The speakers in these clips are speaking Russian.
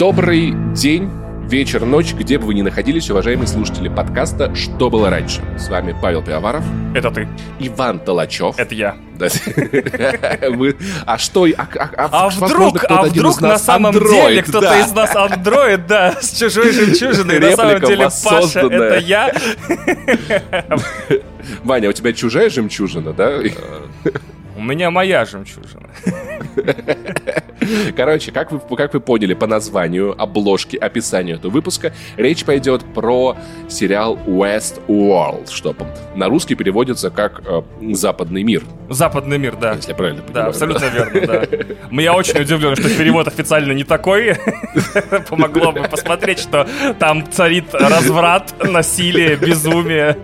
Добрый день, вечер, ночь, где бы вы ни находились, уважаемые слушатели подкаста «Что было раньше?». С вами Павел Пиаваров. Это ты. Иван Толачев. Это я. А что? А, а, а вдруг, а вдруг на самом деле кто-то из нас андроид, да, с чужой жемчужиной. На самом деле Паша, это я. Ваня, у тебя чужая жемчужина, да? У меня моя жемчужина. Короче, как вы, как вы поняли по названию, обложке, описанию этого выпуска, речь пойдет про сериал West World, что на русский переводится как э, «Западный мир». «Западный мир», да. Если я правильно понимаю. Да, абсолютно да. верно, да. Я очень удивлен, что перевод официально не такой. Помогло бы посмотреть, что там царит разврат, насилие, безумие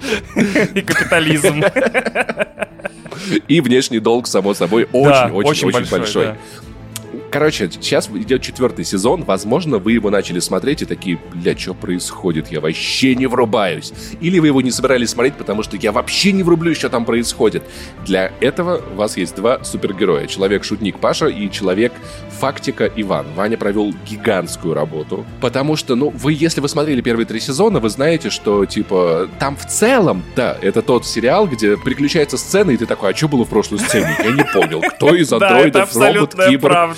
и капитализм. И внешний долг, само собой, очень-очень-очень да, большой. большой. Да. Короче, сейчас идет четвертый сезон. Возможно, вы его начали смотреть и такие, бля, что происходит? Я вообще не врубаюсь. Или вы его не собирались смотреть, потому что я вообще не врублюсь, что там происходит. Для этого у вас есть два супергероя. Человек-шутник Паша и человек-фактика Иван. Ваня провел гигантскую работу. Потому что, ну, вы, если вы смотрели первые три сезона, вы знаете, что, типа, там в целом, да, это тот сериал, где приключается сцена, и ты такой, а что было в прошлой сцене? Я не понял. Кто из андроидов, робот, киборг?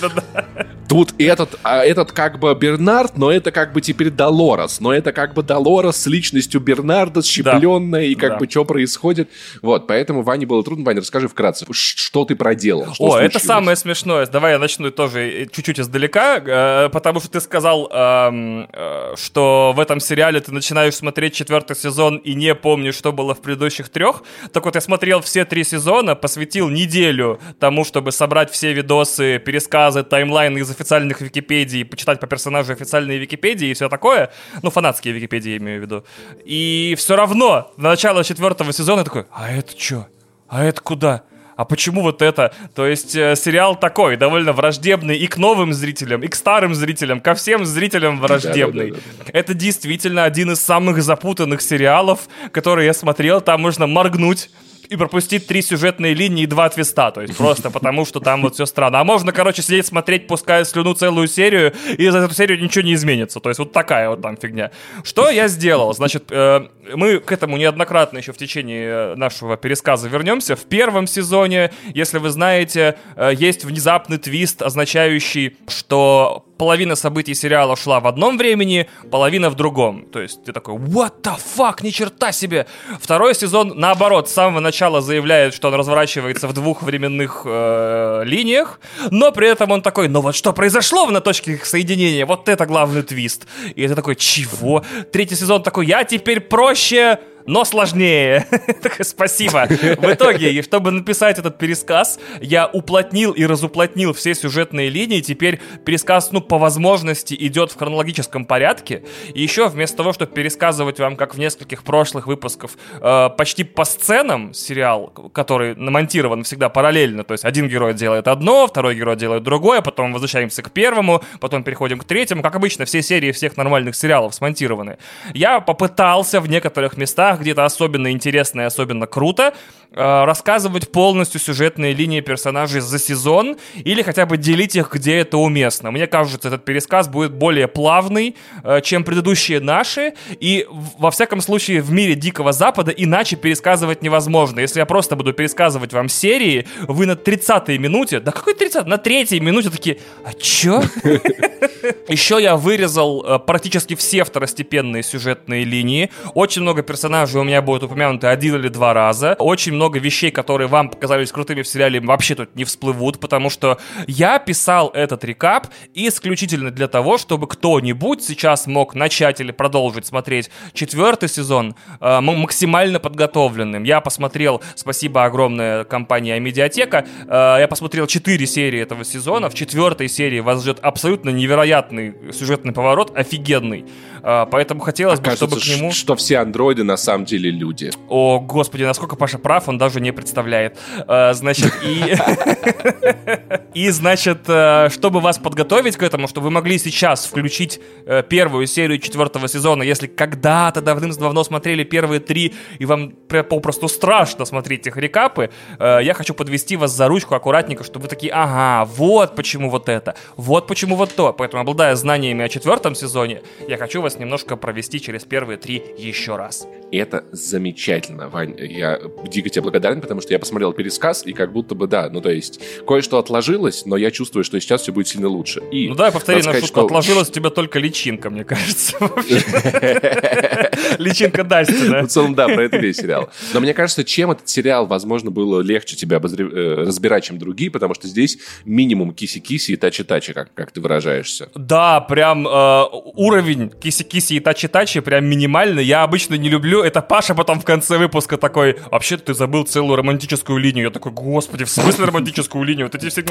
Тут этот, а этот как бы Бернард, но это как бы теперь Долорес. Но это как бы Долорес с личностью Бернарда, щепленная, да. и как да. бы что происходит. Вот, поэтому Ване было трудно. Ваня, расскажи вкратце, что ты проделал? Что О, случилось? это самое смешное. Давай я начну тоже э, чуть-чуть издалека, э, потому что ты сказал, эм, э, что в этом сериале ты начинаешь смотреть четвертый сезон и не помнишь, что было в предыдущих трех. Так вот, я смотрел все три сезона, посвятил неделю тому, чтобы собрать все видосы, пересказы, таймлайн из официальных Википедий, почитать по персонажу официальные Википедии и все такое. Ну, фанатские Википедии, я имею в виду. И все равно, на начало четвертого сезона такой, а это что? А это куда? а почему вот это? То есть э, сериал такой, довольно враждебный и к новым зрителям, и к старым зрителям, ко всем зрителям враждебный. Да, да, да, это действительно один из самых запутанных сериалов, которые я смотрел. Там можно моргнуть и пропустить три сюжетные линии и два твиста, то есть просто потому, что там вот все странно. А можно, короче, сидеть смотреть, пуская слюну целую серию, и за эту серию ничего не изменится. То есть вот такая вот там фигня. Что я сделал? Значит, э, мы к этому неоднократно еще в течение нашего пересказа вернемся. В первом сезоне, если вы знаете, э, есть внезапный твист, означающий, что половина событий сериала шла в одном времени, половина в другом. То есть ты такой, what the fuck, ни черта себе. Второй сезон, наоборот, с самого начала заявляет, что он разворачивается в двух временных э, линиях, но при этом он такой, ну вот что произошло на точке их соединения, вот это главный твист. И это такой, чего? Третий сезон такой, я теперь проще но сложнее. Спасибо. В итоге, чтобы написать этот пересказ, я уплотнил и разуплотнил все сюжетные линии. Теперь пересказ, ну, по возможности идет в хронологическом порядке. И еще вместо того, чтобы пересказывать вам, как в нескольких прошлых выпусках, э, почти по сценам сериал, который намонтирован всегда параллельно, то есть один герой делает одно, второй герой делает другое, потом возвращаемся к первому, потом переходим к третьему. Как обычно, все серии всех нормальных сериалов смонтированы. Я попытался в некоторых местах где-то особенно интересно и особенно круто, рассказывать полностью сюжетные линии персонажей за сезон или хотя бы делить их, где это уместно. Мне кажется, этот пересказ будет более плавный, э, чем предыдущие наши, и во всяком случае в мире Дикого Запада иначе пересказывать невозможно. Если я просто буду пересказывать вам серии, вы на 30-й минуте, да какой 30 на третьей минуте такие, а чё? Еще я вырезал э, практически все второстепенные сюжетные линии. Очень много персонажей у меня будут упомянуты один или два раза. Очень много вещей, которые вам показались крутыми в сериале, вообще тут не всплывут, потому что я писал этот рекап исключительно для того, чтобы кто-нибудь сейчас мог начать или продолжить смотреть четвертый сезон э, максимально подготовленным. Я посмотрел, спасибо огромное компании Амедиатека, э, я посмотрел четыре серии этого сезона. В четвертой серии вас ждет абсолютно невероятный сюжетный поворот, офигенный. Э, поэтому хотелось бы, чтобы к нему... что все андроиды на самом деле люди. О, господи, насколько Паша прав, он даже не представляет. Э, значит, и... И, значит, э, чтобы вас подготовить к этому, чтобы вы могли сейчас включить э, первую серию четвертого сезона, если когда-то давным-давно смотрели первые три, и вам попросту страшно смотреть их рекапы, я хочу подвести вас за ручку аккуратненько, чтобы вы такие, ага, вот почему вот это, вот почему вот то. Поэтому, обладая знаниями о четвертом сезоне, я хочу вас немножко провести через первые три еще раз. И это замечательно, Вань. Я дико тебе благодарен, потому что я посмотрел пересказ, и как будто бы, да, ну то есть, кое-что отложилось, но я чувствую, что сейчас все будет сильно лучше. И, ну да, повтори на шутку, что... отложилась у тебя только личинка, мне кажется. Личинка Дасти, да? В целом, да, про это весь сериал. Но мне кажется, чем этот сериал, возможно, было легче тебя э, разбирать, чем другие, потому что здесь минимум киси-киси и тачи-тачи, как, как ты выражаешься. Да, прям э, уровень киси-киси и тачи-тачи прям минимальный. Я обычно не люблю. Это Паша потом в конце выпуска такой, вообще-то ты забыл целую романтическую линию. Я такой, господи, в смысле романтическую линию? Вот эти все...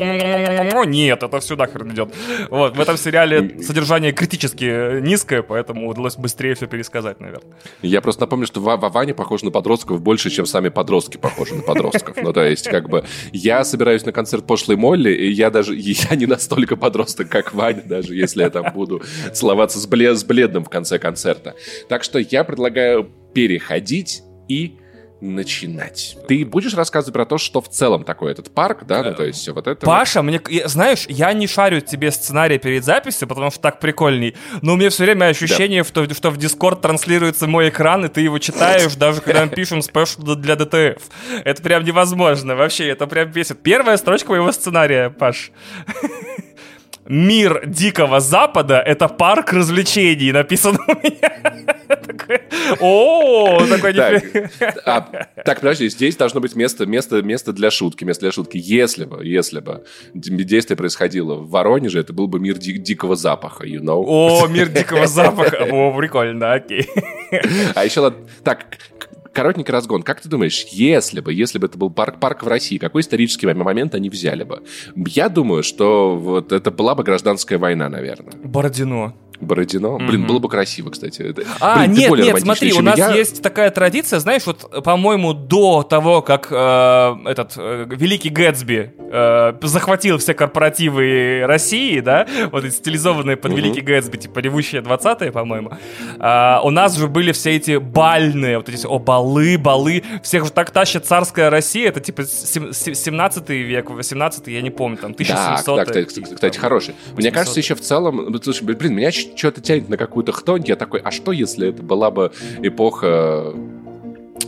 Нет, это все нахрен идет. Вот, в этом сериале содержание критически низкое, поэтому удалось быстрее все пересказать, наверное. Я просто напомню, что Ваня похож на подростков больше, чем сами подростки похожи на подростков. Ну, то есть, как бы, я собираюсь на концерт пошлой Молли, и я даже, я не настолько подросток, как Ваня, даже если я там буду словаться с, блед, с бледным в конце концерта. Так что я предлагаю переходить и начинать. Ты будешь рассказывать про то, что в целом такое этот парк, да, ну то есть все вот это. Паша, мне, знаешь, я не шарю тебе сценарий перед записью, потому что так прикольней, но у меня все время ощущение, да. что, что в Discord транслируется мой экран, и ты его читаешь, даже когда мы пишем special для DTF. Это прям невозможно, вообще, это прям бесит. Первая строчка моего сценария, Паш мир Дикого Запада — это парк развлечений, написано у меня. О, такой а, Так, подожди, здесь должно быть место, место, место для шутки, место для шутки. Если бы, если бы действие происходило в Воронеже, это был бы мир дикого запаха, you know? О, мир дикого запаха. О, прикольно, окей. А еще, так, коротенький разгон. Как ты думаешь, если бы, если бы это был парк, парк в России, какой исторический момент они взяли бы? Я думаю, что вот это была бы гражданская война, наверное. Бородино. Бородино. Mm-hmm. Блин, было бы красиво, кстати. А, Блин, нет, нет, смотри, у нас я. есть такая традиция, знаешь, вот, по-моему, до того, как э, этот э, великий Гэтсби э, захватил все корпоративы России, да, вот эти стилизованные под mm-hmm. великий Гэтсби, типа ревущие 20-е, по-моему, э, у нас же были все эти бальные, вот эти, о, балы, балы, всех же так тащит царская Россия, это типа 17 век, 18 я не помню, там, 1700 Да, да кстати, кстати, хороший. Мне кажется, еще в целом, слушай, блин, меня что-то тянет на какую-то хтонь. Я такой, а что, если это была бы эпоха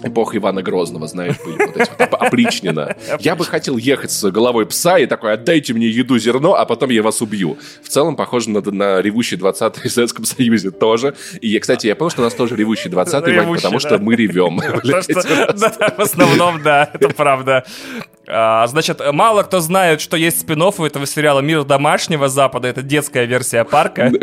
эпоха Ивана Грозного, знаешь, были вот эти вот опричнина. Я бы хотел ехать с головой пса и такой, отдайте мне еду, зерно, а потом я вас убью. В целом, похоже на, на ревущий 20-й в Советском Союзе тоже. И, кстати, я понял, что у нас тоже ревущий 20-й, потому что мы ревем. В основном, да, это правда. А, значит, мало кто знает, что есть спин у этого сериала «Мир домашнего Запада». Это детская версия парка.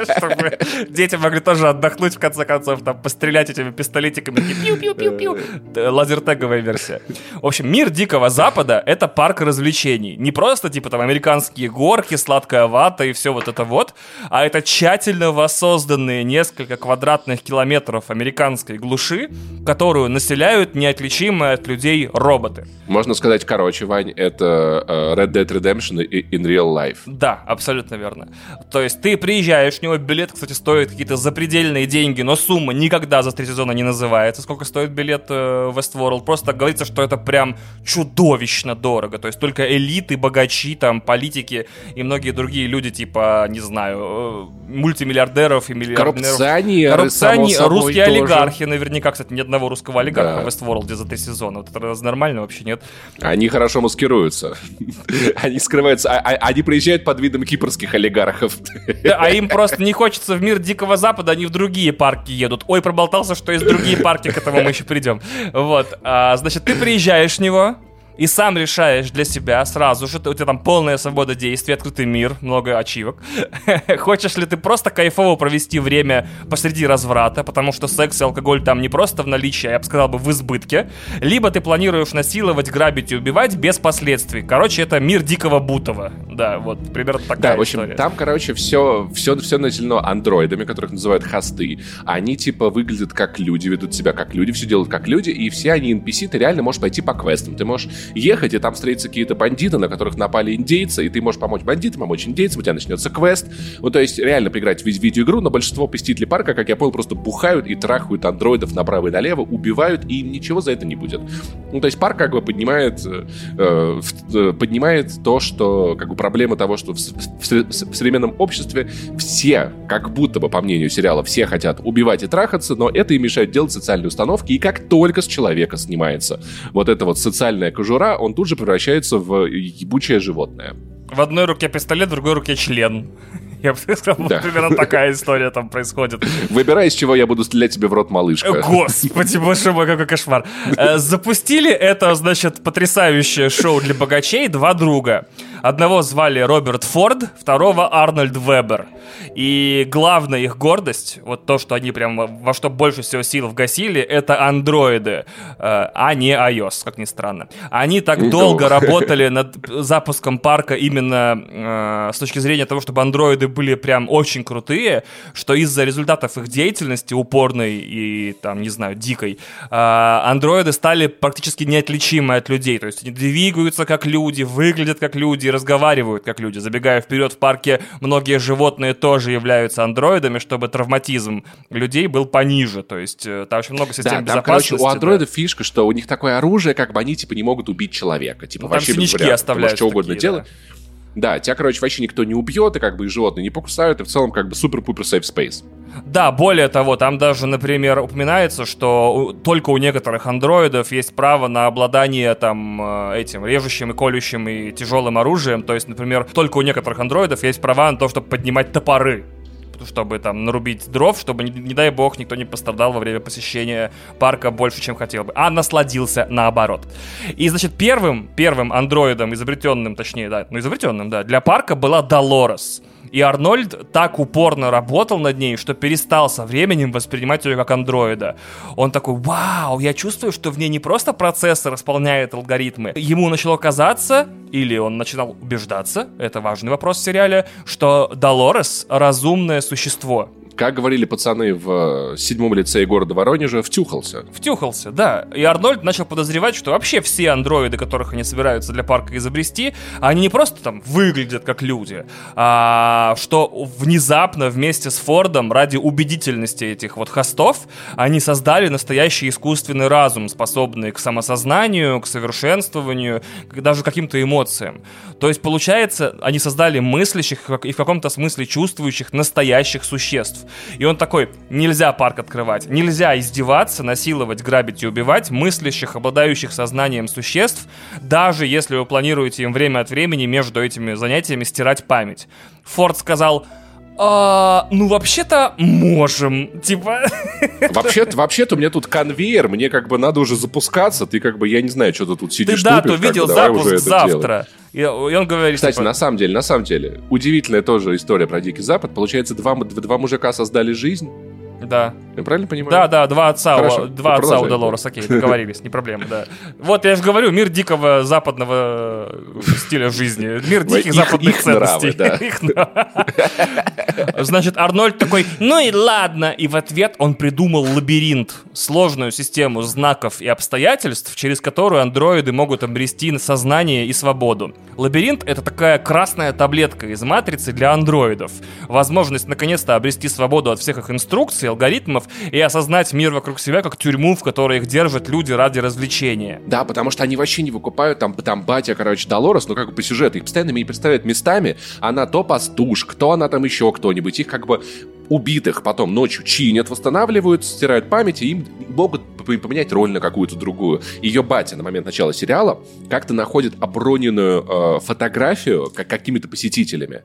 Чтобы дети могли тоже отдохнуть, в конце концов, там, пострелять этими пистолетиками. Пиу-пиу-пиу-пиу. Лазертеговая версия. В общем, «Мир Дикого Запада» — это парк развлечений. Не просто, типа, там, американские горки, сладкая вата и все вот это вот, а это тщательно воссозданные несколько квадратных километров американской глуши, которую населяют неотличимые от людей роботы роботы. Можно сказать, короче, Вань, это э, Red Dead Redemption in real life. Да, абсолютно верно. То есть ты приезжаешь, у него билет, кстати, стоит какие-то запредельные деньги, но сумма никогда за три сезона не называется, сколько стоит билет э, в Westworld. Просто говорится, что это прям чудовищно дорого. То есть только элиты, богачи, там, политики и многие другие люди, типа, не знаю, э, мультимиллиардеров и миллиардеров. Коррупционеры, Коррупционеры, русские тоже. олигархи, наверняка, кстати, ни одного русского олигарха да. в Westworld за три сезона. Вот это нормально вообще, нет? Они хорошо маскируются. Они скрываются. А, а, они приезжают под видом кипрских олигархов. а им просто не хочется в мир Дикого Запада, они в другие парки едут. Ой, проболтался, что есть другие парки, к этому мы еще придем. Вот. А, значит, ты приезжаешь в него, и сам решаешь для себя сразу же, у тебя там полная свобода действий, открытый мир, много ачивок. Хочешь ли ты просто кайфово провести время посреди разврата, потому что секс и алкоголь там не просто в наличии, а я бы сказал бы в избытке, либо ты планируешь насиловать, грабить и убивать без последствий. Короче, это мир дикого Бутова. Да, вот примерно такая Да, в общем, история. там, короче, все, все, все населено андроидами, которых называют хосты. Они, типа, выглядят как люди, ведут себя как люди, все делают как люди, и все они NPC, ты реально можешь пойти по квестам. Ты можешь ехать, и там встретятся какие-то бандиты, на которых напали индейцы, и ты можешь помочь бандитам, помочь индейцам, у тебя начнется квест. Ну, то есть, реально поиграть в видеоигру, но большинство посетителей парка, как я понял, просто бухают и трахают андроидов направо и налево, убивают, и им ничего за это не будет. Ну, то есть, парк как бы поднимает, э, э, поднимает то, что, как бы, проблема того, что в, в, в современном обществе все, как будто бы, по мнению сериала, все хотят убивать и трахаться, но это им мешает делать социальные установки, и как только с человека снимается вот эта вот социальная кожура, он тут же превращается в ебучее животное. В одной руке пистолет, в другой руке член. Я бы сказал, да. примерно такая история там происходит. Выбирай, из чего я буду стрелять тебе в рот, малышка. Господи, боже мой, какой кошмар. Э, запустили это, значит, потрясающее шоу для богачей «Два друга». Одного звали Роберт Форд, второго Арнольд Вебер. И главная их гордость, вот то, что они прям во что больше всего сил вгасили, это андроиды, э, а не iOS, как ни странно. Они так долго работали над запуском парка именно э, с точки зрения того, чтобы андроиды были прям очень крутые, что из-за результатов их деятельности упорной и, там, не знаю, дикой, э, андроиды стали практически неотличимы от людей. То есть они двигаются как люди, выглядят как люди, разговаривают как люди. Забегая вперед, в парке многие животные тоже являются андроидами, чтобы травматизм людей был пониже. То есть э, там очень много систем да, там, безопасности. Короче, у андроидов да. фишка, что у них такое оружие, как бы они типа не могут убить человека. Типа ну, вообще без вариантов. оставляют. что угодно такие, делать. Да. Да, тебя, короче, вообще никто не убьет, и как бы и животные не покусают, и в целом как бы супер-пупер safe space. Да, более того, там даже, например, упоминается, что только у некоторых андроидов есть право на обладание там э, этим режущим и колющим и тяжелым оружием. То есть, например, только у некоторых андроидов есть права на то, чтобы поднимать топоры чтобы там нарубить дров, чтобы, не, не дай бог, никто не пострадал во время посещения парка больше, чем хотел бы, а насладился наоборот. И, значит, первым, первым андроидом, изобретенным, точнее, да, ну, изобретенным, да, для парка была Долорес. И Арнольд так упорно работал над ней, что перестал со временем воспринимать ее как андроида. Он такой, вау, я чувствую, что в ней не просто процессор исполняет алгоритмы. Ему начало казаться, или он начинал убеждаться, это важный вопрос в сериале, что Долорес разумное существо как говорили пацаны в э, седьмом лицее города Воронежа, втюхался. Втюхался, да. И Арнольд начал подозревать, что вообще все андроиды, которых они собираются для парка изобрести, они не просто там выглядят как люди, а что внезапно вместе с Фордом ради убедительности этих вот хостов они создали настоящий искусственный разум, способный к самосознанию, к совершенствованию, даже каким-то эмоциям. То есть, получается, они создали мыслящих и в каком-то смысле чувствующих настоящих существ. И он такой, нельзя парк открывать, нельзя издеваться, насиловать, грабить и убивать мыслящих, обладающих сознанием существ, даже если вы планируете им время от времени между этими занятиями стирать память. Форд сказал, а, ну, вообще-то можем, типа... Вообще-то, вообще-то, у меня тут конвейер, мне как бы надо уже запускаться, ты как бы, я не знаю, что ты тут сидишь, Ты дату видел, запуск завтра. И, он говорит, Кстати, типа... на самом деле, на самом деле, удивительная тоже история про Дикий Запад. Получается, два, два мужика создали жизнь, да. Я правильно понимаю? Да, да, два отца, Хорошо, у, два отца у Долорес, окей, договорились, не проблема, да. Вот я же говорю, мир дикого западного стиля жизни, мир диких западных ценностей. Значит, Арнольд такой, ну и ладно, и в ответ он придумал лабиринт, сложную систему знаков и обстоятельств, через которую андроиды могут обрести сознание и свободу. Лабиринт — это такая красная таблетка из матрицы для андроидов. Возможность наконец-то обрести свободу от всех их инструкций, алгоритмов и осознать мир вокруг себя как тюрьму, в которой их держат люди ради развлечения. Да, потому что они вообще не выкупают там, там батя, короче, Долорес, ну как бы по сюжету, их постоянно не представляют местами, она то пастушка, кто она там еще кто-нибудь, их как бы убитых потом ночью чинят, восстанавливают, стирают память, и им могут поменять роль на какую-то другую. Ее батя на момент начала сериала как-то находит оброненную э, фотографию как, какими-то посетителями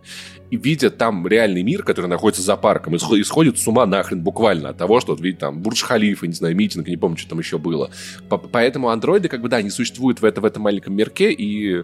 и видят там реальный мир, который находится за парком, и сходит с ума нахрен буквально от того, что, вот, видите, там Бурдж-Халифа, не знаю, митинг, не помню, что там еще было. Поэтому андроиды, как бы, да, они существуют в, это, в этом маленьком мирке, и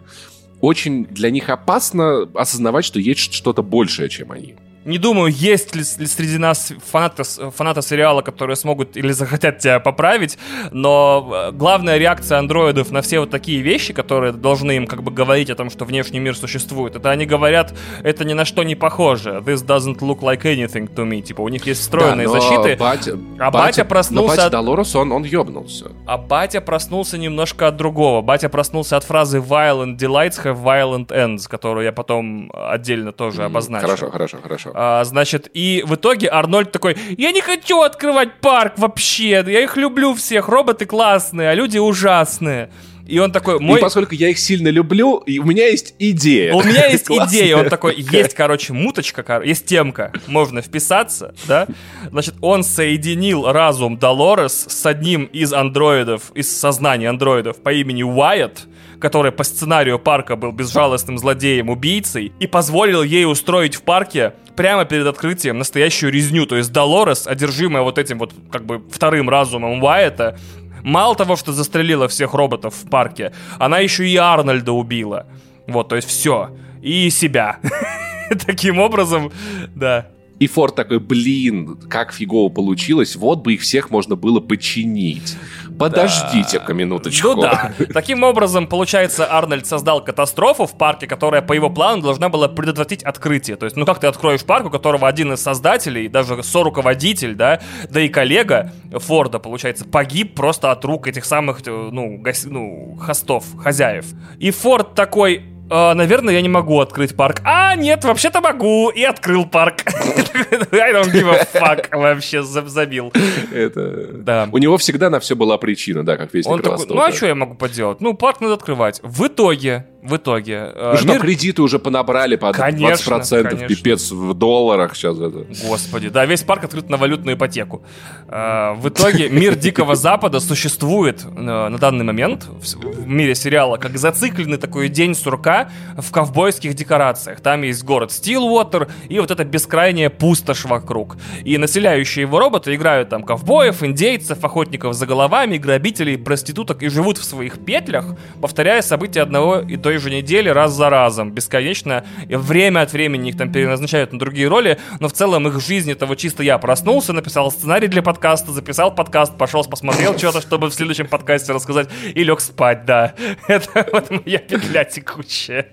очень для них опасно осознавать, что есть что-то большее, чем они. Не думаю, есть ли среди нас фанаты, фанаты сериала, которые смогут или захотят тебя поправить, но э, главная реакция андроидов на все вот такие вещи, которые должны им как бы говорить о том, что внешний мир существует, это они говорят, это ни на что не похоже. This doesn't look like anything to me. Типа у них есть встроенные да, защиты. Батя, а батя, батя проснулся... Но батя от... Долорес, он, он ёбнулся. А батя проснулся немножко от другого. Батя проснулся от фразы violent delights have violent ends, которую я потом отдельно тоже mm, обозначил. Хорошо, хорошо, хорошо. А, значит, и в итоге Арнольд такой, я не хочу открывать парк вообще, я их люблю всех, роботы классные, а люди ужасные. И он такой, мой... И поскольку я их сильно люблю, и у меня есть идея. У меня есть идея. Он такой, есть, короче, муточка, есть темка, можно вписаться, да? Значит, он соединил разум Долорес с одним из андроидов, из сознания андроидов по имени Уайт, который по сценарию парка был безжалостным злодеем-убийцей, и позволил ей устроить в парке прямо перед открытием настоящую резню. То есть Долорес, одержимая вот этим вот как бы вторым разумом Уайта, мало того, что застрелила всех роботов в парке, она еще и Арнольда убила. Вот, то есть все. И себя. Таким образом, да. И Форд такой, блин, как фигово получилось, вот бы их всех можно было починить. Подождите-ка минуточку. Ну да. Таким образом, получается, Арнольд создал катастрофу в парке, которая по его плану должна была предотвратить открытие. То есть, ну как ты откроешь парк, у которого один из создателей, даже соруководитель, да, да и коллега Форда, получается, погиб просто от рук этих самых, э, ну, гос... ну хостов, хозяев. И Форд такой, Uh, наверное, я не могу открыть парк. А, нет, вообще-то могу. И открыл парк. I don't give a fuck. Вообще забил. Это... Да. У него всегда на все была причина, да, как весь Он такой, ну а что я могу поделать? Ну, парк надо открывать. В итоге в итоге. Э, что, мир... кредиты уже понабрали по конечно, 20%, конечно. пипец в долларах сейчас это. Господи, да, весь парк открыт на валютную ипотеку. Э, в итоге мир Дикого Запада существует э, на данный момент в мире сериала как зацикленный такой день сурка в ковбойских декорациях. Там есть город Стилуотер и вот эта бескрайняя пустошь вокруг. И населяющие его роботы играют там ковбоев, индейцев, охотников за головами, грабителей, проституток и живут в своих петлях, повторяя события одного и той той же неделе раз за разом, бесконечно. И время от времени их там переназначают на другие роли, но в целом их жизнь этого чисто я проснулся, написал сценарий для подкаста, записал подкаст, пошел посмотрел что-то, чтобы в следующем подкасте рассказать, и лег спать, да. Это вот моя петля текущая.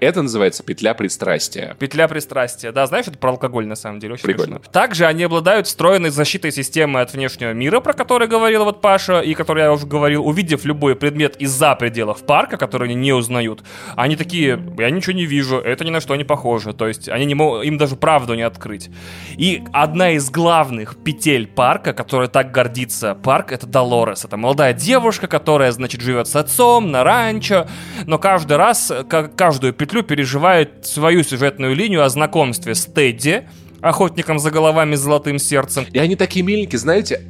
Это называется петля пристрастия. Петля пристрастия, да, знаешь, это про алкоголь на самом деле. Очень Прикольно. Смешно. Также они обладают встроенной защитой системы от внешнего мира, про который говорил вот Паша, и который я уже говорил, увидев любой предмет из-за пределов парка, который они не узнают, они такие, я ничего не вижу, это ни на что не похоже, то есть они не могут, им даже правду не открыть. И одна из главных петель парка, которая так гордится парк, это Долорес. Это молодая девушка, которая, значит, живет с отцом на ранчо, но каждый раз, каждую петлю петлю переживает свою сюжетную линию о знакомстве с Тедди, охотником за головами с золотым сердцем. И они такие миленькие, знаете,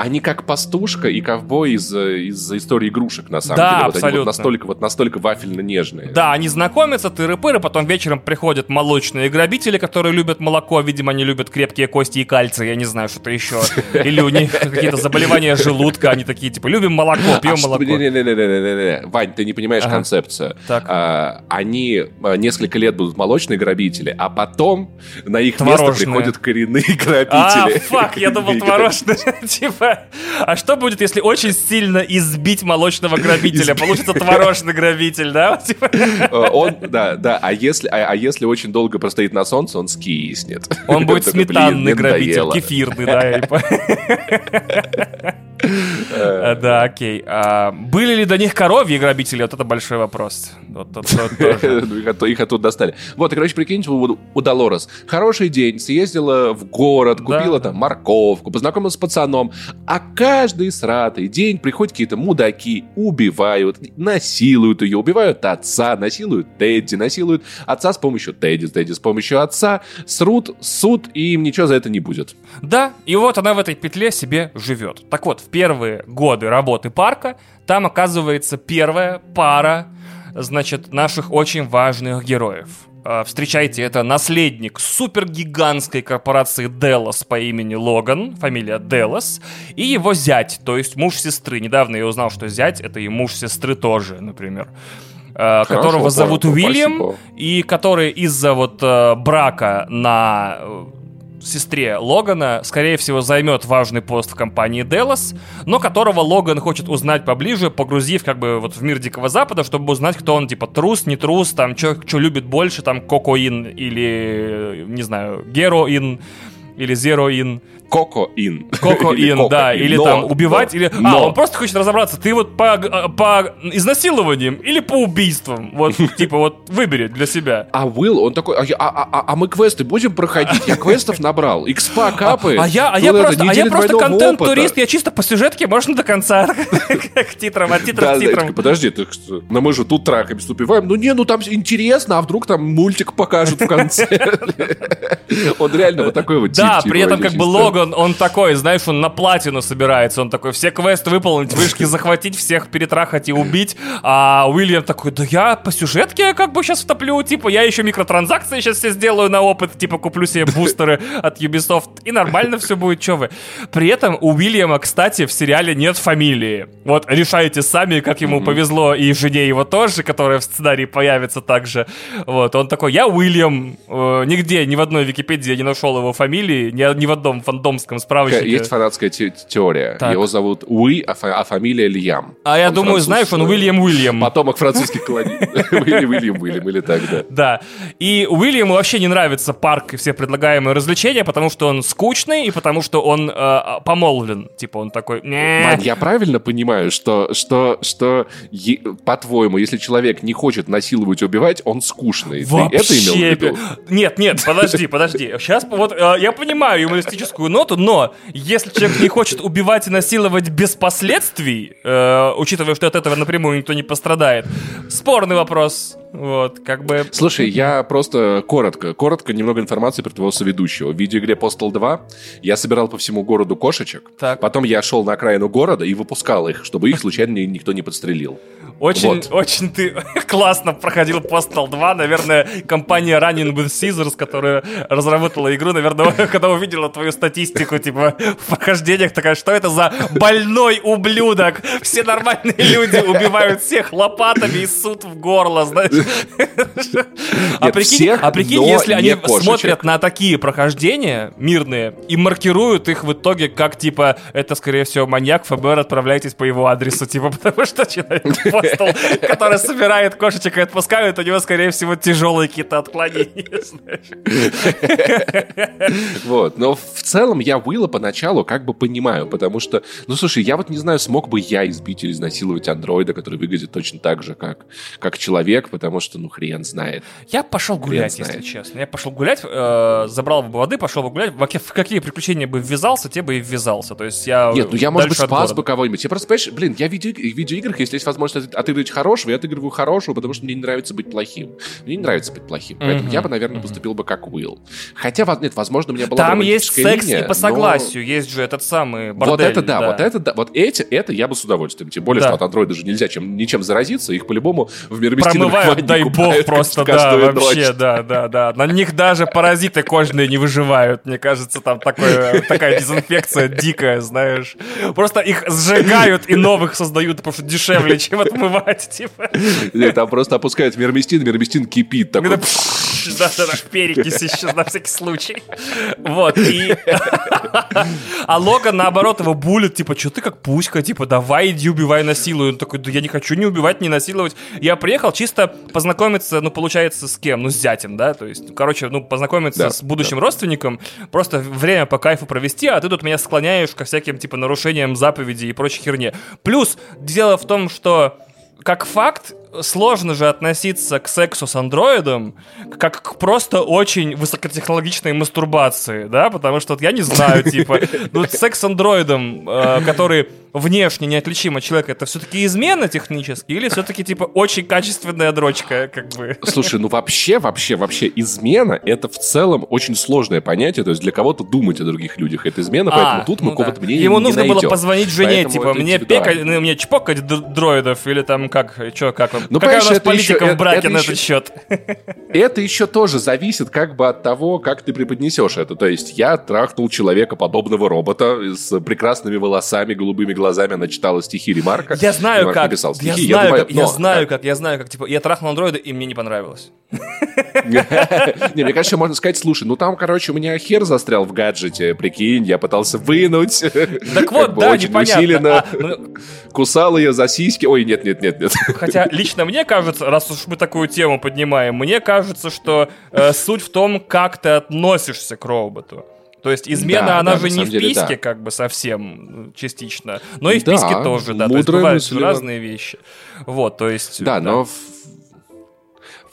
они как пастушка и ковбой из, из истории игрушек, на самом да, деле. Вот абсолютно. они вот настолько, вот настолько вафельно-нежные. Да, они знакомятся, тыры-пыры, потом вечером приходят молочные грабители, которые любят молоко, видимо, они любят крепкие кости и кальций, я не знаю, что-то еще. Или у них какие-то заболевания желудка, они такие, типа, любим молоко, пьем а молоко. Не-не-не-не-не-не, Вань, ты не понимаешь концепцию. Так. А, они а, несколько лет будут молочные грабители, а потом на их место приходят коренные грабители. А, фак, я думал, творожные, типа а что будет, если очень сильно избить молочного грабителя? Получится творожный грабитель, да? Типа. Э, он, да, да. А если, а, а если очень долго простоит на солнце, он скиснет. Он будет сметанный грабитель, кефирный, да. Да, окей. А были ли до них коровьи грабители? Вот это большой вопрос. Их оттуда достали. Вот, и, короче, прикиньте, у Долорес хороший день, съездила в город, купила там морковку, познакомилась с пацаном, а каждый сратый день приходят какие-то мудаки, убивают, насилуют ее, убивают отца, насилуют Тедди, насилуют отца с помощью Тедди, Тедди с помощью отца, срут, суд, и им ничего за это не будет. Да, и вот она в этой петле себе живет. Так вот, первые годы работы парка там оказывается первая пара, значит, наших очень важных героев. А, встречайте, это наследник супергигантской корпорации Делос по имени Логан, фамилия Делос, и его зять, то есть муж сестры. Недавно я узнал, что зять — это и муж сестры тоже, например. А, Хорошо, которого зовут Уильям, спасибо. и который из-за вот э, брака на сестре Логана, скорее всего, займет важный пост в компании Делос, но которого Логан хочет узнать поближе, погрузив как бы вот в мир Дикого Запада, чтобы узнать, кто он, типа, трус, не трус, там, что любит больше, там, кокоин или, не знаю, героин или зероин. Коко-ин. Коко-ин, да. Или но, там убивать, но, или... Но. А, он просто хочет разобраться, ты вот по, по изнасилованиям или по убийствам. Вот, типа, вот выбери для себя. А Уилл, он такой, а, а, а, а мы квесты будем проходить? Я квестов набрал, экспа а, капы. А, а я, а я просто, а я просто контент-турист, я чисто по сюжетке, можно до конца. К титрам, от титров к титрам. Подожди, но мы же тут трахаемся, убиваем. Ну не, ну там интересно, а вдруг там мультик покажут в конце. Он реально вот такой вот Да, при этом как бы лого он, такой, знаешь, он на платину собирается, он такой, все квесты выполнить, вышки захватить, всех перетрахать и убить, а Уильям такой, да я по сюжетке как бы сейчас втоплю, типа, я еще микротранзакции сейчас все сделаю на опыт, типа, куплю себе бустеры от Ubisoft, и нормально все будет, что вы. При этом у Уильяма, кстати, в сериале нет фамилии. Вот решайте сами, как ему повезло, и жене его тоже, которая в сценарии появится также. Вот, он такой, я Уильям, э, нигде, ни в одной Википедии я не нашел его фамилии, ни, ни в одном фандом домском справочнике. Есть фанатская те- теория. Так. Его зовут Уи, а, фа- а фамилия Льям. А я он думаю, француз... знаешь, он Уильям Уильям. Потомок французских колоний. Уильям Уильям или так, да. Да. И Уильяму вообще не нравится парк и все предлагаемые развлечения, потому что он скучный и потому что он э, помолвлен. Типа он такой... Мань, я правильно понимаю, что, что, что по-твоему, если человек не хочет насиловать и убивать, он скучный. Вообще... Ты это имел в виду? Нет, нет, подожди, подожди. Сейчас вот э, я понимаю юмористическую ноту, но если человек не хочет убивать и насиловать без последствий, э, учитывая, что от этого напрямую никто не пострадает, спорный вопрос. Вот, как бы... Слушай, я просто коротко, коротко немного информации про твоего соведущего. В видеоигре Postal 2 я собирал по всему городу кошечек, так. потом я шел на окраину города и выпускал их, чтобы их случайно никто не подстрелил. Очень, вот. очень ты классно проходил Postal 2. Наверное, компания Running with Scissors, которая разработала игру, наверное, когда увидела твою статистику, типа, в прохождениях, такая, что это за больной ублюдок? Все нормальные люди убивают всех лопатами и суд в горло, знаешь? А прикинь, а прикинь если они смотрят на такие прохождения мирные и маркируют их в итоге как, типа, это, скорее всего, маньяк, ФБР, отправляйтесь по его адресу, типа, потому что человек постол, который собирает кошечек и отпускает, у него, скорее всего, тяжелые какие-то отклонения, Вот, но в целом я Уилла поначалу как бы понимаю, потому что, ну, слушай, я вот не знаю, смог бы я избить или изнасиловать андроида, который выглядит точно так же, как, как человек, потому потому что, ну, хрен знает. Я пошел гулять, хрен если честно. Я пошел гулять, э, забрал бы воды, пошел бы гулять. В какие приключения бы ввязался, те бы и ввязался. То есть я Нет, ну я, может быть, спас бы кого-нибудь. Я просто, понимаешь, блин, я в, видео, в видеоиграх, если есть возможность отыгрывать хорошего, я отыгрываю хорошего, потому что мне не нравится быть плохим. Мне не нравится быть плохим. Поэтому mm-hmm. я бы, наверное, mm-hmm. поступил бы как Уилл. Хотя, нет, возможно, у меня была Там есть секс линия, и по согласию. Но... Есть же этот самый бордель. Вот это да, да. вот это да. Вот эти, это я бы с удовольствием. Тем более, да. что от андроида же нельзя чем, ничем заразиться. Их по-любому в мироместиновых Промывают, дай бог, просто да, вообще, ночь. да, да, да. На них даже паразиты кожные не выживают. Мне кажется, там такое, такая дезинфекция дикая, знаешь. Просто их сжигают и новых создают, потому что дешевле, чем отмывать, типа. Нет, там просто опускают мирмистин, мирмистин кипит. Такой... Да-да-да, в перекись еще на всякий случай. Вот, и... А Логан, наоборот, его булит, типа, что ты как пуська, типа, давай иди убивай, насилуй. Он такой, да я не хочу не убивать, не насиловать. Я приехал чисто познакомиться, ну, получается, с кем? Ну, с зятем, да? То есть, короче, ну, познакомиться да, с будущим да. родственником, просто время по кайфу провести, а ты тут меня склоняешь ко всяким, типа, нарушениям заповедей и прочей херне. Плюс, дело в том, что как факт, сложно же относиться к сексу с андроидом как к просто очень высокотехнологичной мастурбации, да, потому что вот я не знаю, типа, ну, секс с андроидом, э, который внешне неотличим от человека, это все-таки измена технически или все-таки, типа, очень качественная дрочка, как бы? Слушай, ну вообще, вообще, вообще, измена — это в целом очень сложное понятие, то есть для кого-то думать о других людях — это измена, а, поэтому тут ну мы какого-то мнения Ему не нужно найдем. было позвонить жене, типа, мне пекать, ну, мне чпокать дроидов, или там как, что, как он? Ну, Какая у нас политика еще, в браке это, это на еще, этот счет? Это еще тоже зависит как бы от того, как ты преподнесешь это. То есть я трахнул человека подобного робота с прекрасными волосами, голубыми глазами, она читала стихи Ремарка. Я знаю Ремарк как. Написал стихи. Я знаю, я, думаю, как, но, я знаю как, я знаю как. Типа, я трахнул андроида, и мне не понравилось. Не, мне кажется, можно сказать, слушай, ну там, короче, у меня хер застрял в гаджете, прикинь, я пытался вынуть. Так вот, да, непонятно. А, ну, Кусал ее за сиськи. Ой, нет, нет, нет, нет. Хотя лично мне кажется, раз уж мы такую тему поднимаем, мне кажется, что э, суть в том, как ты относишься к роботу. То есть измена, да, она да, же не в деле, писке, да. как бы совсем частично, но и в да, писке тоже, да. То есть бывают мысли... разные вещи. Вот, то есть. Да, да. но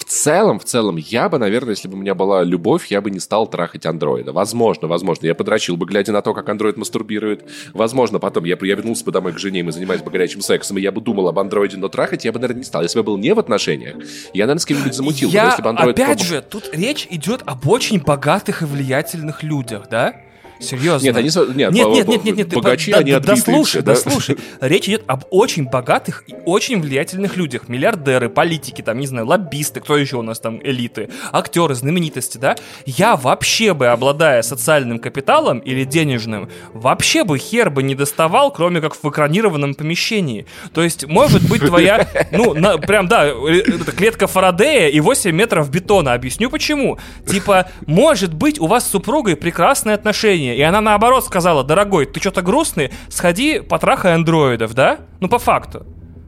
целом, в целом, я бы, наверное, если бы у меня была любовь, я бы не стал трахать андроида. Возможно, возможно. Я подрочил бы, глядя на то, как андроид мастурбирует. Возможно, потом я, я вернулся бы домой к жене, и мы занимались бы горячим сексом, и я бы думал об андроиде, но трахать я бы, наверное, не стал. Если бы был не в отношениях, я, наверное, с кем-нибудь замутил. Я, бы, если бы андроид опять же, тут речь идет об очень богатых и влиятельных людях, да? Серьезно? Нет, они... Нет, нет, нет, нет, нет, нет богачи, по, они да, да, слушай, да? да слушай. Речь идет об очень богатых и очень влиятельных людях. Миллиардеры, политики, там, не знаю, лоббисты, кто еще у нас там, элиты, актеры, знаменитости, да? Я вообще бы, обладая социальным капиталом или денежным, вообще бы хер бы не доставал, кроме как в экранированном помещении. То есть, может быть, твоя, ну, на, прям, да, э, клетка Фарадея и 8 метров бетона. Объясню почему. Типа, может быть, у вас с супругой прекрасные отношения, мнение. И она наоборот сказала, дорогой, ты что-то грустный, сходи потрахай андроидов, да? Ну, по факту.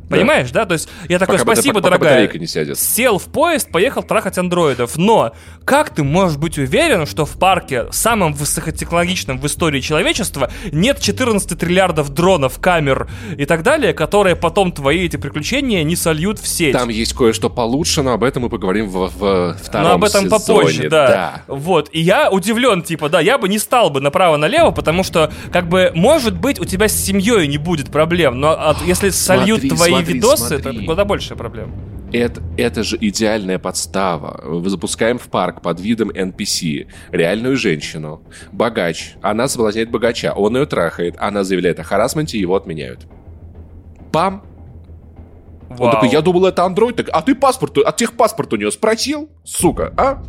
Понимаешь, да? То есть я такой, пока, спасибо, пока, дорогая. Пока не сядет. Сел в поезд, поехал трахать андроидов. Но как ты можешь быть уверен, что в парке, самым высокотехнологичном в истории человечества, нет 14 триллиардов дронов, камер и так далее, которые потом твои эти приключения не сольют в сеть? Там есть кое-что получше, но об этом мы поговорим в, в втором Но об этом сезоне. попозже, да. да. Вот. И я удивлен, типа, да, я бы не стал бы направо-налево, потому что, как бы, может быть, у тебя с семьей не будет проблем, но от, если сольют смотри, твои смотри, видосы, смотри. это куда больше проблем. Это, это же идеальная подстава. Мы запускаем в парк под видом NPC реальную женщину, богач. Она соблазняет богача, он ее трахает, она заявляет о харасменте, его отменяют. Пам! Вау. Он такой, я думал, это андроид. Так, а ты паспорт, а техпаспорт у нее спросил? Сука, а?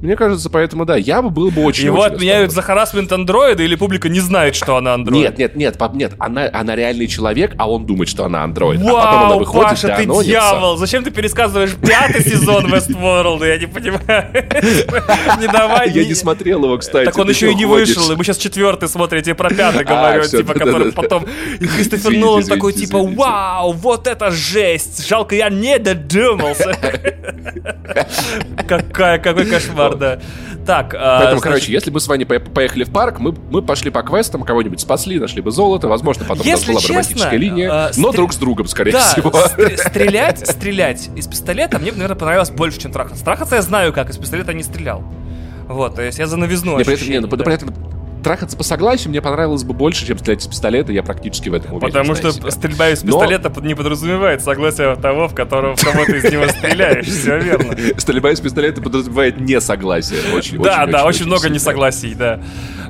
Мне кажется, поэтому, да, я бы был бы очень... Его отменяют за харасмент андроида или публика не знает, что она андроид? Нет, нет, нет, пап, нет, она, она реальный человек, а он думает, что она андроид. Вау, а потом она выходит, Паша, ты анонится. дьявол! Зачем ты пересказываешь пятый сезон Westworld? Я не понимаю. Не давай. Я не смотрел его, кстати. Так он еще и не вышел, и мы сейчас четвертый смотрим, я про пятый а, говорю, типа, который потом... И Кристофер Нолан такой, типа, вау, вот это жесть! Жалко, я не додумался. Какая, какой кошмар, да. Так, а, Поэтому, короче, если бы с вами поехали в парк, мы, мы пошли по квестам, кого-нибудь спасли, нашли бы золото, возможно, потом если у нас была бы романтическая линия, э, но друг с другом, скорее всего. стрелять, стрелять из пистолета мне, наверное, понравилось больше, чем трахаться. Трахаться я знаю, как из пистолета не стрелял. Вот, то есть я за новизну не, при этом, не, ну, да. при этом трахаться по согласию мне понравилось бы больше, чем стрелять из пистолета. Я практически в этом уверен. Потому что себя. стрельба из пистолета Но... не подразумевает согласие того, в которого в кого ты из него стреляешь. Все верно. Стрельба из пистолета подразумевает несогласие. Очень, да, да, очень, очень много несогласий, да.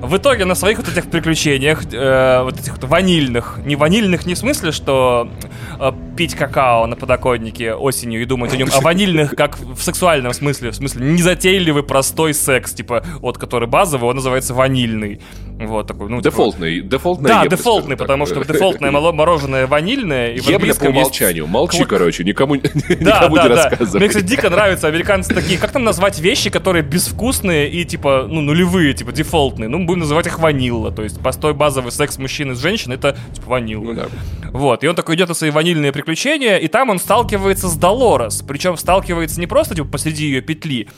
В итоге на своих вот этих приключениях, э, вот этих вот ванильных, не ванильных не в смысле, что э, пить какао на подоконнике осенью и думать о нем, а ванильных как в сексуальном смысле, в смысле незатейливый простой секс, типа вот который базовый, он называется ванильный. Вот такой, ну, дефолтный, типа... дефолтный. Да, дефолтный, потому что дефолтное мороженое ванильное. И Ебля по умолчанию. Есть... Молчи, короче, никому, да, никому да, не да. рассказывай. Мне, кстати, дико нравятся американцы такие. Как там назвать вещи, которые безвкусные и, типа, ну, нулевые, типа, дефолтные? Ну, будем называть их ванилла. То есть, постой базовый секс мужчины с женщиной, это, типа, ванилла. Ну, да. Вот, и он такой идет на свои ванильные приключения, и там он сталкивается с Долорес. Причем сталкивается не просто типа посреди ее петли,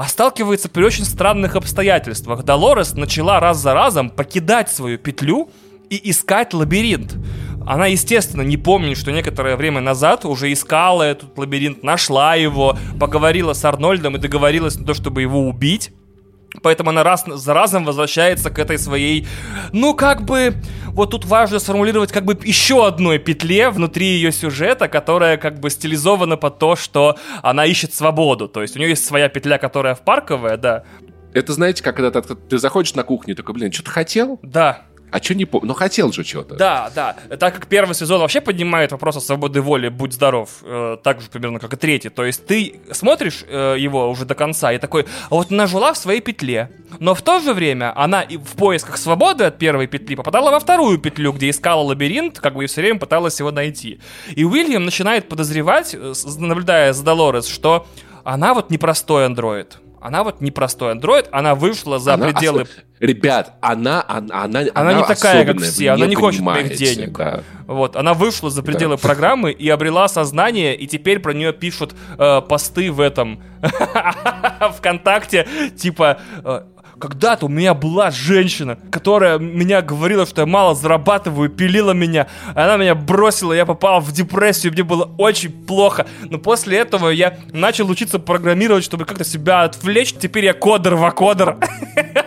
а сталкивается при очень странных обстоятельствах. Долорес начала раз за разом покидать свою петлю и искать лабиринт. Она, естественно, не помнит, что некоторое время назад уже искала этот лабиринт, нашла его, поговорила с Арнольдом и договорилась на то, чтобы его убить. Поэтому она раз за разом возвращается к этой своей, ну, как бы, вот тут важно сформулировать как бы еще одной петле внутри ее сюжета, которая как бы стилизована под то, что она ищет свободу. То есть у нее есть своя петля, которая в парковая, да. Это знаете, как когда ты, ты заходишь на кухню, такой, блин, что-то хотел? Да. А что не помню? Ну, хотел же что-то. Да, да. Так как первый сезон вообще поднимает вопрос о свободе воли, будь здоров, э, так же примерно, как и третий. То есть ты смотришь э, его уже до конца и такой, а вот она жила в своей петле. Но в то же время она и в поисках свободы от первой петли попадала во вторую петлю, где искала лабиринт, как бы и все время пыталась его найти. И Уильям начинает подозревать, э, наблюдая за Долорес, что она вот непростой андроид она вот непростой андроид, она вышла за она пределы... Ос... Ребят, она, она, она, она не такая, как все, она не хочет моих денег. Да. Вот, она вышла за пределы да. программы и обрела сознание, и теперь про нее пишут э, посты в этом ВКонтакте, типа э, когда-то у меня была женщина, которая меня говорила, что я мало зарабатываю, пилила меня. Она меня бросила, я попал в депрессию, мне было очень плохо. Но после этого я начал учиться программировать, чтобы как-то себя отвлечь. Теперь я кодер-вакодер.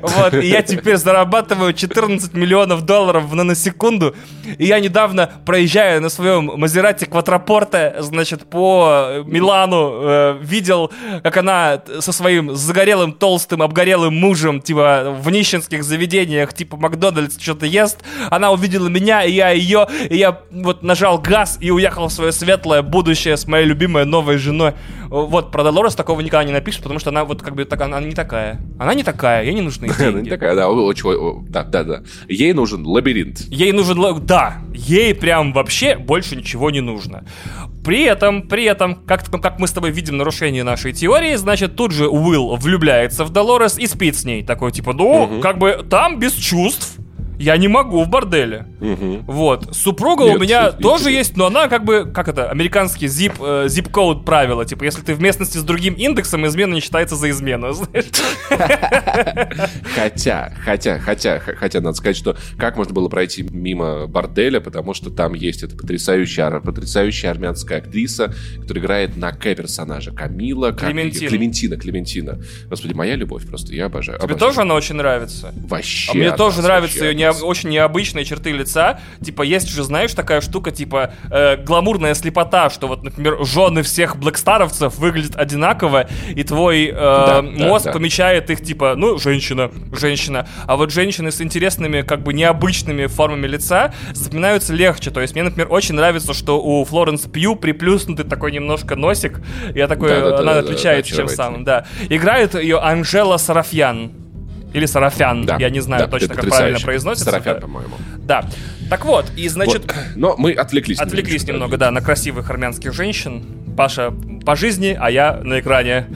Вот, и я теперь зарабатываю 14 миллионов долларов в наносекунду. И я недавно, проезжая на своем Мазерате Квадрапорте, значит, по Милану, э, видел, как она со своим загорелым, толстым, обгорелым мужем, типа, в нищенских заведениях, типа Макдональдс, что-то ест. Она увидела меня, и я ее, и я вот нажал газ и уехал в свое светлое будущее с моей любимой новой женой. Вот, про Долорес такого никогда не напишешь, потому что она вот как бы так, она не такая. Она не такая, ей не нужны деньги. Она не такая, да, очень, да, да, да. Ей нужен лабиринт. Ей нужен, да, ей прям вообще больше ничего не нужно. При этом, при этом, как, как мы с тобой видим нарушение нашей теории, значит, тут же Уилл влюбляется в Долорес и спит с ней. Такой, типа, ну, угу. как бы там без чувств я не могу в борделе. Угу. Вот. Супруга Нет, у меня тоже есть, но она как бы, как это, американский zip, э, zip code правила. Типа, если ты в местности с другим индексом, измена не считается за измену, Хотя, хотя, хотя, хотя, надо сказать, что как можно было пройти мимо борделя, потому что там есть эта потрясающая, потрясающая армянская актриса, которая играет на К-персонажа. Камила. Клементина. Клементина, Клементина. Господи, моя любовь просто, я обожаю. Тебе тоже она очень нравится? Вообще. А мне тоже нравится ее не, очень необычные черты лица. Типа, есть же, знаешь, такая штука, типа, э, гламурная слепота, что вот, например, жены всех блэкстаровцев выглядят одинаково, и твой э, да, мозг да, да. помечает их, типа, ну, женщина, женщина. А вот женщины с интересными, как бы, необычными формами лица запоминаются легче. То есть мне, например, очень нравится, что у Флоренс Пью приплюснутый такой немножко носик. Я такой, да, да, она да, отличается да, чем самым, да. Играет ее Анжела Сарафьян. Или Сарафян, да, я не знаю да, точно, как правильно произносится. Сарафян, по-моему. Да. Так вот, и значит... Вот. Но мы отвлеклись. Отвлеклись немного, да, на красивых армянских женщин. Паша по жизни, а я на экране.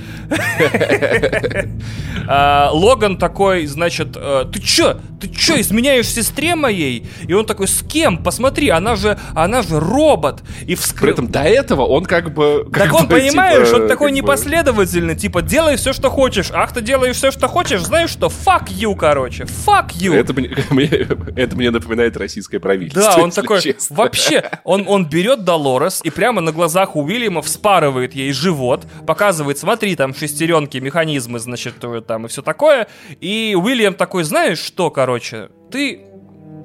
А, Логан такой, значит, «Э, ты чё? Ты чё, изменяешь сестре моей? И он такой, с кем? Посмотри, она же, она же робот. И вскры... При этом до этого он как бы... так он, понимаешь, типа, он такой непоследовательный, типа, делай все, что хочешь. Ах, ты делаешь все, что хочешь, знаешь что? Fuck you, короче. Fuck you. Это мне, это мне напоминает российское правительство. Да, он такой, честно. вообще, он, он берет Долорес и прямо на глазах у Уильяма вспарывает ей живот, показывает, смотри, там шестеренки, механизмы, значит, там и все такое. И Уильям такой, знаешь что, короче, ты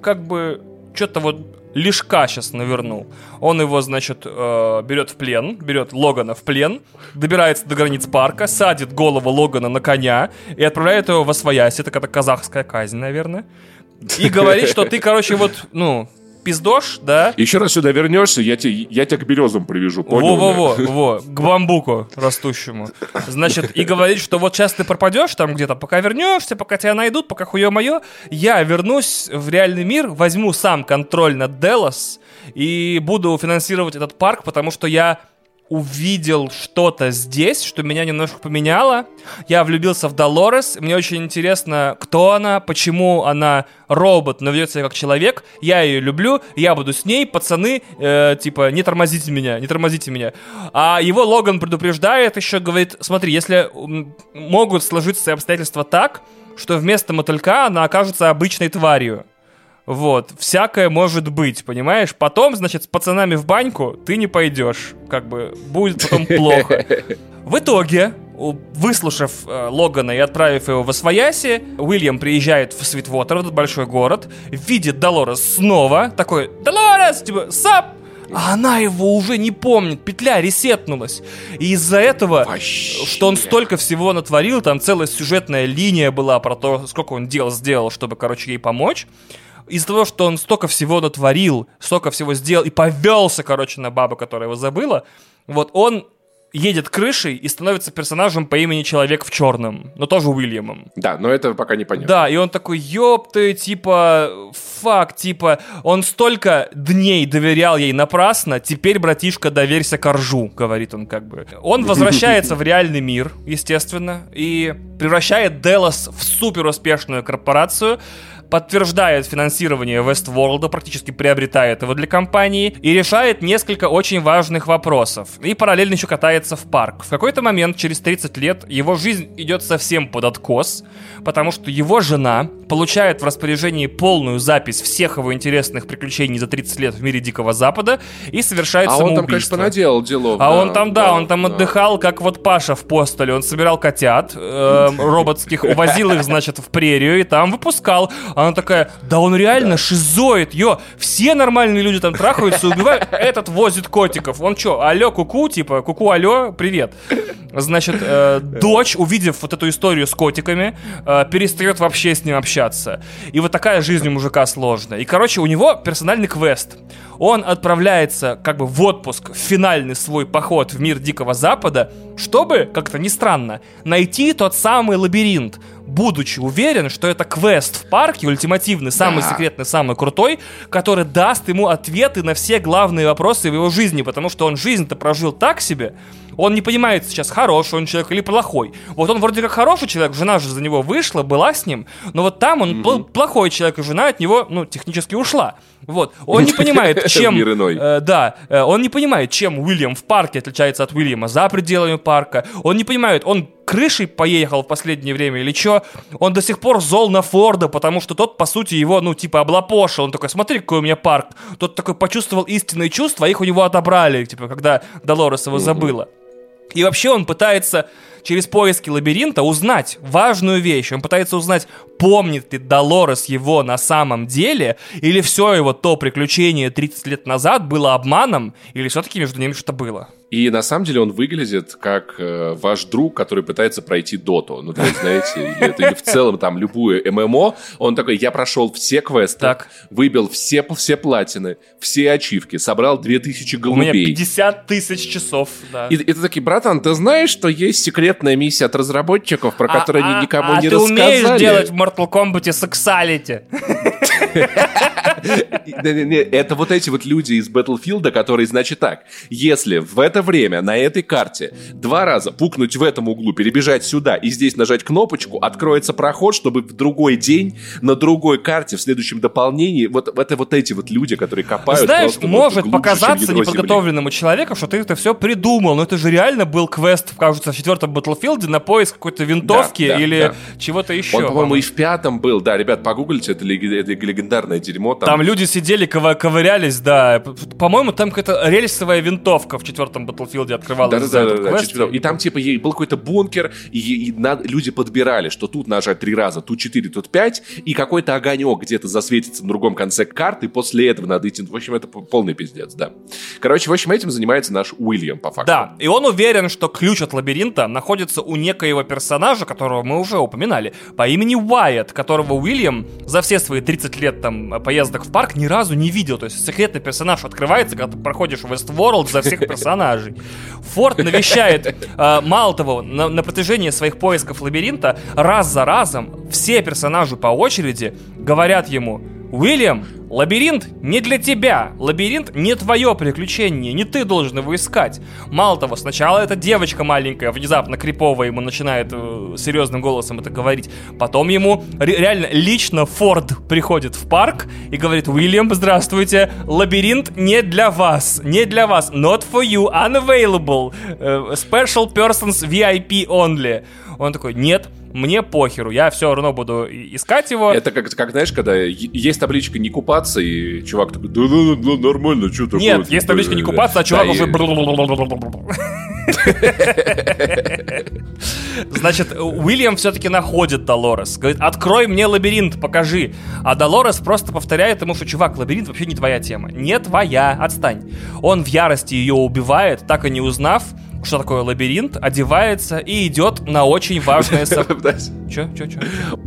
как бы что-то вот лишка сейчас навернул. Он его, значит, э, берет в плен, берет Логана в плен, добирается до границ парка, садит голову Логана на коня и отправляет его во своясь. Это какая-то казахская казнь, наверное. И говорит, что ты, короче, вот, ну, пиздош, да? Еще раз сюда вернешься, я, те, я тебя к березам привяжу, понял? Во-во-во, во, к бамбуку растущему. Значит, и говорит, что вот сейчас ты пропадешь там где-то, пока вернешься, пока тебя найдут, пока хуе мое, я вернусь в реальный мир, возьму сам контроль над Делос и буду финансировать этот парк, потому что я увидел что-то здесь, что меня немножко поменяло. Я влюбился в Долорес. Мне очень интересно, кто она, почему она робот, но ведет себя как человек. Я ее люблю, я буду с ней. Пацаны, э, типа, не тормозите меня, не тормозите меня. А его Логан предупреждает еще, говорит, смотри, если могут сложиться обстоятельства так, что вместо мотылька она окажется обычной тварью. Вот, всякое может быть, понимаешь? Потом, значит, с пацанами в баньку ты не пойдешь. Как бы будет потом плохо. В итоге, выслушав э, Логана и отправив его в Освояси, Уильям приезжает в Свитвотер, в этот большой город, видит Долорес снова, такой, Долорес, типа, сап, а она его уже не помнит, петля ресетнулась. И из-за этого, Вообще. что он столько всего натворил, там целая сюжетная линия была про то, сколько он дел сделал, чтобы, короче, ей помочь из-за того, что он столько всего натворил, столько всего сделал и повелся, короче, на бабу, которая его забыла, вот он едет крышей и становится персонажем по имени Человек в черном, но тоже Уильямом. Да, но это пока не понятно. Да, и он такой, ёб ты, типа, фак, типа, он столько дней доверял ей напрасно, теперь, братишка, доверься Коржу, говорит он как бы. Он возвращается в реальный мир, естественно, и превращает Делос в супер успешную корпорацию, подтверждает финансирование Westworld, практически приобретает его для компании и решает несколько очень важных вопросов. И параллельно еще катается в парк. В какой-то момент, через 30 лет, его жизнь идет совсем под откос, потому что его жена получает в распоряжении полную запись всех его интересных приключений за 30 лет в мире Дикого Запада и совершает а самоубийство. А он там, конечно, понаделал делов. А да, он там, да, да он там да. отдыхал, как вот Паша в постеле. Он собирал котят э, роботских, увозил их, значит, в прерию и там выпускал. Она такая, да он реально шизоид, ё, все нормальные люди там трахаются, убивают, этот возит котиков. Он чё, алё, куку, типа, куку, алё, привет. Значит, э, дочь, увидев вот эту историю с котиками, э, перестает вообще с ним общаться. И вот такая жизнь у мужика сложная. И, короче, у него персональный квест. Он отправляется как бы в отпуск, в финальный свой поход в мир Дикого Запада, чтобы, как-то не странно, найти тот самый лабиринт, будучи уверен, что это квест в парке, ультимативный, самый да. секретный, самый крутой, который даст ему ответы на все главные вопросы в его жизни, потому что он жизнь-то прожил так себе, он не понимает сейчас, хороший он человек или плохой. Вот он вроде как хороший человек, жена же за него вышла, была с ним, но вот там он mm-hmm. плохой человек, и жена от него, ну, технически ушла. Вот. Он не понимает, чем... Э, да, э, он не понимает, чем Уильям в парке отличается от Уильяма за пределами парка. Он не понимает, он крышей поехал в последнее время или что? Он до сих пор зол на Форда, потому что тот, по сути, его, ну, типа, облапошил. Он такой, смотри, какой у меня парк. Тот такой почувствовал истинные чувства, а их у него отобрали, типа, когда Долорес его забыла. И вообще он пытается через поиски лабиринта узнать важную вещь. Он пытается узнать, помнит ли Долорес его на самом деле, или все его то приключение 30 лет назад было обманом, или все-таки между ними что-то было. И на самом деле он выглядит как э, ваш друг, который пытается пройти доту. Ну, то есть, знаете, это или в целом там любую ММО. Он такой, я прошел все квесты, так. выбил все, все платины, все ачивки, собрал 2000 голубей. У меня 50 тысяч часов, да. И, и ты такой, братан, ты знаешь, что есть секретная миссия от разработчиков, про а, которую а, они никому а не рассказали? ты умеешь делать Mortal Kombat сексуалити? Это вот эти вот люди из Battlefield, которые, значит так, если в это время на этой карте два раза пукнуть в этом углу, перебежать сюда и здесь нажать кнопочку, откроется проход, чтобы в другой день на другой карте в следующем дополнении вот это вот эти вот люди, которые копают. Знаешь, может показаться неподготовленному человеку, что ты это все придумал, но это же реально был квест, кажется, в четвертом Battlefield на поиск какой-то винтовки или чего-то еще. Он, по-моему, и в пятом был. Да, ребят, погуглите, это, это легендарное дерьмо. Там, там люди сидели, ковырялись, да. По-моему, там какая-то рельсовая винтовка в четвертом Battlefield открывалась. Да, да, да, да, И там, типа, был какой-то бункер, и, и на, люди подбирали, что тут нажать три раза, тут четыре, тут пять, и какой-то огонек где-то засветится на другом конце карты, и после этого надо идти. В общем, это полный пиздец, да. Короче, в общем, этим занимается наш Уильям, по факту. Да, и он уверен, что ключ от лабиринта находится у некоего персонажа, которого мы уже упоминали, по имени Уайт, которого Уильям за все свои 30 лет там поездок в парк ни разу не видел. То есть секретный персонаж открывается, когда ты проходишь Westworld за всех персонажей. Форд навещает, э, мало того, на, на протяжении своих поисков лабиринта раз за разом все персонажи по очереди говорят ему, Уильям, лабиринт не для тебя. Лабиринт не твое приключение, не ты должен его искать. Мало того, сначала эта девочка маленькая, внезапно криповая, ему начинает э, серьезным голосом это говорить. Потом ему реально лично Форд приходит в парк и говорит, Уильям, здравствуйте, лабиринт не для вас, не для вас, not for you, unavailable, uh, special persons VIP only. Он такой, нет, мне похеру, я все равно буду искать его. Это как, как знаешь, когда есть табличка «не купаться», и чувак такой, да-да-да, нормально, что такое? Нет, есть табличка «не купаться», а чувак уже... Значит, Уильям все-таки находит Долорес. Говорит, открой мне лабиринт, покажи. А Долорес просто повторяет ему, что, чувак, лабиринт вообще не твоя тема. Не твоя, отстань. Он в ярости ее убивает, так и не узнав, что такое лабиринт, одевается и идет на очень важное событие. Че, че, че?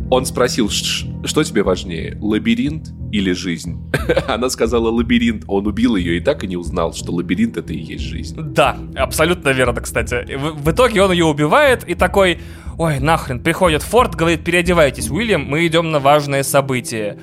Он спросил, что тебе важнее, лабиринт или жизнь? Она сказала лабиринт, он убил ее и так и не узнал, что лабиринт это и есть жизнь. Да, абсолютно верно, кстати. В, в итоге он ее убивает и такой, ой, нахрен, приходит Форд, говорит, переодевайтесь, Уильям, мы идем на важное событие.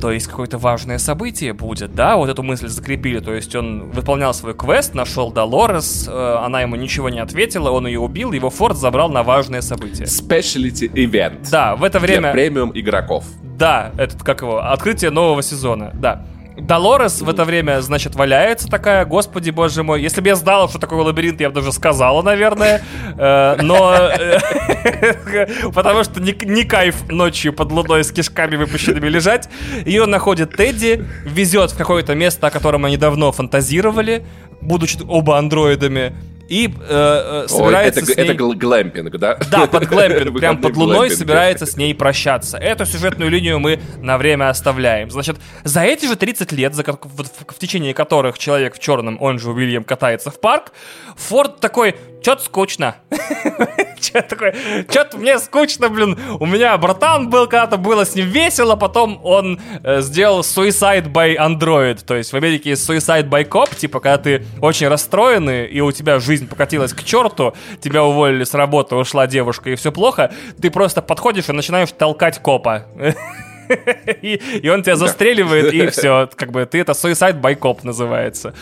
То есть какое-то важное событие будет, да, вот эту мысль закрепили, то есть он выполнял свой квест, нашел Долорес, э, она ему ничего не ответила, он ее убил, его Форд забрал на важное событие. Specialty event. Да, в это время... Для премиум игроков. Да, этот, как его, открытие нового сезона, да. Долорес в это время, значит, валяется такая, господи, боже мой. Если бы я знала, что такое лабиринт, я бы даже сказала, наверное. Э, но... Э, потому что не кайф ночью под луной с кишками выпущенными лежать. Ее находит Тедди, везет в какое-то место, о котором они давно фантазировали, будучи оба андроидами и э, э, собирается Ой, это, с ней... это глэмпинг, да? Да, под глэмпинг, прям под луной собирается с ней прощаться. Эту сюжетную линию мы на время оставляем. Значит, за эти же 30 лет, за, в, в, в течение которых человек в черном, он же Уильям, катается в парк, Форд такой, что-то скучно. Что-то такое, что-то мне скучно, блин. У меня братан был, когда-то было с ним весело, потом он э, сделал Suicide by Android. То есть в Америке есть Suicide by Cop, типа, когда ты очень расстроенный, и у тебя жизнь покатилась к черту, тебя уволили с работы, ушла девушка, и все плохо, ты просто подходишь и начинаешь толкать копа. и, и он тебя застреливает, и все, как бы ты это Suicide by Cop называется.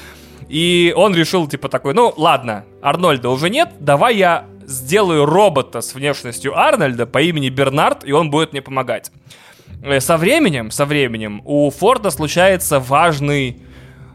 И он решил, типа, такой, ну, ладно, Арнольда уже нет, давай я сделаю робота с внешностью Арнольда по имени Бернард, и он будет мне помогать. Э, со временем, со временем у Форда случается важный,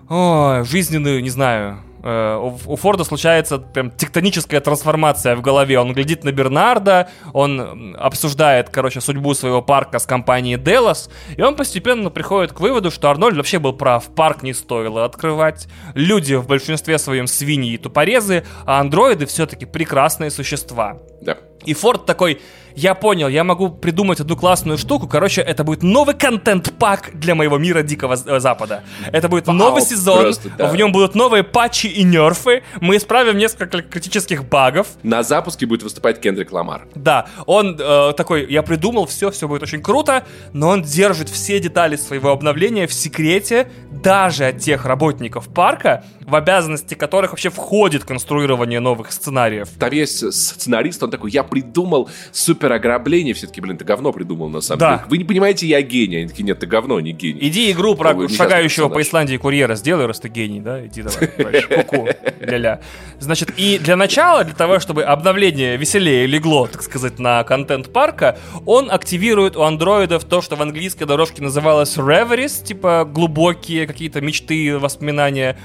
о, жизненный, не знаю, у Форда случается прям тектоническая трансформация в голове. Он глядит на Бернарда, он обсуждает, короче, судьбу своего парка с компанией Делос, и он постепенно приходит к выводу, что Арнольд вообще был прав. Парк не стоило открывать. Люди в большинстве своем свиньи и тупорезы, а андроиды все-таки прекрасные существа. Да. И Форд такой, я понял, я могу придумать одну классную штуку. Короче, это будет новый контент-пак для моего мира Дикого э, Запада. Это будет Вау, новый сезон, просто, да. в нем будут новые патчи и нерфы. Мы исправим несколько критических багов. На запуске будет выступать Кендрик Ламар. Да, он э, такой, я придумал, все, все будет очень круто, но он держит все детали своего обновления в секрете даже от тех работников парка, в обязанности которых вообще входит конструирование новых сценариев. Там есть сценарист, он такой, я придумал супер ограбление, все-таки, блин, ты говно придумал на самом да. деле. Вы не понимаете, я гений. Они такие, нет, ты говно, не гений. Иди игру про Ой, шагающего по Исландии курьера сделай, раз ты гений, да? Иди давай, ку ля-ля. Значит, и для начала, для того, чтобы обновление веселее легло, так сказать, на контент парка, он активирует у андроидов то, что в английской дорожке называлось reveries, типа глубокие какие-то мечты, воспоминания.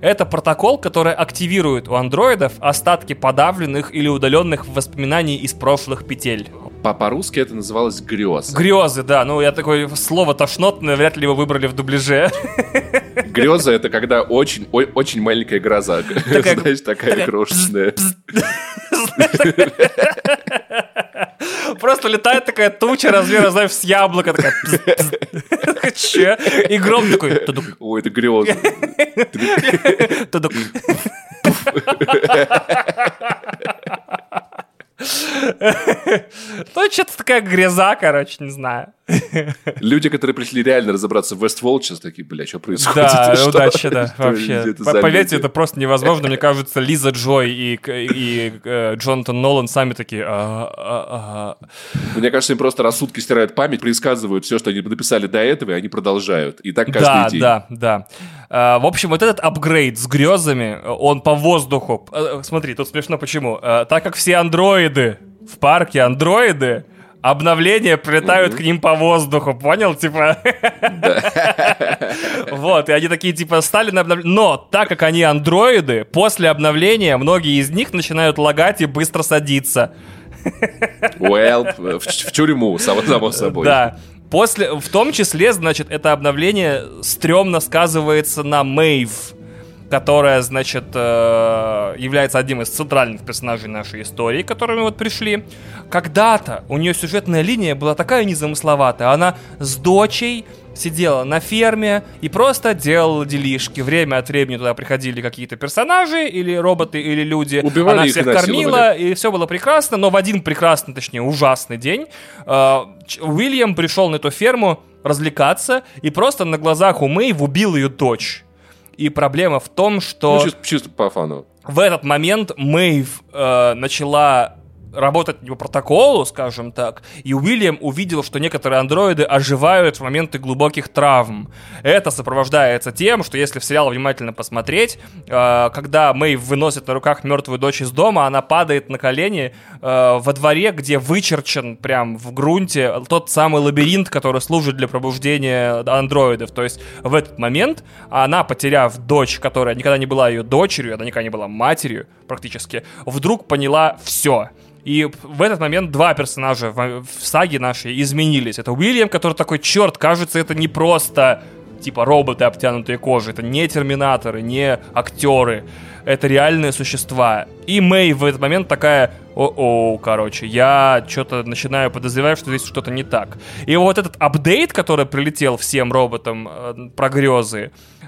Это протокол, который активирует у андроидов остатки подавленных или удаленных воспоминаний из прошлых петель. По-русски это называлось грезы. Грезы, да. Ну, я такое слово тошнотное, вряд ли его выбрали в дубляже. Греза — это когда очень, о, очень маленькая гроза. Такая, Знаешь, такая, такая крошечная. Просто летает такая туча размера, знаешь, с яблока. Такая... Че? И гром такой... Ой, это грезы. Ну, что-то такая гряза, короче, не знаю. Люди, которые пришли реально разобраться в Westworld, сейчас такие, бля, что происходит? Да, удачи, да, вообще. Поверьте, это просто невозможно. Мне кажется, Лиза Джой и, и э, Джонатан Нолан сами такие, а, а, а. Мне кажется, им просто рассудки стирают память, предсказывают все, что они написали до этого, и они продолжают. И так каждый да, день. Да, да, да. В общем, вот этот апгрейд с грезами, он по воздуху. Э, смотри, тут смешно почему. Э, так как все андроиды в парке андроиды, обновления прилетают к ним по воздуху, понял? Типа... Вот, и они такие, типа, стали на обновление. Но, так как они андроиды, после обновления многие из них начинают лагать и быстро садиться. Well, в, в тюрьму, само, само собой. Да. После, в том числе, значит, это обновление стрёмно сказывается на Мэйв которая, значит, э, является одним из центральных персонажей нашей истории, к мы вот пришли. Когда-то у нее сюжетная линия была такая незамысловатая. Она с дочей сидела на ферме и просто делала делишки. Время от времени туда приходили какие-то персонажи, или роботы, или люди. Убивали Она всех кормила, и все было прекрасно. Но в один прекрасный, точнее, ужасный день э, Уильям пришел на эту ферму развлекаться и просто на глазах у Мэйв убил ее дочь. И проблема в том, что... Ну, чисто, чисто по фану. В этот момент Мэйв э, начала работать по протоколу, скажем так, и Уильям увидел, что некоторые андроиды оживают в моменты глубоких травм. Это сопровождается тем, что если в сериал внимательно посмотреть, э, когда Мэй выносит на руках мертвую дочь из дома, она падает на колени э, во дворе, где вычерчен прям в грунте тот самый лабиринт, который служит для пробуждения андроидов. То есть в этот момент она, потеряв дочь, которая никогда не была ее дочерью, она никогда не была матерью практически, вдруг поняла все. И в этот момент два персонажа в, в саге нашей изменились. Это Уильям, который такой, черт, кажется, это не просто типа роботы, обтянутые кожей. Это не терминаторы, не актеры. Это реальные существа. И Мэй в этот момент такая, о-о, короче, я что-то начинаю подозревать, что здесь что-то не так. И вот этот апдейт, который прилетел всем роботам э, про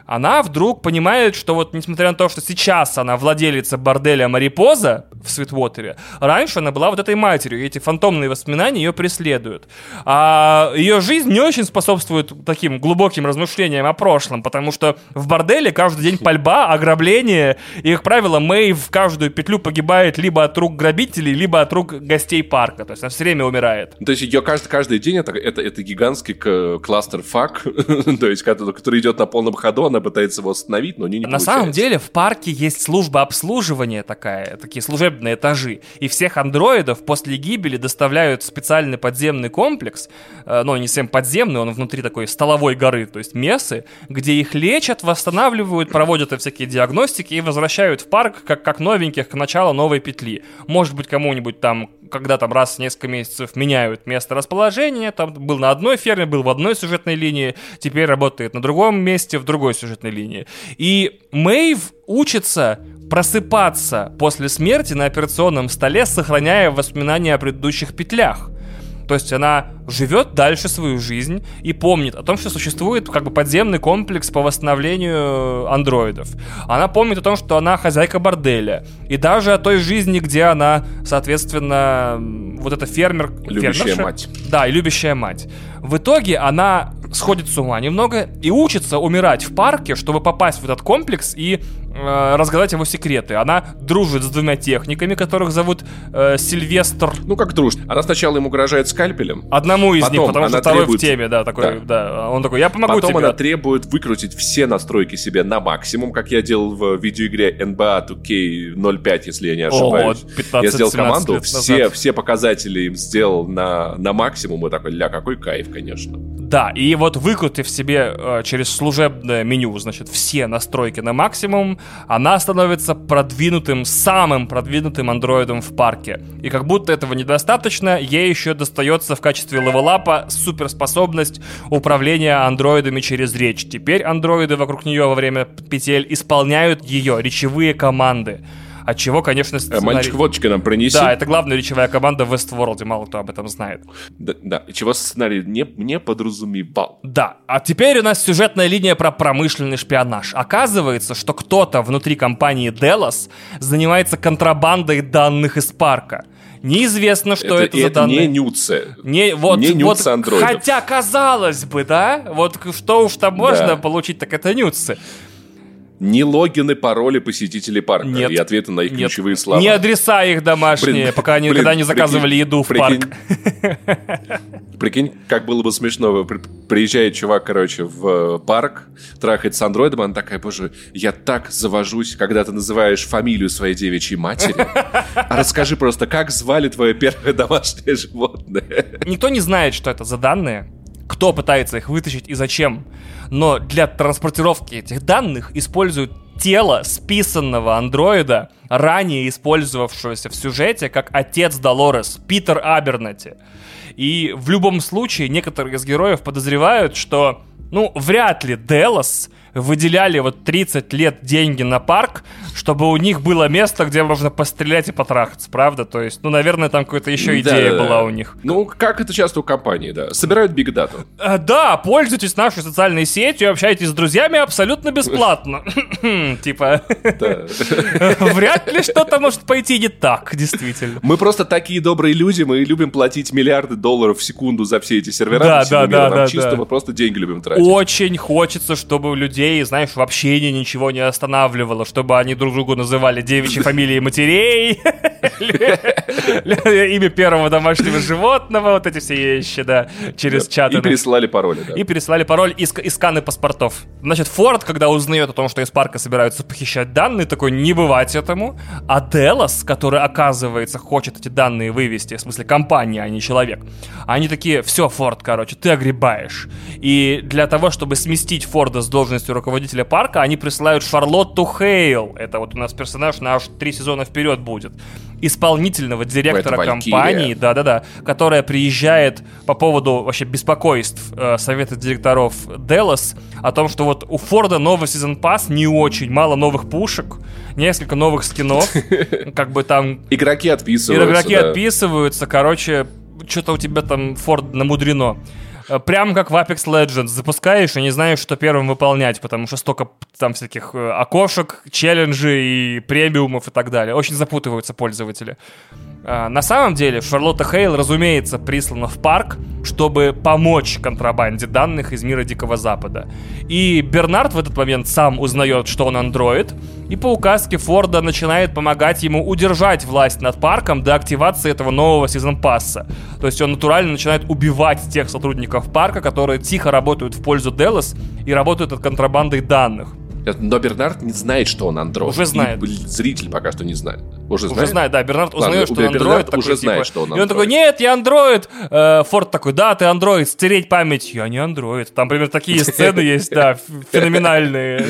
она вдруг понимает, что вот несмотря на то, что сейчас она владелица борделя Марипоза в Свитвотере, раньше она была вот этой матерью, и эти фантомные воспоминания ее преследуют. А ее жизнь не очень способствует таким глубоким размышлениям о прошлом, потому что в борделе каждый день пальба, ограбление, и, как правило, Мэй в каждую петлю погибает либо от рук грабителей, либо от рук гостей парка, то есть она все время умирает. То есть ее каждый, каждый день это, это, это гигантский кластер фак, то есть который, идет на полном ходу, она пытается его остановить, но не, не На самом деле в парке есть служба обслуживания такая, такие служебные этажи. И всех андроидов после гибели доставляют в специальный подземный комплекс, э, ну, не совсем подземный, он внутри такой столовой горы, то есть мессы, где их лечат, восстанавливают, проводят всякие диагностики и возвращают в парк как, как новеньких к началу новой петли. Может быть, кому-нибудь там когда там раз в несколько месяцев меняют место расположения, там был на одной ферме, был в одной сюжетной линии, теперь работает на другом месте, в другой сюжетной линии. И Мэйв учится просыпаться после смерти на операционном столе, сохраняя воспоминания о предыдущих петлях. То есть она живет дальше свою жизнь и помнит о том, что существует как бы подземный комплекс по восстановлению андроидов. Она помнит о том, что она хозяйка борделя. И даже о той жизни, где она, соответственно, вот эта фермер... Любящая фермерша, мать. Да, и любящая мать. В итоге она сходит с ума немного и учится умирать в парке, чтобы попасть в этот комплекс и э, разгадать его секреты. Она дружит с двумя техниками, которых зовут э, Сильвестр. Ну как дружит? Она сначала ему угрожает скальпелем. Одному из Потом них, потому что второй требует... в теме, да, такой, да. да. Он такой, я помогу Потом тебе. она требует выкрутить все настройки себе на максимум, как я делал в видеоигре NBA 2K05, если я не ошибаюсь. О, 15, я сделал команду, все, все показатели им сделал на, на максимум, и такой, ля, какой кайф, конечно. Да, и вот выкрутив себе э, через служебное меню, значит, все настройки на максимум, она становится продвинутым, самым продвинутым андроидом в парке. И как будто этого недостаточно, ей еще достается в качестве левелапа суперспособность управления андроидами через речь. Теперь андроиды вокруг нее во время петель исполняют ее речевые команды. От чего, конечно, э, сценарий... Мальчик водочки нам принеси. Да, это главная речевая команда в Westworld, мало кто об этом знает. Да, да. чего сценарий не, не подразумевал. Да, а теперь у нас сюжетная линия про промышленный шпионаж. Оказывается, что кто-то внутри компании Delos занимается контрабандой данных из парка. Неизвестно, что это, это за это данные. не нюцы. Не, вот, не вот, нюцы андроидов. Хотя, казалось бы, да? Вот что уж там можно Да. получить, так это нюцы. Не логины, пароли посетителей парка Нет. и ответы на их Нет. ключевые слова. Не адреса их домашние, Блин, пока они, блин, когда они заказывали прикинь, еду в прикинь. парк. Прикинь, как было бы смешно. Приезжает чувак, короче, в э, парк, трахает с андроидом, она такая, боже, я так завожусь, когда ты называешь фамилию своей девичьей матери. А расскажи просто, как звали твое первое домашнее животное? Никто не знает, что это за данные, кто пытается их вытащить и зачем. Но для транспортировки этих данных используют тело списанного андроида, ранее использовавшегося в сюжете как отец Долорес, Питер Абернати. И в любом случае некоторые из героев подозревают, что, ну, вряд ли Делос выделяли вот 30 лет деньги на парк, чтобы у них было место, где можно пострелять и потрахаться, правда? То есть, ну, наверное, там какая-то еще идея Да-да-да. была у них. Ну, как это часто у компаний, да. Собирают биг-дату. Э, Да, пользуйтесь нашей социальной сетью, общайтесь с друзьями абсолютно бесплатно. Типа, Да. вряд ли что-то может пойти не так, действительно. Мы просто такие добрые люди, мы любим платить миллиарды долларов в секунду за все эти сервера. Да, да, да, да, чисто да. мы просто деньги любим тратить. Очень хочется, чтобы у людей, знаешь, в общении ничего не останавливало, чтобы они друг другу называли девичьи фамилии матерей, имя первого домашнего животного, вот эти все вещи, да, через чаты. И пересылали пароли, да. И переслали пароль и сканы паспортов. Значит, Форд, когда узнает о том, что из парка собираются похищать данные, такой, не бывать этому. А Делос, который, оказывается, хочет эти данные вывести, в смысле компания, а не человек, они такие, все, Форд, короче, ты огребаешь. И для того, чтобы сместить Форда с должности руководителя парка, они присылают Шарлотту Хейл. Это вот у нас персонаж на аж три сезона вперед будет. Исполнительного директора Это компании, да-да-да, которая приезжает по поводу вообще беспокойств э, совета директоров Делос о том, что вот у Форда новый сезон пас не очень, мало новых пушек, несколько новых скинов, как бы там Игроки отписываются. игроки да. отписываются, короче, что-то у тебя там Форд намудрено. Э, Прям как в Apex Legends запускаешь и не знаешь, что первым выполнять, потому что столько там всяких э, окошек, челленджей и премиумов и так далее. Очень запутываются пользователи. А, На самом деле Шарлотта Хейл, разумеется, прислана в парк, чтобы помочь контрабанде данных из мира Дикого Запада. И Бернард в этот момент сам узнает, что он андроид, и по указке Форда начинает помогать ему удержать власть над парком до активации этого нового сезон-пасса. То есть он натурально начинает убивать тех сотрудников парка, которые тихо работают в пользу Делос и работают от контрабанды данных. Но Бернард не знает, что он андроид. Уже знает. И, зритель пока что не знает. Уже Уже знает? знает, да, Бернард Ладно, узнает, что он андроид. такой, уже знает, типа, что он И он андроид. такой, нет, я андроид. Э, Форд такой, да, ты андроид, стереть память. Я не андроид. Там, примерно, такие сцены есть, да, феноменальные.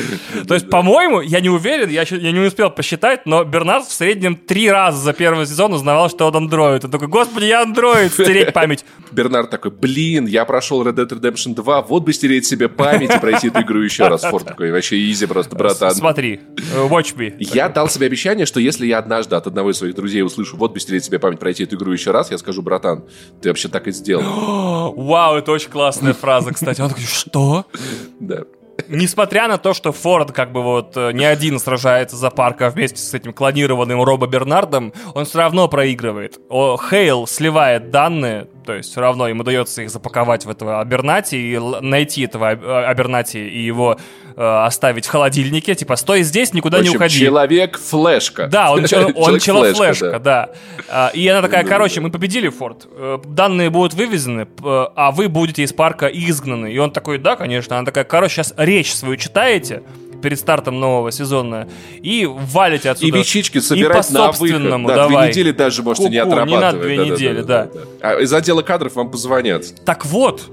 То есть, по-моему, я не уверен, я, я не успел посчитать, но Бернард в среднем три раза за первый сезон узнавал, что он андроид. Он такой, господи, я андроид, стереть память. Бернард такой, блин, я прошел Red Dead Redemption 2, вот бы стереть себе память и пройти эту игру еще раз. Форд такой, вообще изи просто, братан. Смотри, э, watch me. Я дал себе обещание, что если я однажды от одного из своих друзей услышу, вот бы стереть себе память, пройти эту игру еще раз, я скажу, братан, ты вообще так и сделал. Вау, это очень классная фраза, кстати. Он такой, что? Да. Несмотря на то, что Форд как бы вот э, не один сражается за парк, а вместе с этим клонированным Робо Бернардом, он все равно проигрывает. О, Хейл сливает данные, то есть все равно ему удается их запаковать в этого Абернати и найти этого Аб- Абернати и его э, оставить в холодильнике. Типа, стой здесь, никуда В не общем, уходи. человек-флешка. Да, он, чел- он Человек-флешка, челофлешка, да. А, И она такая, короче, мы победили, Форд. Э, Данные будут вывезены, э, а вы будете из парка изгнаны. И он такой, да, конечно. Она такая, короче, сейчас речь свою читаете перед стартом нового сезона и валите И отсюда. вещички И собирать по на выход. собственному, Да, давай. две недели даже можете не Ку-ку, не отрабатывать. надо две Да-да-да, недели, да. А из отдела кадров вам позвонят. Так вот,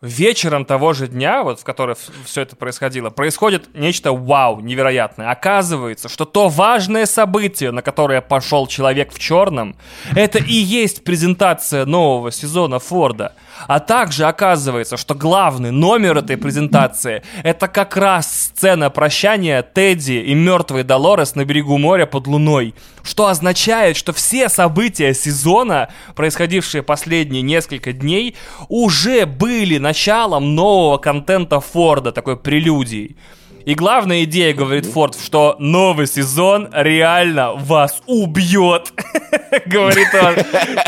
вечером того же дня, вот в который все это происходило, происходит нечто вау, невероятное. Оказывается, что то важное событие, на которое пошел человек в черном, это и есть презентация нового сезона Форда. А также оказывается, что главный номер этой презентации это как раз сцена прощания Тедди и мертвой Долорес на берегу моря под луной. Что означает, что все события сезона, происходившие последние несколько дней, уже были началом нового контента Форда, такой прелюдией. И главная идея, говорит Форд, что новый сезон реально вас убьет. Говорит он.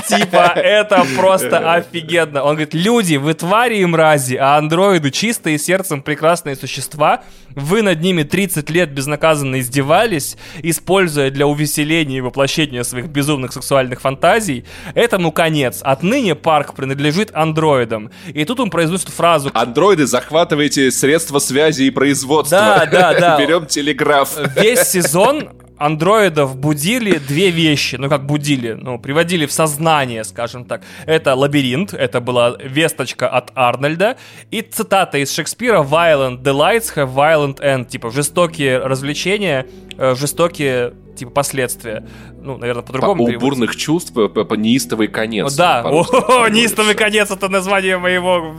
Типа, это просто офигенно. Он говорит, люди, вы твари и мрази, а андроиды чистые сердцем прекрасные существа. Вы над ними 30 лет безнаказанно издевались, используя для увеселения и воплощения своих безумных сексуальных фантазий. Этому конец. Отныне парк принадлежит андроидам. И тут он произносит фразу... Андроиды, захватывайте средства связи и производства. Да, да, да. Берем телеграф. Весь сезон андроидов будили две вещи, ну как будили, ну приводили в сознание, скажем так. Это лабиринт, это была весточка от Арнольда, и цитата из Шекспира «Violent delights have violent end», типа жестокие развлечения, жестокие типа последствия. Ну, наверное, по-другому. По, у бурных чувств по, по, по неистовый конец. Да, о, неистовый конец это название моего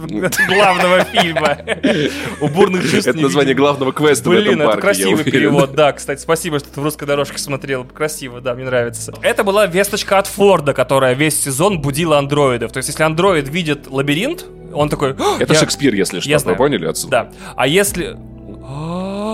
главного фильма. У бурных чувств. Это название главного квеста Блин, это красивый перевод, да. Кстати, спасибо, что ты в русской дорожке смотрел. Красиво, да, мне нравится. Это была весточка от Форда, которая весь сезон будила андроидов. То есть, если андроид видит лабиринт, он такой... Это Шекспир, если что, вы поняли отсюда? Да. А если...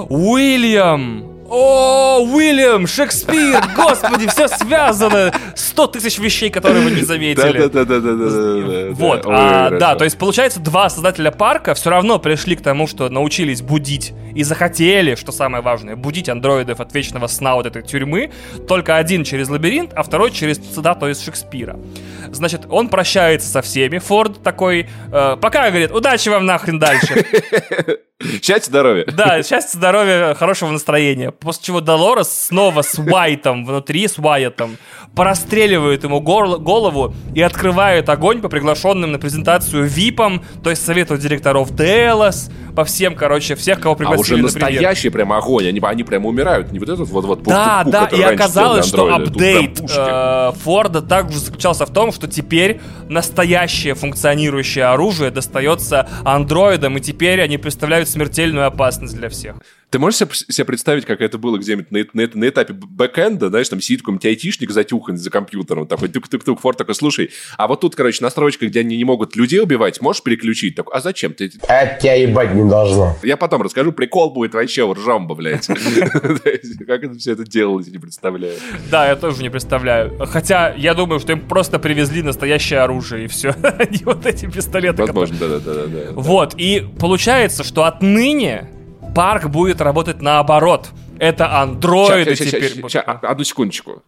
Уильям! О, Уильям, Шекспир, господи, все связано. Сто тысяч вещей, которые вы не заметили. Да-да-да. Вот, а, да, то есть получается, два создателя парка все равно пришли к тому, что научились будить и захотели, что самое важное, будить андроидов от вечного сна вот этой тюрьмы. Только один через лабиринт, а второй через цитату из Шекспира. Значит, он прощается со всеми. Форд такой, э, пока, говорит, удачи вам нахрен дальше. Счастья, здоровья. Да, счастья, здоровья, хорошего настроения. После чего Долорес снова с Уайтом внутри, с Уайтом, простреливает ему голову и открывает огонь по приглашенным на презентацию ВИПам, то есть совету директоров Делос, по всем, короче, всех, кого пригласили, А уже настоящий прям огонь, они, они прям умирают, не вот этот вот вот Да, пук, да, и оказалось, что апдейт э, Форда также заключался в том, что теперь настоящее функционирующее оружие достается андроидам, и теперь они представляют смертельную опасность для всех. Ты можешь себе представить, как это было где-нибудь на, на, на этапе бэкэнда, знаешь, там сидит какой-нибудь айтишник затюхан за компьютером, такой тук-тук-тук, Форд такой, слушай, а вот тут, короче, настройка, где они не могут людей убивать, можешь переключить? Так, а зачем ты? Это тебя ебать не должно. Я потом расскажу, прикол будет вообще ржомба, блядь. Как это все это делалось, не представляю. Да, я тоже не представляю. Хотя, я думаю, что им просто привезли настоящее оружие, и все. Не вот эти пистолеты. Возможно, да-да-да. Вот, и получается, что отныне парк будет работать наоборот. Это андроиды ща, теперь. Ща, ща, одну секундочку.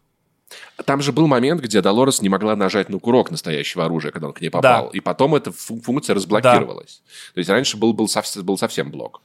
Там же был момент, где Долорес не могла нажать на курок настоящего оружия, когда он к ней попал. Да. И потом эта функция разблокировалась. Да. То есть раньше был, был, совсем, был совсем блок.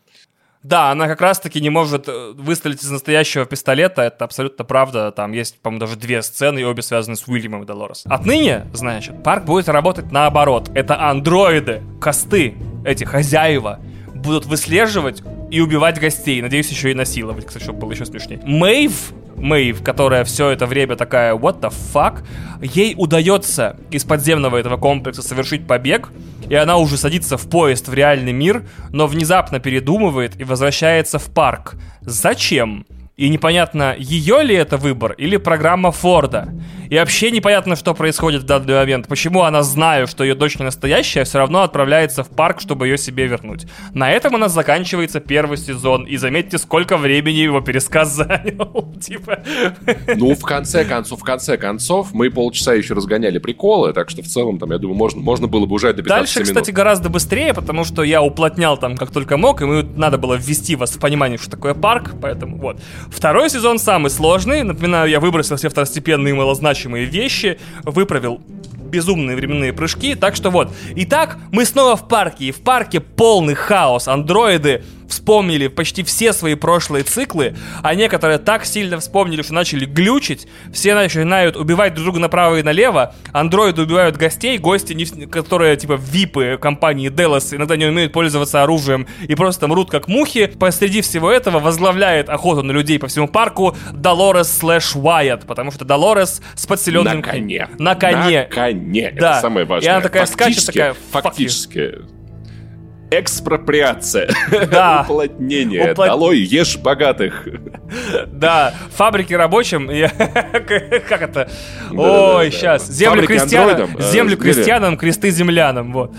Да, она как раз-таки не может э, выстрелить из настоящего пистолета, это абсолютно правда. Там есть, по-моему, даже две сцены, и обе связаны с Уильямом и Долорес. Отныне, значит, парк будет работать наоборот. Это андроиды, косты, эти хозяева, будут выслеживать и убивать гостей. Надеюсь, еще и насиловать, кстати, чтобы было еще смешнее. Мэйв Мэйв, которая все это время такая what the fuck, ей удается из подземного этого комплекса совершить побег, и она уже садится в поезд в реальный мир, но внезапно передумывает и возвращается в парк. Зачем? И непонятно, ее ли это выбор или программа Форда. И вообще непонятно, что происходит в данный момент. Почему она, зная, что ее дочь не настоящая, все равно отправляется в парк, чтобы ее себе вернуть. На этом у нас заканчивается первый сезон. И заметьте, сколько времени его пересказ занял. Типа... Ну, в конце концов, в конце концов, мы полчаса еще разгоняли приколы, так что в целом, там, я думаю, можно, можно было бы уже до 15 Дальше, минут. кстати, гораздо быстрее, потому что я уплотнял там как только мог, и мы надо было ввести вас в понимание, что такое парк, поэтому вот. Второй сезон самый сложный. Напоминаю, я выбросил все второстепенные малозначимые вещи, выправил безумные временные прыжки. Так что вот. Итак, мы снова в парке. И в парке полный хаос. Андроиды вспомнили почти все свои прошлые циклы, а некоторые так сильно вспомнили, что начали глючить, все начинают убивать друг друга направо и налево, андроиды убивают гостей, гости, которые типа випы компании Delos иногда не умеют пользоваться оружием и просто мрут как мухи. Посреди всего этого возглавляет охоту на людей по всему парку Долорес слэш Уайт, потому что Долорес с подселенным... На коне. На коне. На коне. Да. Это самое важное. И она такая скачет, такая... Фактически экспроприация. Да. Уплотнение. Уплот... Долой ешь богатых. Да. Фабрики рабочим. Как это? Ой, сейчас. Землю крестьянам. Э, землю крестьянам, кресты землянам. Вот.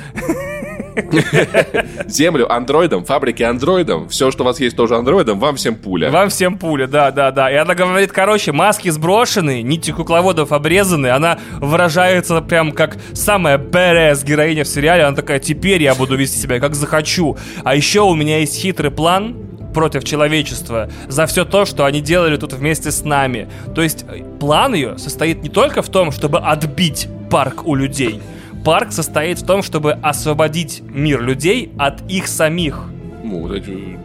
Землю андроидом, фабрики андроидом, все, что у вас есть тоже андроидом, вам всем пуля. Вам всем пуля, да, да, да. И она говорит, короче, маски сброшены, нити кукловодов обрезаны, она выражается прям как самая badass героиня в сериале, она такая, теперь я буду вести себя как захочу. А еще у меня есть хитрый план, против человечества за все то, что они делали тут вместе с нами. То есть э, план ее состоит не только в том, чтобы отбить парк у людей. Парк состоит в том, чтобы освободить мир людей от их самих. Ну, вот эти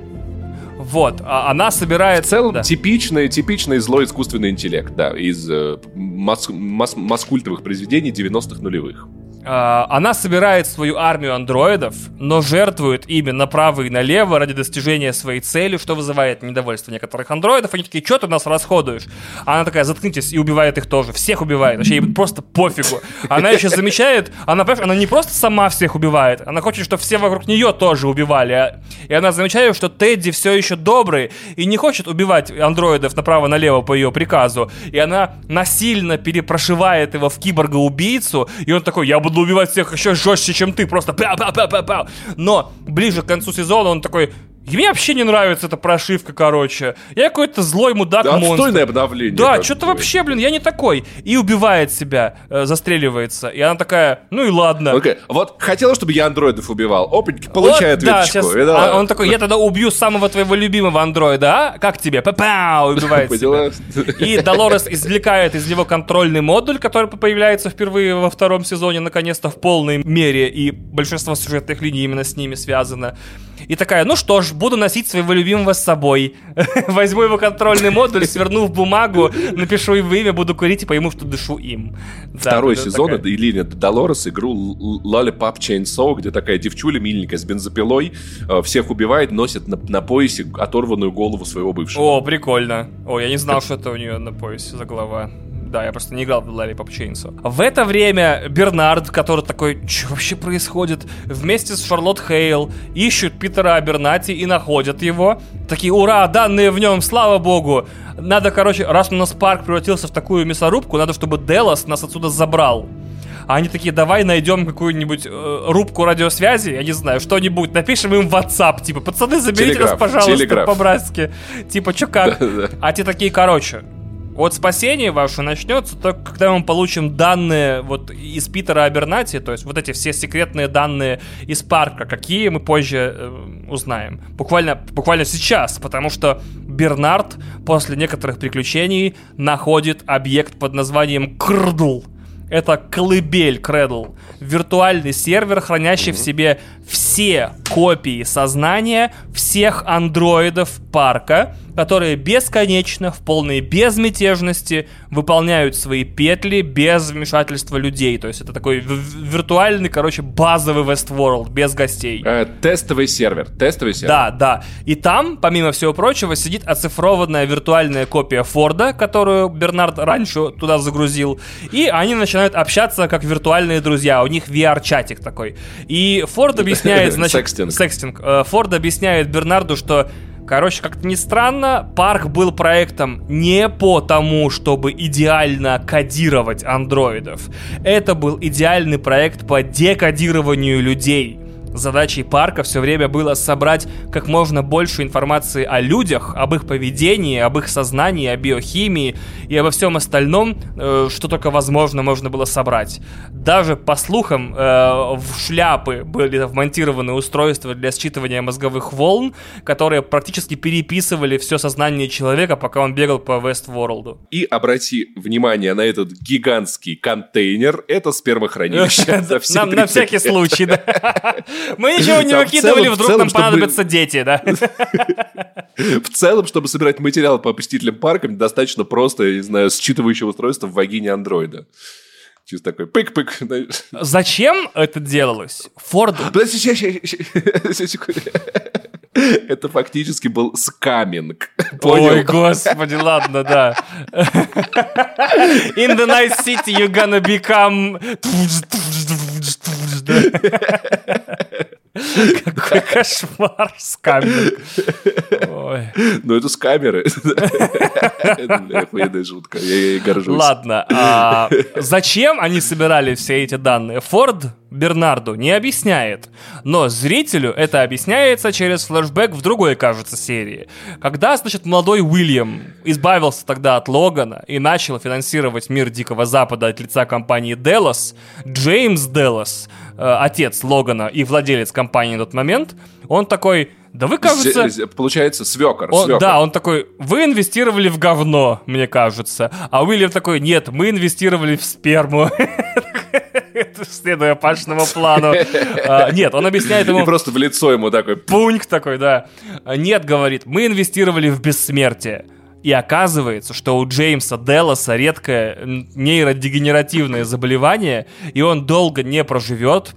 вот, а она собирает... В целом, да. типичный, типичный злой искусственный интеллект, да, из э, мас, мас, маскультовых произведений 90-х нулевых. А, она собирает свою армию андроидов, но жертвует ими направо и налево ради достижения своей цели, что вызывает недовольство некоторых андроидов. Они такие, что ты нас расходуешь? Она такая, заткнитесь, и убивает их тоже. Всех убивает. Вообще, ей просто пофигу. Она еще замечает, она, она не просто сама всех убивает, она хочет, чтобы все вокруг нее тоже убивали. И она замечает, что Тедди все еще добрый и не хочет убивать андроидов направо-налево по ее приказу. И она насильно перепрошивает его в киборга-убийцу, и он такой, я буду буду убивать всех еще жестче, чем ты, просто пя пя пя пя пя Но ближе к концу сезона он такой, и мне вообще не нравится эта прошивка, короче. Я какой-то злой мудак да, монстр. Отстойное обновление. Да, что-то вообще, блин, я не такой. И убивает себя, э, застреливается. И она такая, ну и ладно. Okay. Вот хотела, чтобы я андроидов убивал. Опаньки, получает вот, да, сейчас, и а он такой, я тогда убью самого твоего любимого андроида, а? Как тебе? Па-пау! Убивает себя. И Долорес извлекает из него контрольный модуль, который появляется впервые во втором сезоне, наконец-то в полной мере. И большинство сюжетных линий именно с ними связано. И такая, ну что ж, буду носить своего любимого с собой. Возьму его контрольный модуль, сверну в бумагу, напишу его имя, буду курить и пойму, что дышу им. Второй да, сезон это Ильина Долорес игру Lollipop Chainsaw, где такая девчуля миленькая с бензопилой э, всех убивает, носит на, на поясе оторванную голову своего бывшего. О, прикольно. О, я не знал, что это у нее на поясе за голова. Да, я просто не играл в Lollipop Chainsaw. В это время Бернард, который такой, что вообще происходит, вместе с Шарлотт Хейл ищут Питера Абернати и находят его. Такие, ура, данные в нем, слава богу. Надо, короче, раз у нас парк превратился в такую мясорубку, надо, чтобы Делос нас отсюда забрал. А они такие, давай найдем какую-нибудь э, рубку радиосвязи, я не знаю, что-нибудь, напишем им в WhatsApp, типа, пацаны, заберите телеграф, нас, пожалуйста, по-братски. Типа, чё как? А те такие, короче, вот спасение ваше начнется только когда мы получим данные вот из Питера Абернати, то есть вот эти все секретные данные из парка, какие мы позже э, узнаем. Буквально, буквально сейчас, потому что Бернард после некоторых приключений находит объект под названием Крдл. Это колыбель Кредл. Виртуальный сервер, хранящий mm-hmm. в себе все копии сознания всех андроидов парка, которые бесконечно, в полной безмятежности выполняют свои петли без вмешательства людей. То есть это такой виртуальный, короче, базовый Westworld, без гостей. Э, тестовый сервер, тестовый сервер. Да, да. И там, помимо всего прочего, сидит оцифрованная виртуальная копия Форда, которую Бернард раньше туда загрузил. И они начинают общаться как виртуальные друзья. У них VR-чатик такой. И Форд объясняет, значит... Секстинг. Секстинг. Э, Форд объясняет Бернарду, что Короче, как-то не странно, парк был проектом не по тому, чтобы идеально кодировать андроидов. Это был идеальный проект по декодированию людей. Задачей парка все время было собрать как можно больше информации о людях, об их поведении, об их сознании, о биохимии и обо всем остальном, э, что только возможно можно было собрать. Даже по слухам э, в шляпы были вмонтированы устройства для считывания мозговых волн, которые практически переписывали все сознание человека, пока он бегал по Вестворлду. И обрати внимание на этот гигантский контейнер, это спермохранилище. На всякий случай, да. Мы ничего не выкидывали, вдруг нам понадобятся дети, да? В целом, чтобы собирать материал по посетителям парка, достаточно просто, я не знаю, считывающего устройства в вагине андроида. Чисто такой пык-пык. Зачем это делалось? Форд... Это фактически был скаминг. Понял? Ой, господи, ладно, да. In the night city you're gonna become... Какой кошмар, скамер. Ну, это с камеры. Охуенная шутка, я ей горжусь. Ладно, а зачем они собирали все эти данные? Форд Бернарду не объясняет, но зрителю это объясняется через флешбэк в другой, кажется, серии. Когда, значит, молодой Уильям избавился тогда от Логана и начал финансировать мир Дикого Запада от лица компании Делос, Джеймс Делос, э, отец Логана и владелец компании на тот момент, он такой, да вы, кажется... Получается, свекор, он, свекор. Да, он такой, вы инвестировали в говно, мне кажется. А Уильям такой, нет, мы инвестировали в сперму. Следуя Пашному плану. А, нет, он объясняет ему... И просто в лицо ему такой... Пуньк такой, да. Нет, говорит, мы инвестировали в бессмертие. И оказывается, что у Джеймса Делласа редкое нейродегенеративное заболевание, и он долго не проживет,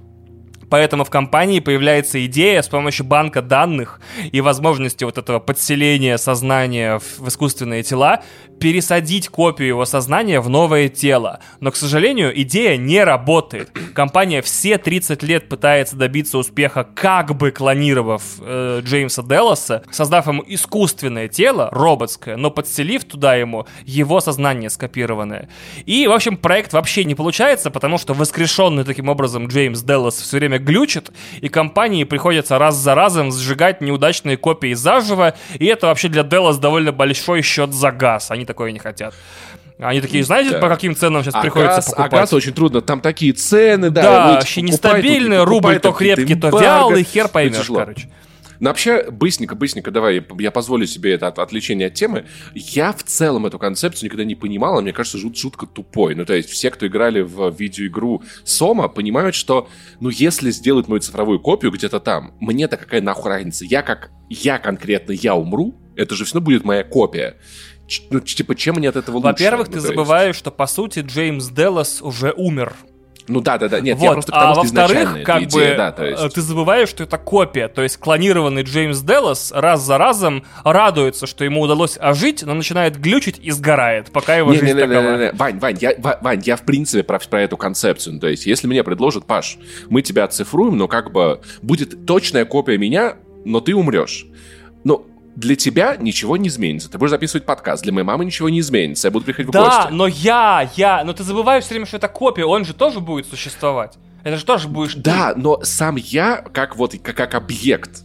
Поэтому в компании появляется идея с помощью банка данных и возможности вот этого подселения сознания в искусственные тела пересадить копию его сознания в новое тело. Но, к сожалению, идея не работает. Компания все 30 лет пытается добиться успеха, как бы клонировав э, Джеймса Делласа, создав ему искусственное тело, роботское, но подселив туда ему его сознание скопированное. И, в общем, проект вообще не получается, потому что воскрешенный таким образом Джеймс Деллас все время глючит, и компании приходится раз за разом сжигать неудачные копии заживо, и это вообще для Деллас довольно большой счет за газ. Они такое не хотят. Они такие, знаете, да. по каким ценам сейчас а приходится газ, покупать? А газ очень трудно, там такие цены, да. Да, вообще нестабильные, рубль то крепкий, то вялый, хер поймешь, короче. Но вообще, быстренько, быстренько, давай, я позволю себе это от, отвлечение от темы. Я в целом эту концепцию никогда не понимал, а мне кажется, жут, жутко тупой. Ну, то есть все, кто играли в видеоигру Сома, понимают, что, ну, если сделать мою цифровую копию где-то там, мне-то какая нахуй разница? Я как, я конкретно, я умру, это же все равно будет моя копия ну, типа, чем мне от этого лучше? Во-первых, ну, ты забываешь, есть... что, по сути, Джеймс Деллас уже умер. Ну да, да, да. Нет, вот. я просто потому, а во-вторых, как идея, бы да, то есть... ты забываешь, что это копия. То есть клонированный Джеймс Деллас раз за разом радуется, что ему удалось ожить, но начинает глючить и сгорает, пока его не, жизнь не, не, такова. Не, не, не. Вань, Вань, я, Вань, я в принципе про, про эту концепцию. То есть, если мне предложат, Паш, мы тебя оцифруем, но как бы будет точная копия меня, но ты умрешь. Ну, для тебя ничего не изменится. Ты будешь записывать подкаст. Для моей мамы ничего не изменится. Я буду приходить в да, гости. Да, но я, я... Но ты забываешь все время, что это копия. Он же тоже будет существовать. Это же тоже будешь Да, но сам я, как вот, как, как объект,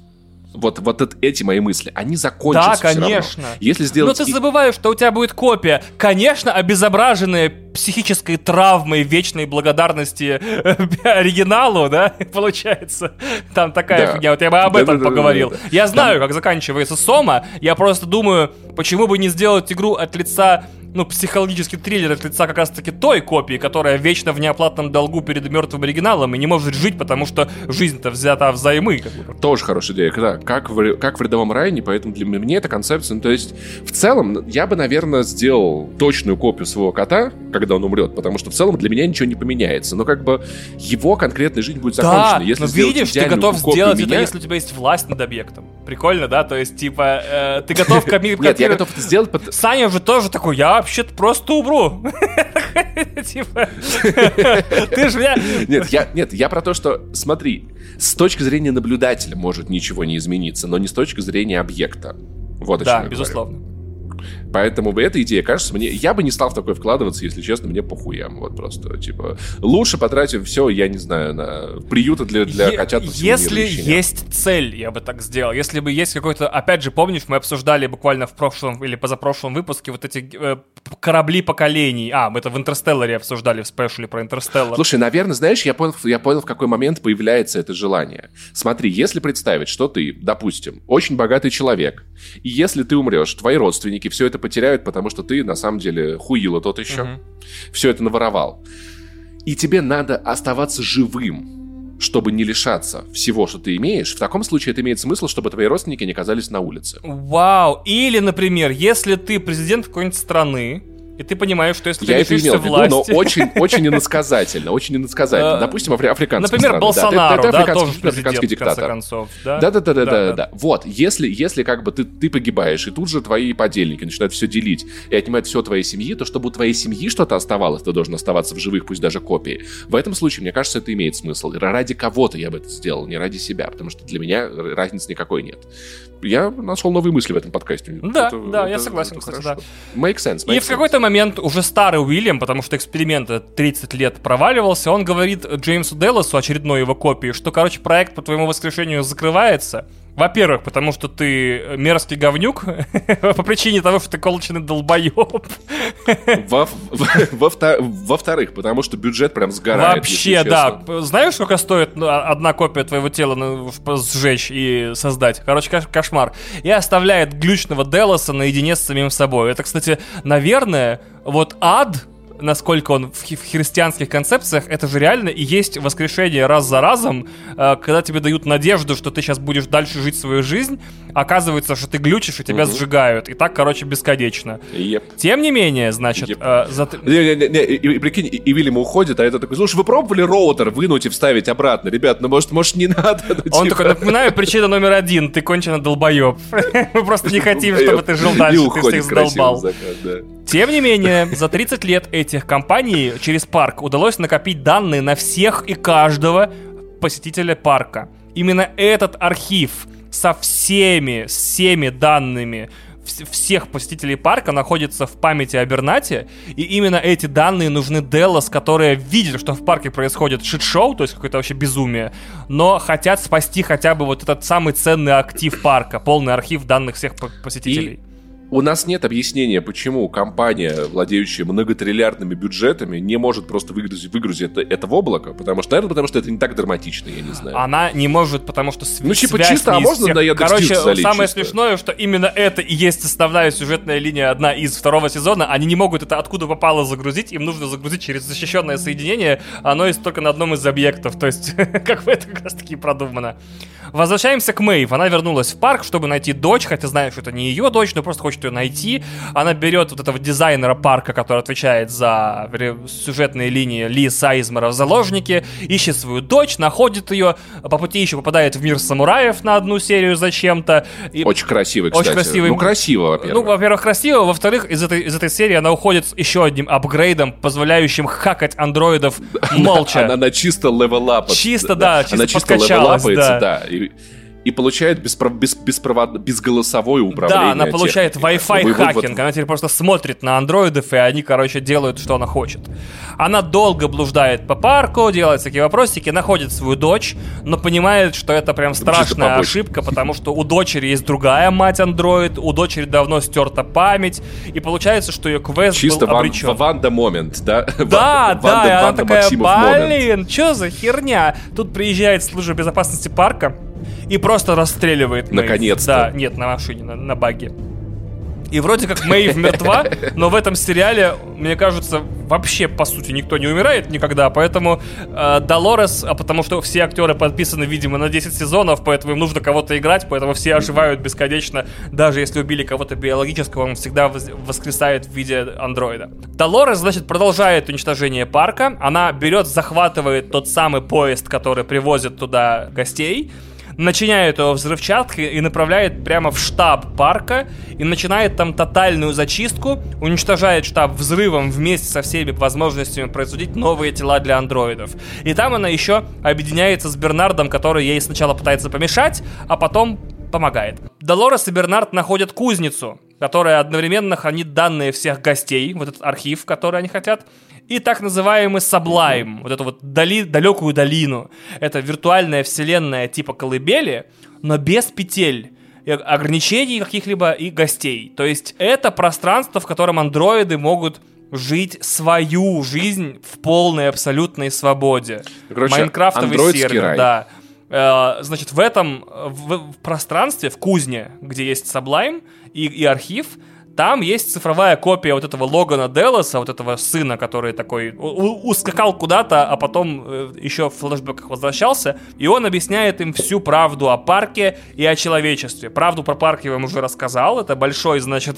вот, вот это, эти мои мысли, они закончатся Да, конечно. Если сделать... Но ты забываешь, что у тебя будет копия. Конечно, обезображенная психической травмой вечной благодарности э, оригиналу, да, получается. Там такая да. фигня. Вот я бы об да, этом да, поговорил. Я знаю, как заканчивается Сома. Я просто думаю, почему бы не сделать игру от лица ну, психологический триллер от лица как раз-таки той копии, которая вечно в неоплатном долгу перед мертвым оригиналом и не может жить, потому что жизнь-то взята взаймы. Тоже хорошая идея, да, как в, как в рядовом Райне, поэтому для меня эта концепция, ну, то есть, в целом, я бы, наверное, сделал точную копию своего кота, когда он умрет, потому что в целом для меня ничего не поменяется, но как бы его конкретная жизнь будет закончена. Да, если но видишь, ты готов сделать меня... это, если у тебя есть власть над объектом. Прикольно, да? То есть, типа, э, ты готов копировать... Нет, я готов это сделать... Саня же тоже такой, я вообще-то просто умру. Типа, ты же меня... Нет, я, нет, я про то, что, смотри, с точки зрения наблюдателя может ничего не измениться, но не с точки зрения объекта. Вот да, безусловно. Поэтому эта идея кажется мне... Я бы не стал в такое вкладываться, если честно, мне похуям. Вот просто, типа... Лучше потратим все, я не знаю, на приюты для, для е- котят Если есть цель, я бы так сделал. Если бы есть какой-то... Опять же, помнишь, мы обсуждали буквально в прошлом или позапрошлом выпуске вот эти э, корабли поколений. А, мы это в Интерстелларе обсуждали, в спешле про Интерстеллар. Слушай, наверное, знаешь, я понял, я понял, в какой момент появляется это желание. Смотри, если представить, что ты, допустим, очень богатый человек, и если ты умрешь, твои родственники все это потеряют, потому что ты, на самом деле, хуило тот еще. Угу. Все это наворовал. И тебе надо оставаться живым, чтобы не лишаться всего, что ты имеешь, в таком случае это имеет смысл, чтобы твои родственники не оказались на улице. Вау! Или, например, если ты президент какой-нибудь страны, и ты понимаешь, что если я ты власти... Это имел в виду, но очень, очень иносказательно, очень иносказательно. Э, Допустим, африканские Например. Болсонару, да, да, африканский, тоже африканский диктатор. концов. Да, да, да, да, да, да. Вот, если, если как бы ты, ты погибаешь, и тут же твои подельники начинают все делить и отнимают все твоей семьи, то чтобы у твоей семьи что-то оставалось, ты должен оставаться в живых, пусть даже копии. В этом случае, мне кажется, это имеет смысл. Ради кого-то я бы это сделал, не ради себя, потому что для меня разницы никакой нет я нашел новые мысли в этом подкасте. Да, это, да, это, я согласен, это кстати, хорошо. да. Make sense. Make и в какой-то момент уже старый Уильям, потому что эксперимент 30 лет проваливался, он говорит Джеймсу Делласу, очередной его копии, что, короче, проект по твоему воскрешению закрывается, во-первых, потому что ты мерзкий говнюк по причине того, что ты колочный долбоеб. Во-вторых, потому что бюджет прям сгорает. Вообще, да. Знаешь, сколько стоит ну, одна копия твоего тела сжечь и создать? Короче, кошмар. И оставляет глючного Делоса наедине с самим собой. Это, кстати, наверное, вот ад насколько он в, в христианских концепциях, это же реально и есть воскрешение раз за разом, э, когда тебе дают надежду, что ты сейчас будешь дальше жить свою жизнь, оказывается, что ты глючишь и тебя угу. сжигают. И так, короче, бесконечно. Yep. Тем не менее, значит... Yep. Э, за... не, не, не, и, и прикинь, и, и Вильям уходит, а это такой, слушай, вы пробовали роутер вынуть и вставить обратно? Ребят, ну может, может не надо? Ну, Он типа... такой, напоминаю, причина номер один, ты кончено долбоеб. Мы просто не хотим, чтобы ты жил дальше, ты всех задолбал. Тем не менее, за 30 лет этих компаний через парк удалось накопить данные на всех и каждого посетителя парка. Именно этот архив со всеми, всеми данными всех посетителей парка находится в памяти о и именно эти данные нужны Деллас, которые видят, что в парке происходит шит-шоу, то есть какое-то вообще безумие, но хотят спасти хотя бы вот этот самый ценный актив парка, полный архив данных всех посетителей. У нас нет объяснения, почему компания, владеющая многотриллиардными бюджетами, не может просто выгрузить, выгрузить это, это в облако, потому что, наверное, потому что это не так драматично, я не знаю. Она не может, потому что св- Ну, типа, чисто, а можно всех... на Яндекс Короче, самое чисто. смешное, что именно это и есть основная сюжетная линия одна из второго сезона. Они не могут это откуда попало загрузить, им нужно загрузить через защищенное соединение, оно есть только на одном из объектов, то есть, как бы это как раз таки продумано. Возвращаемся к Мэйв. Она вернулась в парк, чтобы найти дочь, хотя знает, что это не ее дочь, но просто хочет ее найти. Она берет вот этого дизайнера парка, который отвечает за сюжетные линии Ли Сайзмера в заложнике, ищет свою дочь, находит ее, по пути еще попадает в мир самураев на одну серию зачем-то. И... Очень красивый, кстати. Очень красивый. Ну, красиво, во-первых. Ну, во-первых, красиво. Во-вторых, из этой, из этой серии она уходит с еще одним апгрейдом, позволяющим хакать андроидов молча. Она, она чисто левелапа. Чисто, да, чисто Она чисто левелапается, да. да и получает беспро- без- беспровод... безголосовое управление. Да, она получает Wi-Fi хакинг. Она теперь просто смотрит на андроидов, и они, короче, делают, что она хочет. Она долго блуждает по парку, делает всякие вопросики, находит свою дочь, но понимает, что это прям страшная ошибка, потому что у дочери есть другая мать андроид, у дочери давно стерта память, и получается, что ее квест Чисто был обречен. Чисто Ванда момент, да? Да, да, и она такая, блин, что за херня? Тут приезжает служба безопасности парка, и просто расстреливает Наконец-то. Да, нет, на машине, на, на баге. И вроде как Мэйв мертва, но в этом сериале, мне кажется, вообще, по сути, никто не умирает никогда, поэтому э, Долорес, а потому что все актеры подписаны, видимо, на 10 сезонов, поэтому им нужно кого-то играть, поэтому все оживают бесконечно, даже если убили кого-то биологического, он всегда воскресает в виде андроида. Долорес, значит, продолжает уничтожение парка, она берет, захватывает тот самый поезд, который привозит туда гостей, начиняет его взрывчаткой и направляет прямо в штаб парка и начинает там тотальную зачистку, уничтожает штаб взрывом вместе со всеми возможностями производить новые тела для андроидов. И там она еще объединяется с Бернардом, который ей сначала пытается помешать, а потом помогает. Долорес и Бернард находят кузницу, которая одновременно хранит данные всех гостей, вот этот архив, который они хотят, и так называемый Sublime, вот эту вот дали, далекую долину. Это виртуальная вселенная типа колыбели, но без петель ограничений каких-либо и гостей. То есть это пространство, в котором андроиды могут жить свою жизнь в полной абсолютной свободе. Короче, Майнкрафтовый сервер, рай. да. Э, значит, в этом в, в пространстве, в кузне, где есть Sublime и, и архив, Там есть цифровая копия вот этого Логана Делласа, вот этого сына, который такой ускакал куда-то, а потом э, еще в флешбеках возвращался, и он объясняет им всю правду о парке и о человечестве. Правду про парк я вам уже рассказал, это большой, значит,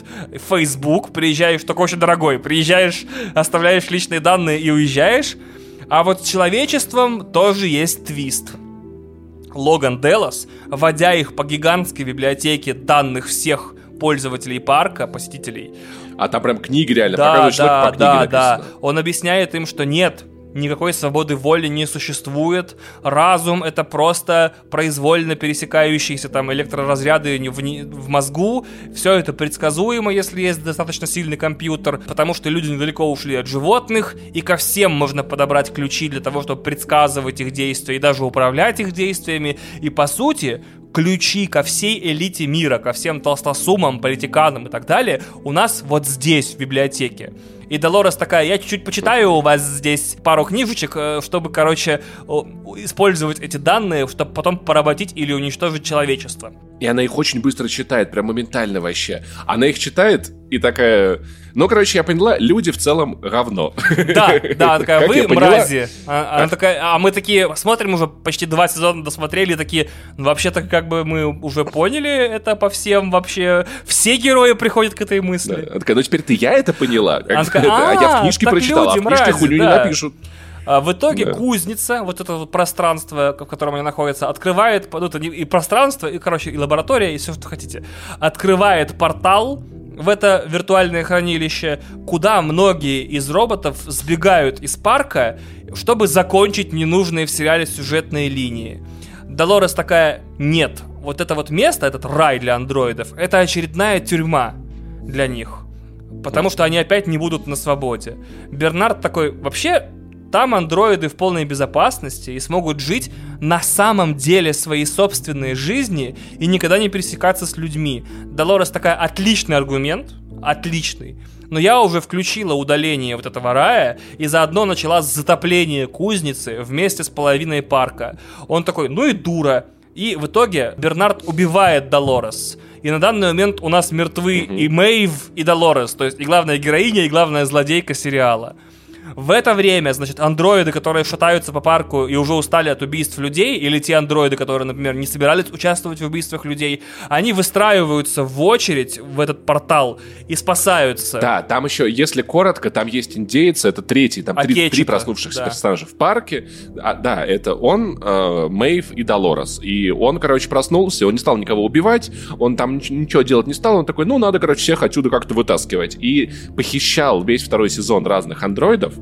Facebook, приезжаешь, только очень дорогой, приезжаешь, оставляешь личные данные и уезжаешь, а вот с человечеством тоже есть твист. Логан Делос, вводя их по гигантской библиотеке данных всех пользователей парка, посетителей. А там прям книги реально да, показывают, что да, по книге да, написано. да. Он объясняет им, что нет, никакой свободы воли не существует. Разум — это просто произвольно пересекающиеся там электроразряды в, в мозгу. Все это предсказуемо, если есть достаточно сильный компьютер, потому что люди недалеко ушли от животных, и ко всем можно подобрать ключи для того, чтобы предсказывать их действия и даже управлять их действиями. И по сути, ключи ко всей элите мира, ко всем толстосумам, политиканам и так далее у нас вот здесь, в библиотеке. И Долорес такая, я чуть-чуть почитаю у вас здесь пару книжечек, э, чтобы, короче, использовать эти данные, чтобы потом поработить или уничтожить человечество. И она их очень быстро читает, прям моментально вообще. Она их читает и такая... Ну, короче, я поняла, люди в целом равно. Да, да, она такая, вы мрази. А, она такая, а мы такие смотрим уже почти два сезона досмотрели, такие, ну, вообще-то как бы мы уже поняли это по всем вообще. Все герои приходят к этой мысли. Да, она такая, ну теперь ты я это поняла? Как, такая, а, а я в книжке прочитала, а в книжке хуйню не напишут. А, в итоге да. кузница, вот это вот пространство, в котором они находятся, открывает, ну, это и пространство, и, короче, и лаборатория, и все, что хотите, открывает портал в это виртуальное хранилище, куда многие из роботов сбегают из парка, чтобы закончить ненужные в сериале сюжетные линии. Долорес такая, нет, вот это вот место, этот рай для андроидов, это очередная тюрьма для них. Потому что они опять не будут на свободе. Бернард такой, вообще, там андроиды в полной безопасности и смогут жить на самом деле своей собственной жизни и никогда не пересекаться с людьми. Долорес такая отличный аргумент, отличный. Но я уже включила удаление вот этого рая и заодно начала затопление кузницы вместе с половиной парка. Он такой, ну и дура. И в итоге Бернард убивает Долорес. И на данный момент у нас мертвы и Мэйв, и Долорес. То есть и главная героиня, и главная злодейка сериала. В это время, значит, андроиды, которые шатаются по парку и уже устали от убийств людей, или те андроиды, которые, например, не собирались участвовать в убийствах людей, они выстраиваются в очередь в этот портал и спасаются. Да, там еще, если коротко, там есть индейцы, это третий, там три, три проснувшихся да. персонажа в парке. А, да, это он, э, Мэйв и Долорес. И он, короче, проснулся, он не стал никого убивать, он там ничего делать не стал, он такой, ну, надо, короче, всех отсюда как-то вытаскивать. И похищал весь второй сезон разных андроидов,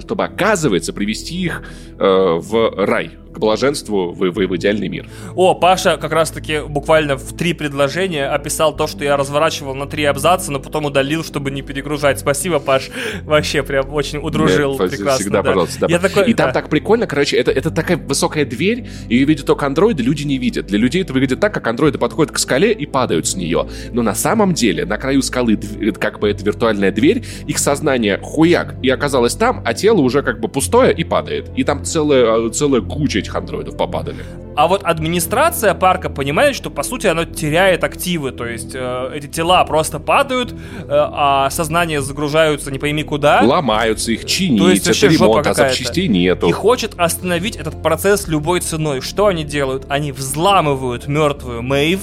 чтобы, оказывается, привести их э, в рай, к блаженству в, в, в идеальный мир. О, Паша как раз-таки буквально в три предложения описал то, что я разворачивал на три абзаца, но потом удалил, чтобы не перегружать. Спасибо, Паш. Вообще прям очень удружил Нет, прекрасно. Всегда, да. пожалуйста. Я такой, и да. там так прикольно, короче, это, это такая высокая дверь, ее видят только андроиды, люди не видят. Для людей это выглядит так, как андроиды подходят к скале и падают с нее. Но на самом деле на краю скалы как бы это виртуальная дверь, их сознание хуяк и оказалось там, а тело уже как бы пустое и падает. И там целая, целая куча этих андроидов попадали. А вот администрация парка понимает, что по сути оно теряет активы, то есть э, эти тела просто падают, э, а сознание загружаются не пойми куда. Ломаются, их чинить, то есть это ремонт, а запчастей нету. И хочет остановить этот процесс любой ценой. Что они делают? Они взламывают мертвую Мэйв,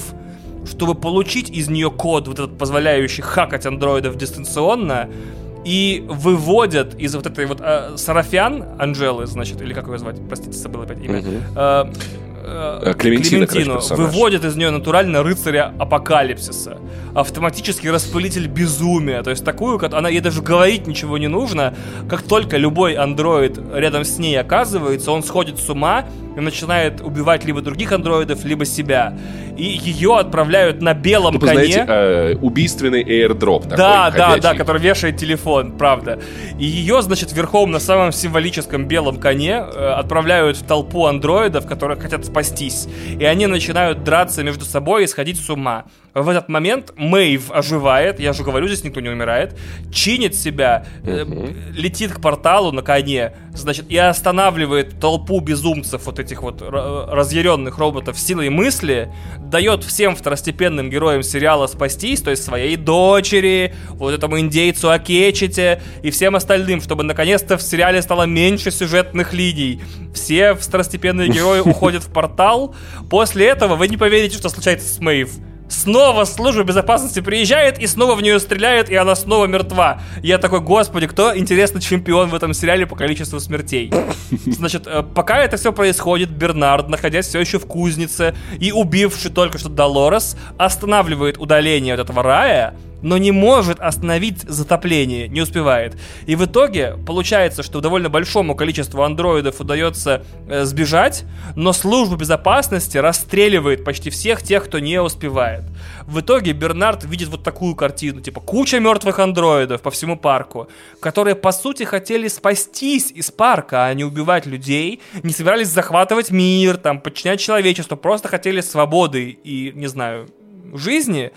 чтобы получить из нее код, вот этот позволяющий хакать андроидов дистанционно, и выводят из вот этой вот э, Сарафян Анжелы, значит, или как ее звать, простите, забыл опять имя, угу. э, э, Клементина, Клементину, короче, выводит из нее натурально рыцаря апокалипсиса. Автоматический распылитель безумия. То есть такую, как она ей даже говорить ничего не нужно. Как только любой андроид рядом с ней оказывается, он сходит с ума и начинает убивать либо других андроидов, либо себя. И ее отправляют на белом Вы коне. Знаете, э, убийственный airdrop такой, Да, да, да, который вешает телефон, правда. И ее, значит, верхом на самом символическом белом коне э, отправляют в толпу андроидов, которые хотят спастись. И они начинают драться между собой и сходить с ума. В этот момент Мэйв оживает, я же говорю, здесь никто не умирает, чинит себя, э, летит к порталу на коне, значит, и останавливает толпу безумцев, вот этих вот разъяренных роботов силой мысли, дает всем второстепенным героям сериала спастись, то есть своей дочери, вот этому индейцу Акечите и всем остальным, чтобы наконец-то в сериале стало меньше сюжетных линий. Все второстепенные герои уходят в портал. После этого вы не поверите, что случается с Мэйв снова служба безопасности приезжает и снова в нее стреляет, и она снова мертва. Я такой, господи, кто, интересно, чемпион в этом сериале по количеству смертей? Значит, э, пока это все происходит, Бернард, находясь все еще в кузнице и убивший только что Долорес, останавливает удаление от этого рая, но не может остановить затопление, не успевает. И в итоге получается, что довольно большому количеству андроидов удается э, сбежать, но служба безопасности расстреливает почти всех тех, кто не успевает. В итоге Бернард видит вот такую картину, типа куча мертвых андроидов по всему парку, которые по сути хотели спастись из парка, а не убивать людей, не собирались захватывать мир, там, подчинять человечество, просто хотели свободы и, не знаю, жизни,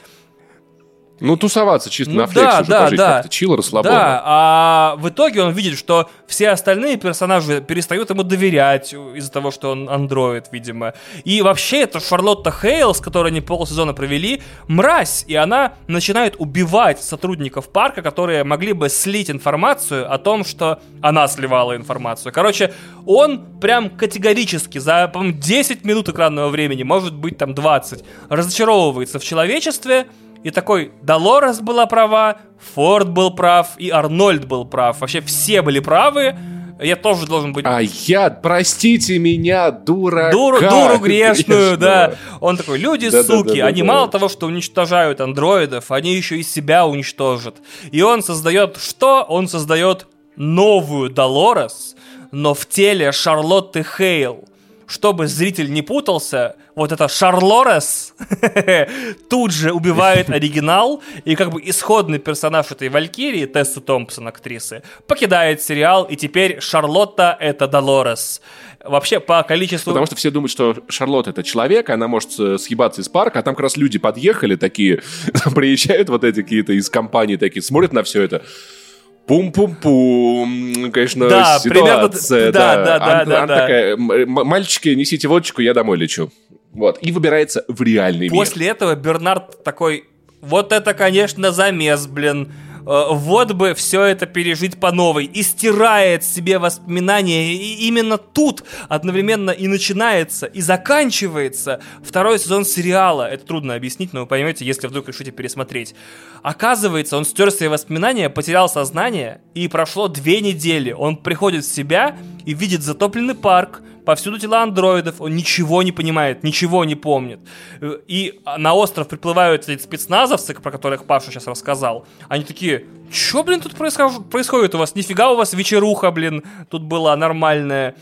ну, тусоваться чисто ну, на флексе, да, да, пожить да. как-то чил, расслабленно. Да, а в итоге он видит, что все остальные персонажи перестают ему доверять из-за того, что он андроид, видимо. И вообще, это Шарлотта Хейл, с которой они полсезона провели, мразь, и она начинает убивать сотрудников парка, которые могли бы слить информацию о том, что она сливала информацию. Короче, он прям категорически за, по 10 минут экранного времени, может быть, там 20, разочаровывается в человечестве, и такой, Долорес была права, Форд был прав, и Арнольд был прав. Вообще все были правы. Я тоже должен быть... А я, простите меня, дура. Дуру, дуру грешную, да. Он такой, люди, да, суки, да, да, они мало того, что уничтожают андроидов, они еще и себя уничтожат. И он создает что? Он создает новую Долорес, но в теле Шарлотты Хейл чтобы зритель не путался, вот это Шарлорес тут же убивает оригинал, и как бы исходный персонаж этой Валькирии, Тесса Томпсон, актрисы, покидает сериал, и теперь Шарлотта — это Долорес. Вообще, по количеству... Потому что все думают, что Шарлотта это человек, она может э, съебаться из парка, а там как раз люди подъехали такие, приезжают вот эти какие-то из компании такие, смотрят на все это, Пум-пум-пум, конечно, да, ситуация. Примерно, да, да, да. Ан, да, Ан да. такая, мальчики, несите водочку, я домой лечу. Вот, и выбирается в реальный После мир. После этого Бернард такой, вот это, конечно, замес, блин. Э, вот бы все это пережить по новой. И стирает себе воспоминания. И именно тут одновременно и начинается, и заканчивается второй сезон сериала. Это трудно объяснить, но вы поймете, если вдруг решите пересмотреть. Оказывается, он стер свои воспоминания, потерял сознание, и прошло две недели. Он приходит в себя и видит затопленный парк, повсюду тела андроидов, он ничего не понимает, ничего не помнит. И на остров приплывают эти спецназовцы, про которых Паша сейчас рассказал. Они такие, что, блин, тут происходит у вас? Нифига у вас вечеруха, блин, тут была нормальная.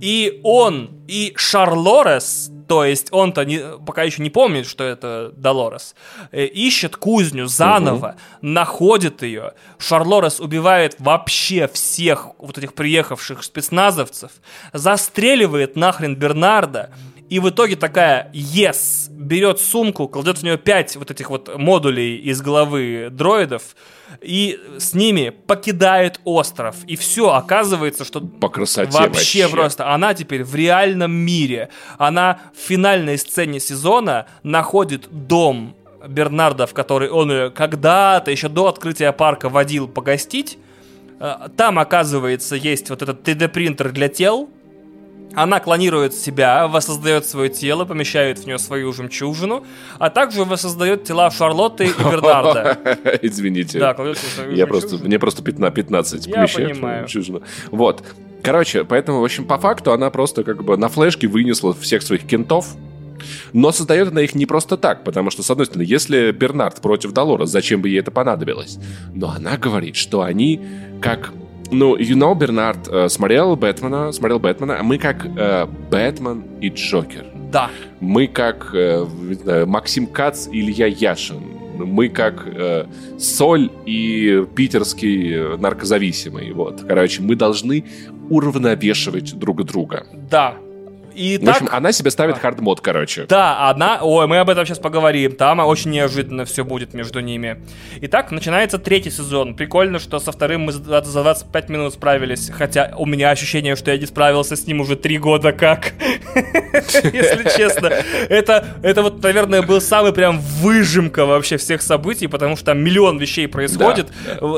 И он, и Шарлорес, то есть он-то не, пока еще не помнит, что это Долорес, э, ищет кузню заново, угу. находит ее. Шарлорес убивает вообще всех вот этих приехавших спецназовцев, застреливает нахрен Бернарда, и в итоге такая yes, берет сумку, кладет в нее пять вот этих вот модулей из головы дроидов, и с ними покидает остров. И все, оказывается, что По красоте вообще, вообще просто. Она теперь в реальном мире. Она в финальной сцене сезона находит дом Бернарда, в который он ее когда-то, еще до открытия парка, водил погостить. Э, там, оказывается, есть вот этот 3D-принтер для тел, она клонирует себя, воссоздает свое тело, помещает в нее свою жемчужину, а также воссоздает тела Шарлотты и Бернарда. Извините. Да, кладет свою Я просто, мне просто 15 помещает жемчужину. Вот. Короче, поэтому, в общем, по факту она просто как бы на флешке вынесла всех своих кентов, но создает она их не просто так, потому что, с одной стороны, если Бернард против Долора, зачем бы ей это понадобилось? Но она говорит, что они как ну, you know, Бернард э, смотрел Бэтмена, смотрел Бэтмена, а мы как э, Бэтмен и Джокер. Да. Мы как э, Максим Кац и Илья Яшин. Мы как э, Соль и питерский э, наркозависимый. Вот. Короче, мы должны уравновешивать друг друга. Да. И в так... общем, она себе ставит хардмод, короче. Да, она... Ой, мы об этом сейчас поговорим. Там очень неожиданно все будет между ними. Итак, начинается третий сезон. Прикольно, что со вторым мы за 25 минут справились. Хотя у меня ощущение, что я не справился с ним уже три года как. Если честно. Это, это вот, наверное, был самый прям выжимка вообще всех событий, потому что там миллион вещей происходит.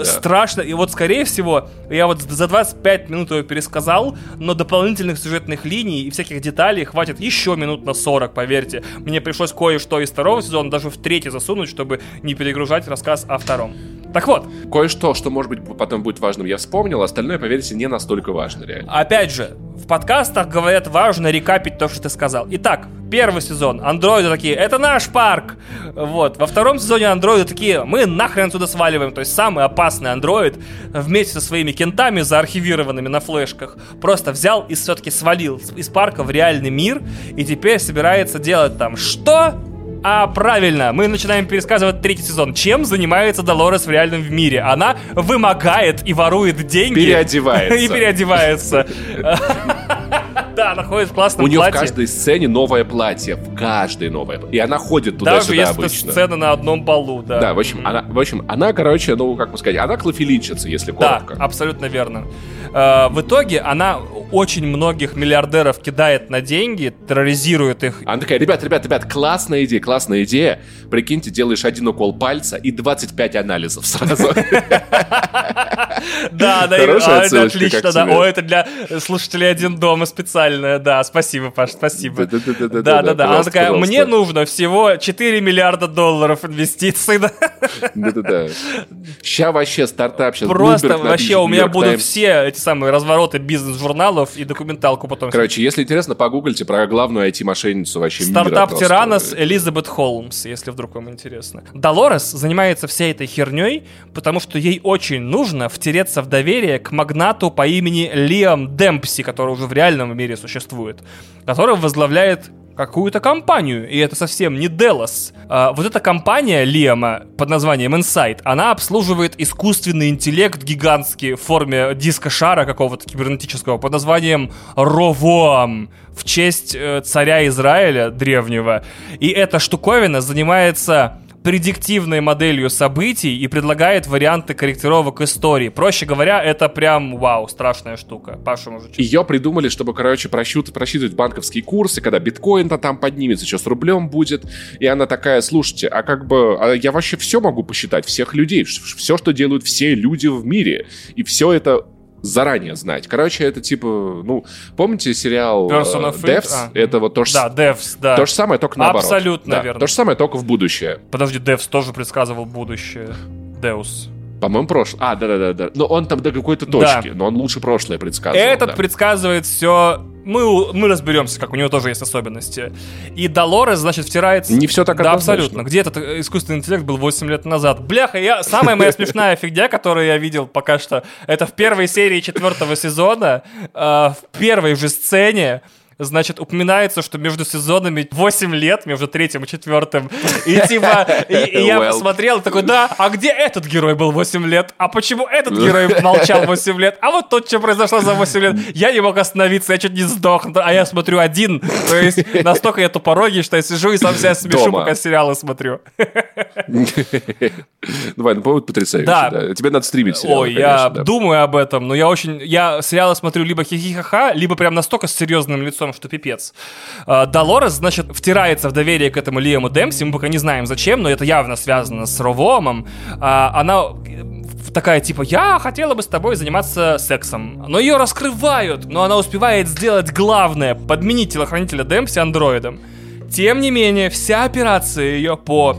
Страшно. И вот, скорее всего, я вот за 25 минут его пересказал, но дополнительных сюжетных линий и всяких деталей хватит еще минут на 40, поверьте. Мне пришлось кое-что из второго сезона даже в третий засунуть, чтобы не перегружать рассказ о втором. Так вот. Кое-что, что, может быть, потом будет важным, я вспомнил, остальное, поверьте, не настолько важно, реально. Опять же, в подкастах говорят, важно рекапить то, что ты сказал. Итак, первый сезон, андроиды такие, это наш парк! Вот. Во втором сезоне андроиды такие, мы нахрен отсюда сваливаем. То есть самый опасный андроид вместе со своими кентами, заархивированными на флешках, просто взял и все-таки свалил из парка в реальный мир и теперь собирается делать там что? А правильно, мы начинаем пересказывать третий сезон. Чем занимается Долорес в реальном мире? Она вымогает и ворует деньги. Переодевается. И переодевается. Да, она ходит в классном У нее платье. в каждой сцене новое платье. В каждой новое. И она ходит Даже туда-сюда если обычно. сцена на одном полу, да. Да, в общем, она, в общем, она, короче, ну, как бы сказать, она клофелинщица, если Да, коротко. абсолютно верно. Э, В итоге она очень многих миллиардеров кидает на деньги, терроризирует их. Она такая, ребят, ребят, ребят, классная идея, классная идея. Прикиньте, делаешь один укол пальца и 25 анализов сразу. Да, да, а, это отлично, да. О, это для слушателей один дома специальное. Да, спасибо, Паш, спасибо. Да-да-да-да-да, Да, да, да. Она такая, пожалуйста. мне нужно всего 4 миллиарда долларов инвестиций. да». Да-да-да. Ща вообще стартап, сейчас Просто Bloomberg вообще у меня будут все эти самые развороты бизнес-журналов и документалку потом. Короче, если интересно, погуглите про главную IT-мошенницу вообще. Стартап. Тиранос Элизабет Холмс, если вдруг вам интересно. Долорес занимается всей этой херней, потому что ей очень нужно втереться в доверие к магнату по имени Лиам Демпси, который уже в реальном мире существует, который возглавляет какую-то компанию, и это совсем не Делос. А, вот эта компания Лиама под названием Insight, она обслуживает искусственный интеллект гигантский в форме диска-шара какого-то кибернетического под названием Ровоам в честь э, царя Израиля древнего. И эта штуковина занимается предиктивной моделью событий и предлагает варианты корректировок истории. Проще говоря, это прям вау, страшная штука. Паша, может, Ее придумали, чтобы, короче, просчитывать, просчитывать банковские курсы, когда биткоин-то там поднимется, что с рублем будет. И она такая, слушайте, а как бы, а я вообще все могу посчитать, всех людей, все, что делают все люди в мире. И все это заранее знать. Короче, это типа, ну, помните сериал Person э, of It? Devs? А. Это вот то же, Да, Devs, да. то же самое, только наоборот. Абсолютно Да, верно. То же самое, только в будущее. Подожди, Devs тоже предсказывал будущее. Deus. По-моему, прошлое. А, да-да-да. Но он там до какой-то Да. точки, но он лучше прошлое предсказывал. Этот да. предсказывает все. Мы, мы разберемся, как у него тоже есть особенности. И Долорес, значит, втирается... Не всё так Да, однозначно. абсолютно. Где этот э, искусственный интеллект был 8 лет назад? Бляха, я... самая моя смешная фигня, которую я видел пока что, это в первой серии четвертого сезона, э, в первой же сцене, Значит, упоминается, что между сезонами 8 лет, между третьим и четвертым. И типа, и, и я Well. посмотрел, такой, да, а где этот герой был 8 лет? А почему этот герой молчал 8 лет? А вот тут что произошло за 8 лет? Я не мог остановиться, я чуть не сдох. А я смотрю один. То есть настолько я тупорогий, что я сижу и сам себя смешу, Дома. пока сериалы смотрю. Давай, ну повод потрясающий. Да. Да. Тебе надо стримить сериал, Ой, я да. думаю об этом, но я очень... Я сериалы смотрю либо хихихаха, либо прям настолько с серьезным лицом, что пипец. А, Долорес, значит, втирается в доверие к этому Лиаму Демпси, мы пока не знаем зачем, но это явно связано с Ровомом. А, Она э, такая, типа, я хотела бы с тобой заниматься сексом. Но ее раскрывают, но она успевает сделать главное, подменить телохранителя Демпси андроидом. Тем не менее, вся операция ее по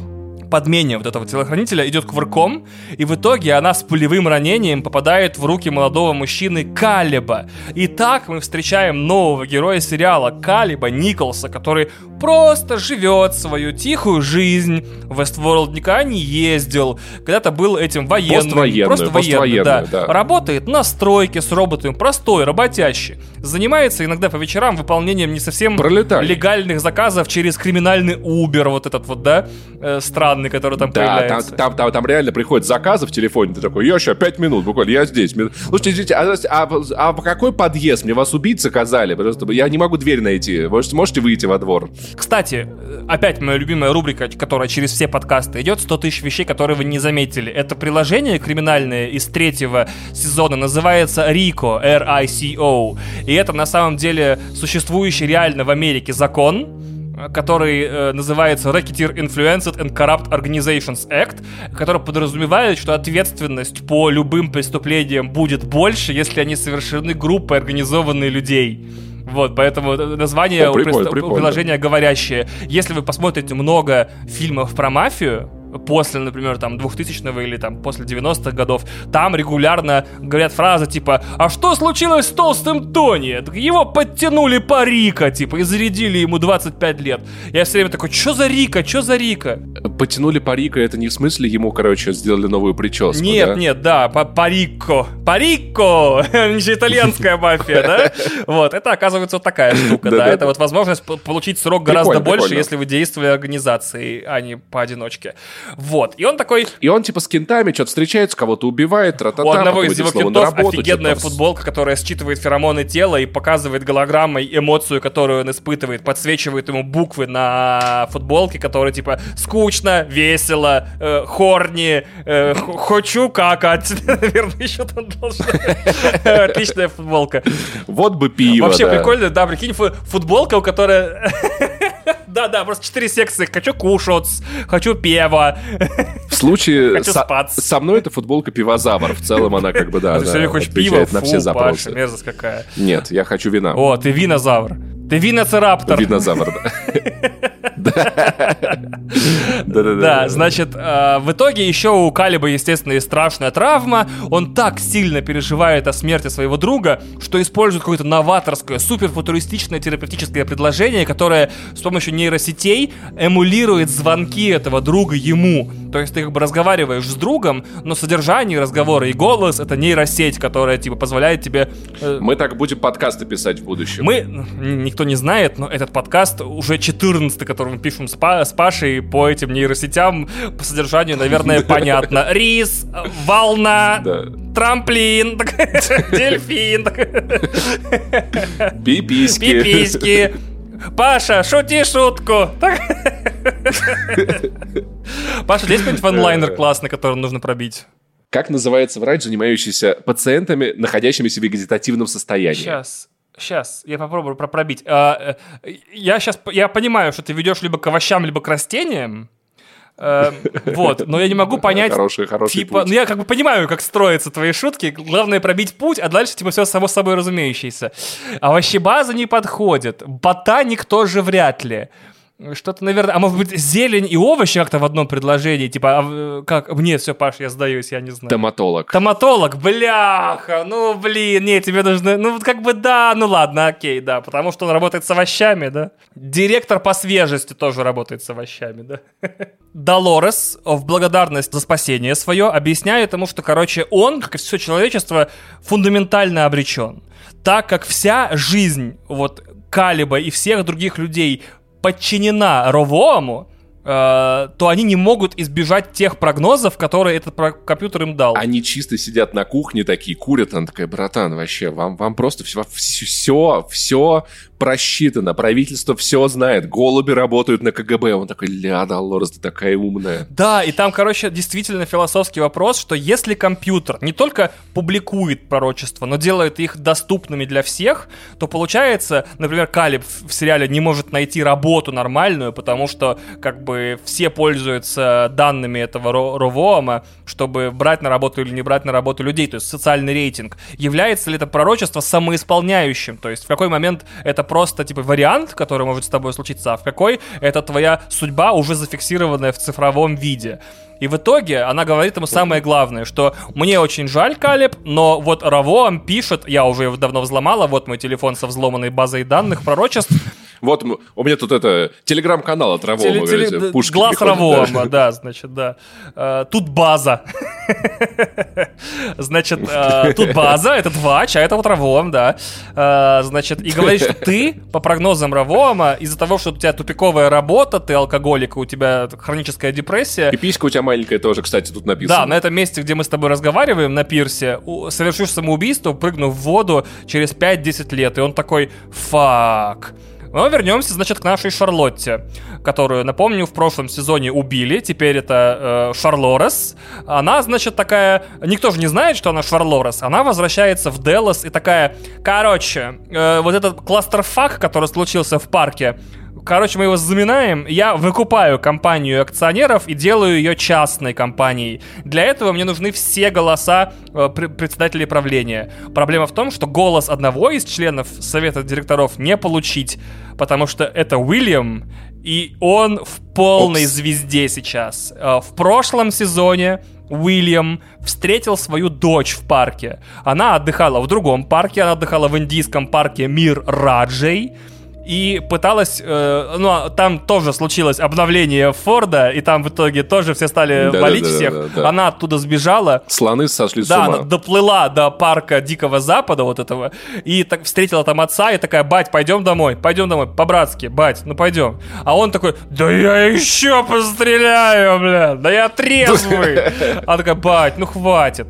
подмене вот этого телохранителя идет кувырком, и в итоге она с пулевым ранением попадает в руки молодого мужчины Калиба. И так мы встречаем нового героя сериала Калиба Николса, который просто живет свою тихую жизнь. В Westworld никогда не ездил. Когда-то был этим военным. Поствоенную, просто военным, да. да. Работает на стройке с роботами, простой, работящий. Занимается иногда по вечерам выполнением не совсем Пролетарий. легальных заказов через криминальный Uber, вот этот вот, да, э, странный рекламный, который там да, появляется. Там, там, там, там реально приходят заказы в телефоне, ты такой, я сейчас пять минут, буквально, я здесь. Слушайте, извините, а, а, а какой подъезд? Мне вас убийцы казали, просто я не могу дверь найти. Можете, можете выйти во двор? Кстати, опять моя любимая рубрика, которая через все подкасты идет, 100 тысяч вещей, которые вы не заметили. Это приложение криминальное из третьего сезона, называется RICO, R-I-C-O. И это на самом деле существующий реально в Америке закон, который э, называется Racketeer Influenced and Corrupt Organizations Act, который подразумевает, что ответственность по любым преступлениям будет больше, если они совершены группой организованных людей. Вот, поэтому название О, прикольно, у, прикольно. приложения говорящее. Если вы посмотрите много фильмов про мафию, после, например, там, 2000-го или там после 90-х годов, там регулярно говорят фразы типа «А что случилось с толстым Тони? Его подтянули по Рика, типа, и зарядили ему 25 лет». Я все время такой «Чё за Рика? Чё за Рика?» Потянули по Рика, это не в смысле ему, короче, сделали новую прическу, Нет, да? нет, да, по Парико. Парико! же итальянская мафия, да? Вот, это оказывается вот такая штука, да. Это вот возможность получить срок гораздо больше, если вы действовали организацией, а не поодиночке. Вот. И он такой... И он типа с кентами что-то встречается, кого-то убивает, тра-та-та. У одного из его кентов работу, офигенная футболка, которая считывает феромоны тела и показывает голограммой эмоцию, которую он испытывает, подсвечивает ему буквы на футболке, которые типа скучно, весело, э, хорни, э, хочу какать. Наверное, еще там должно Отличная футболка. Вот бы пиво, Вообще прикольно, да, прикинь, футболка, у которой да-да, просто четыре секции. Хочу кушать, хочу пиво. В случае хочу со, со мной это футболка пивозавр. В целом она как бы, да, Ты все хочешь пиво? на все запросы. мерзость какая. Нет, я хочу вина. О, ты винозавр. Ты виноцераптор. Винозавр, да. Да, значит, э, в итоге еще у Калиба, естественно, есть страшная травма. Он так сильно переживает о смерти своего друга, что использует какое-то новаторское, суперфутуристичное терапевтическое предложение, которое с помощью нейросетей эмулирует звонки этого друга ему. То есть ты как бы разговариваешь с другом, но содержание разговора и голос — это нейросеть, которая, типа, позволяет тебе... Э... Мы так будем подкасты писать в будущем. Мы... Никто не знает, но этот подкаст уже 14 который мы пишем с, па с Пашей по этим нейросетям. По содержанию, наверное, понятно. Рис, волна, трамплин, дельфин. Пиписки. Пиписки. Паша, шути шутку. Паша, есть какой-нибудь онлайнер классный, который нужно пробить? Как называется врач, занимающийся пациентами, находящимися в вегетативном состоянии? Сейчас. Сейчас, я попробую пробить. А, э, я сейчас, я понимаю, что ты ведешь либо к овощам, либо к растениям. Эм, вот, но я не могу понять, хороший, хороший типа, путь. ну я как бы понимаю, как строятся твои шутки, главное пробить путь, а дальше типа все само собой разумеющееся. Овощебаза не подходит, ботаник тоже вряд ли. Что-то, наверное, а может быть, зелень и овощи как-то в одном предложении, типа, а, как, нет, все, Паш, я сдаюсь, я не знаю. Томатолог. Томатолог, бляха, ну, блин, нет, тебе нужно, ну, как бы, да, ну, ладно, окей, да, потому что он работает с овощами, да. Директор по свежести тоже работает с овощами, да. Долорес в благодарность за спасение свое объясняет ему, что, короче, он, как и все человечество, фундаментально обречен. Так как вся жизнь, вот, Калиба и всех других людей подчинена Ровоаму, э, то они не могут избежать тех прогнозов, которые этот компьютер им дал. Они чисто сидят на кухне такие, курят, она такая, братан, вообще, вам, вам просто все, все, все просчитано, правительство все знает, голуби работают на КГБ. Он такой, ля, Долорес, ты такая умная. Да, и там, короче, действительно философский вопрос, что если компьютер не только публикует пророчества, но делает их доступными для всех, то получается, например, Калиб в сериале не может найти работу нормальную, потому что как бы все пользуются данными этого Ровоама, чтобы брать на работу или не брать на работу людей, то есть социальный рейтинг. Является ли это пророчество самоисполняющим? То есть в какой момент это просто, типа, вариант, который может с тобой случиться, а в какой это твоя судьба, уже зафиксированная в цифровом виде. И в итоге она говорит ему самое главное, что мне очень жаль, Калеб, но вот Равоам пишет, я уже его давно взломала, вот мой телефон со взломанной базой данных пророчеств, Вот у меня тут это телеграм-канал от Равома. Теле, теле, пушки глаз приходят, Равома, да. да, значит, да. А, тут база. Значит, а, тут база, это Твач, а это вот Равом, да. А, значит, и говорит, что ты, по прогнозам Равома, из-за того, что у тебя тупиковая работа, ты алкоголик, у тебя хроническая депрессия. И писька у тебя маленькая тоже, кстати, тут написано. Да, на этом месте, где мы с тобой разговариваем, на пирсе, совершишь самоубийство, прыгнув в воду через 5-10 лет. И он такой, фак. Но вернемся, значит, к нашей Шарлотте, которую, напомню, в прошлом сезоне убили. Теперь это э, Шарлорес. Она, значит, такая... Никто же не знает, что она Шарлорес. Она возвращается в Делос и такая... Короче, э, вот этот кластерфак, который случился в парке, Короче, мы его заминаем. Я выкупаю компанию акционеров и делаю ее частной компанией. Для этого мне нужны все голоса э, председателей правления. Проблема в том, что голос одного из членов совета директоров не получить, потому что это Уильям, и он в полной Опс. звезде сейчас. Э, в прошлом сезоне Уильям встретил свою дочь в парке. Она отдыхала в другом парке, она отдыхала в индийском парке Мир Раджей и пыталась, э, ну, а там тоже случилось обновление Форда, и там в итоге тоже все стали да, валить да, всех. Да, да, да. Она оттуда сбежала. Слоны сошли да, с ума. она доплыла до парка Дикого Запада вот этого, и так встретила там отца, и такая, бать, пойдем домой, пойдем домой, по-братски, бать, ну пойдем. А он такой, да я еще постреляю, бля, да я трезвый. Она такая, бать, ну хватит.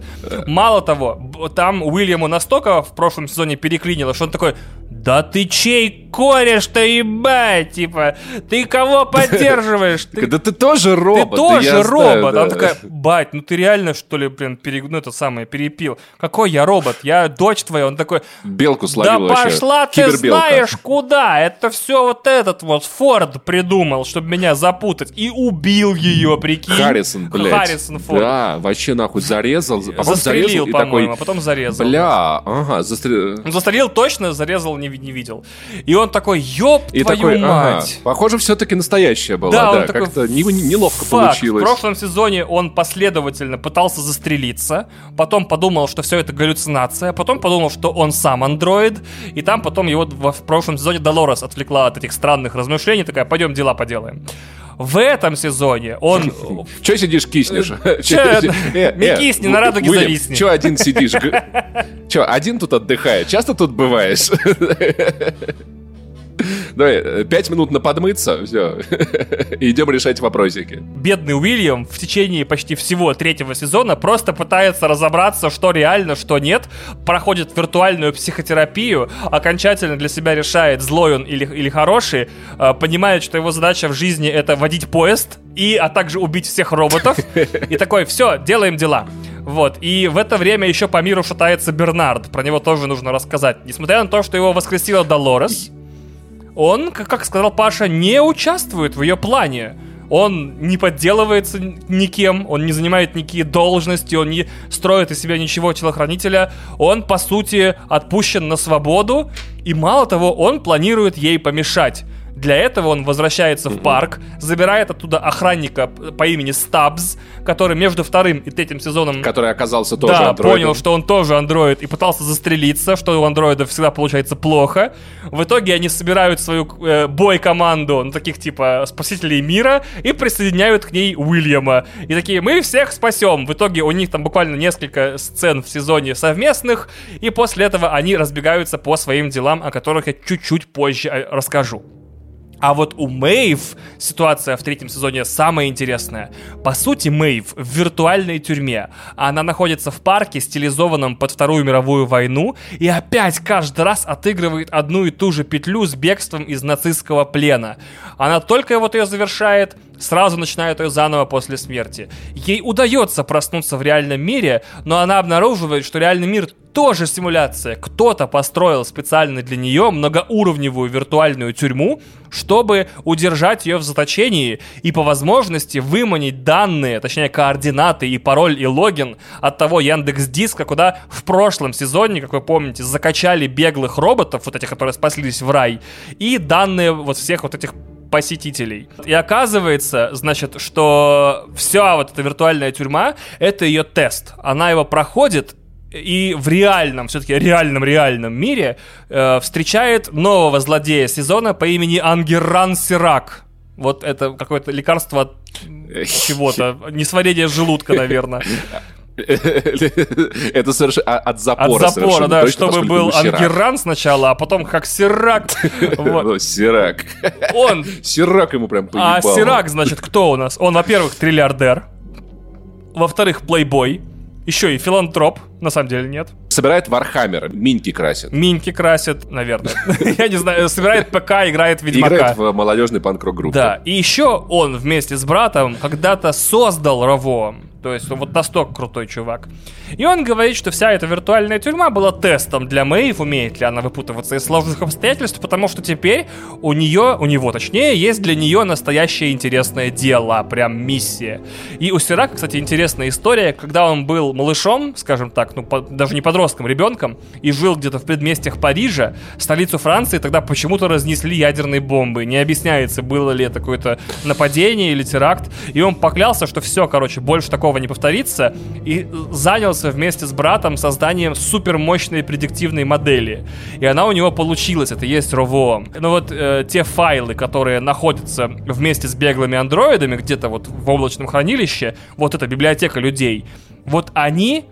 Мало того, там Уильяму настолько в прошлом сезоне переклинило, что он такой, да ты чей кореш-то ебать, типа, ты кого поддерживаешь? Ты... Да ты тоже робот. Ты тоже робот. Она такая, бать, ну ты реально, что ли, блин, пере... ну это самое, перепил. Какой я робот? Я дочь твоя. Он такой... Белку словил Да пошла ты знаешь куда. Это все вот этот вот Форд придумал, чтобы меня запутать. И убил ее, прикинь. Харрисон, блядь. Харрисон Форд. Да, вообще нахуй зарезал. Застрелил, по-моему, а потом зарезал. Бля, ага, застрелил. Застрелил точно, зарезал не не видел. И он такой, ёб и твою такой, мать. Ага, похоже, все-таки настоящая была, да, да как-то не, неловко фак. получилось. В прошлом сезоне он последовательно пытался застрелиться, потом подумал, что все это галлюцинация, потом подумал, что он сам андроид, и там потом его в, прошлом сезоне Долорес отвлекла от этих странных размышлений, такая, пойдем дела поделаем. В этом сезоне он... Че сидишь, киснешь? Че, не э, кисни, на радуге зависни. Че один сидишь? Че, один тут отдыхает? Часто тут бываешь? Давай, э, пять минут на подмыться, все. Идем решать вопросики. Бедный Уильям в течение почти всего третьего сезона просто пытается разобраться, что реально, что нет, проходит виртуальную психотерапию, окончательно для себя решает, злой он или, или хороший, э, понимает, что его задача в жизни это водить поезд, и, а также убить всех роботов. И такой, все, делаем дела. Вот, и в это время еще по миру шатается Бернард, про него тоже нужно рассказать. Несмотря на то, что его воскресила Долорес, он, как сказал Паша, не участвует в ее плане. Он не подделывается никем, он не занимает никакие должности, он не строит из себя ничего телохранителя. Он, по сути, отпущен на свободу, и мало того, он планирует ей помешать. Для этого он возвращается в парк, забирает оттуда охранника по имени Стабс, который между вторым и третьим сезоном... Который оказался тоже Да, андроидом. понял, что он тоже андроид и пытался застрелиться, что у андроидов всегда получается плохо. В итоге они собирают свою э, бой-команду, ну, таких типа спасителей мира, и присоединяют к ней Уильяма. И такие, мы всех спасем. В итоге у них там буквально несколько сцен в сезоне совместных, и после этого они разбегаются по своим делам, о которых я чуть-чуть позже э, расскажу. А вот у Мэйв ситуация в третьем сезоне самая интересная. По сути, Мэйв в виртуальной тюрьме. Она находится в парке, стилизованном под Вторую мировую войну, и опять каждый раз отыгрывает одну и ту же петлю с бегством из нацистского плена. Она только вот ее завершает, сразу начинает ее заново после смерти. Ей удается проснуться в реальном мире, но она обнаруживает, что реальный мир тоже симуляция. Кто-то построил специально для нее многоуровневую виртуальную тюрьму, чтобы удержать ее в заточении и по возможности выманить данные, точнее координаты и пароль и логин от того Яндекс Диска, куда в прошлом сезоне, как вы помните, закачали беглых роботов, вот этих, которые спаслись в рай, и данные вот всех вот этих посетителей. И оказывается, значит, что вся вот эта виртуальная тюрьма — это ее тест. Она его проходит, и в реальном, все-таки реальном-реальном мире э, встречает нового злодея сезона по имени Ангерран Сирак. Вот это какое-то лекарство от чего-то, несварение желудка, наверное. Это совершенно а, от запора. От запора, да, чтобы был Ангерран сначала, а потом как Сирак. Сирак. Он. Сирак ему прям поебал. А Сирак, значит, кто у нас? Он, во-первых, триллиардер. Во-вторых, плейбой. Еще и филантроп. На самом деле нет. Собирает Warhammer, миньки красит. Миньки красит, наверное. Я не знаю, собирает ПК, играет в Ведьмака. Играет в молодежный панк-рок группу. Да, и еще он вместе с братом когда-то создал Ровоам. То есть он вот настолько крутой чувак. И он говорит, что вся эта виртуальная тюрьма была тестом для Мэйв, умеет ли она выпутываться из сложных обстоятельств, потому что теперь у нее, у него точнее, есть для нее настоящее интересное дело, прям миссия. И у Сирака, кстати, интересная история, когда он был малышом, скажем так, ну, по, даже не подростком, ребенком, и жил где-то в предместьях Парижа, столицу Франции, тогда почему-то разнесли ядерные бомбы. Не объясняется, было ли это какое-то нападение или теракт. И он поклялся, что все, короче, больше такого не повторится, и занялся вместе с братом созданием супермощной предиктивной модели. И она у него получилась, это есть Рово. Но вот э, те файлы, которые находятся вместе с беглыми андроидами где-то вот в облачном хранилище, вот эта библиотека людей, вот они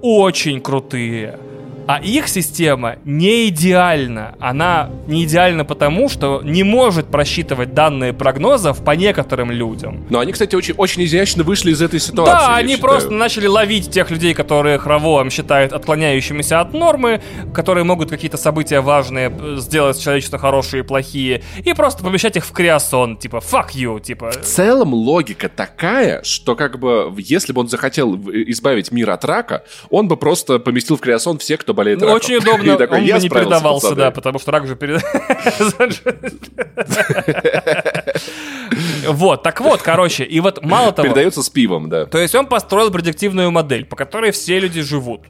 очень крутые. А их система не идеальна. Она не идеальна потому, что не может просчитывать данные прогнозов по некоторым людям. Но они, кстати, очень, очень изящно вышли из этой ситуации. Да, они считаю. просто начали ловить тех людей, которые Хравоом считают отклоняющимися от нормы, которые могут какие-то события важные сделать человечество хорошие и плохие, и просто помещать их в криосон, типа fuck you, типа. В целом логика такая, что как бы если бы он захотел избавить мир от рака, он бы просто поместил в криосон всех, кто болеет раком. Очень удобно, такой, он бы не передавался, пацаны. да, потому что рак же перед... Вот, так вот, короче, и вот мало того... Передается с пивом, да. То есть он построил предиктивную модель, по которой все люди живут.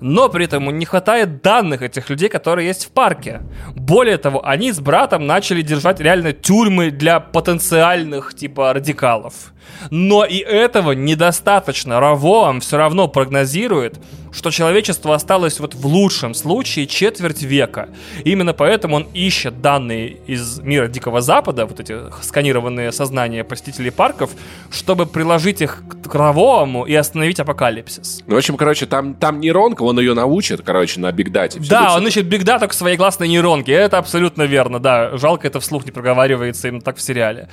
Но при этом не хватает данных этих людей, которые есть в парке. Более того, они с братом начали держать реально тюрьмы для потенциальных типа радикалов. Но и этого недостаточно. Равоам все равно прогнозирует, что человечество осталось вот в лучшем случае четверть века. Именно поэтому он ищет данные из мира Дикого Запада, вот эти сканированные сознания посетителей парков, чтобы приложить их к Равоаму и остановить апокалипсис. Ну, в общем, короче, там, там нейронка, он ее научит, короче, на бигдате. Да, он ищет бигдату к своей классной нейронке, это абсолютно верно, да. Жалко, это вслух не проговаривается именно так в сериале.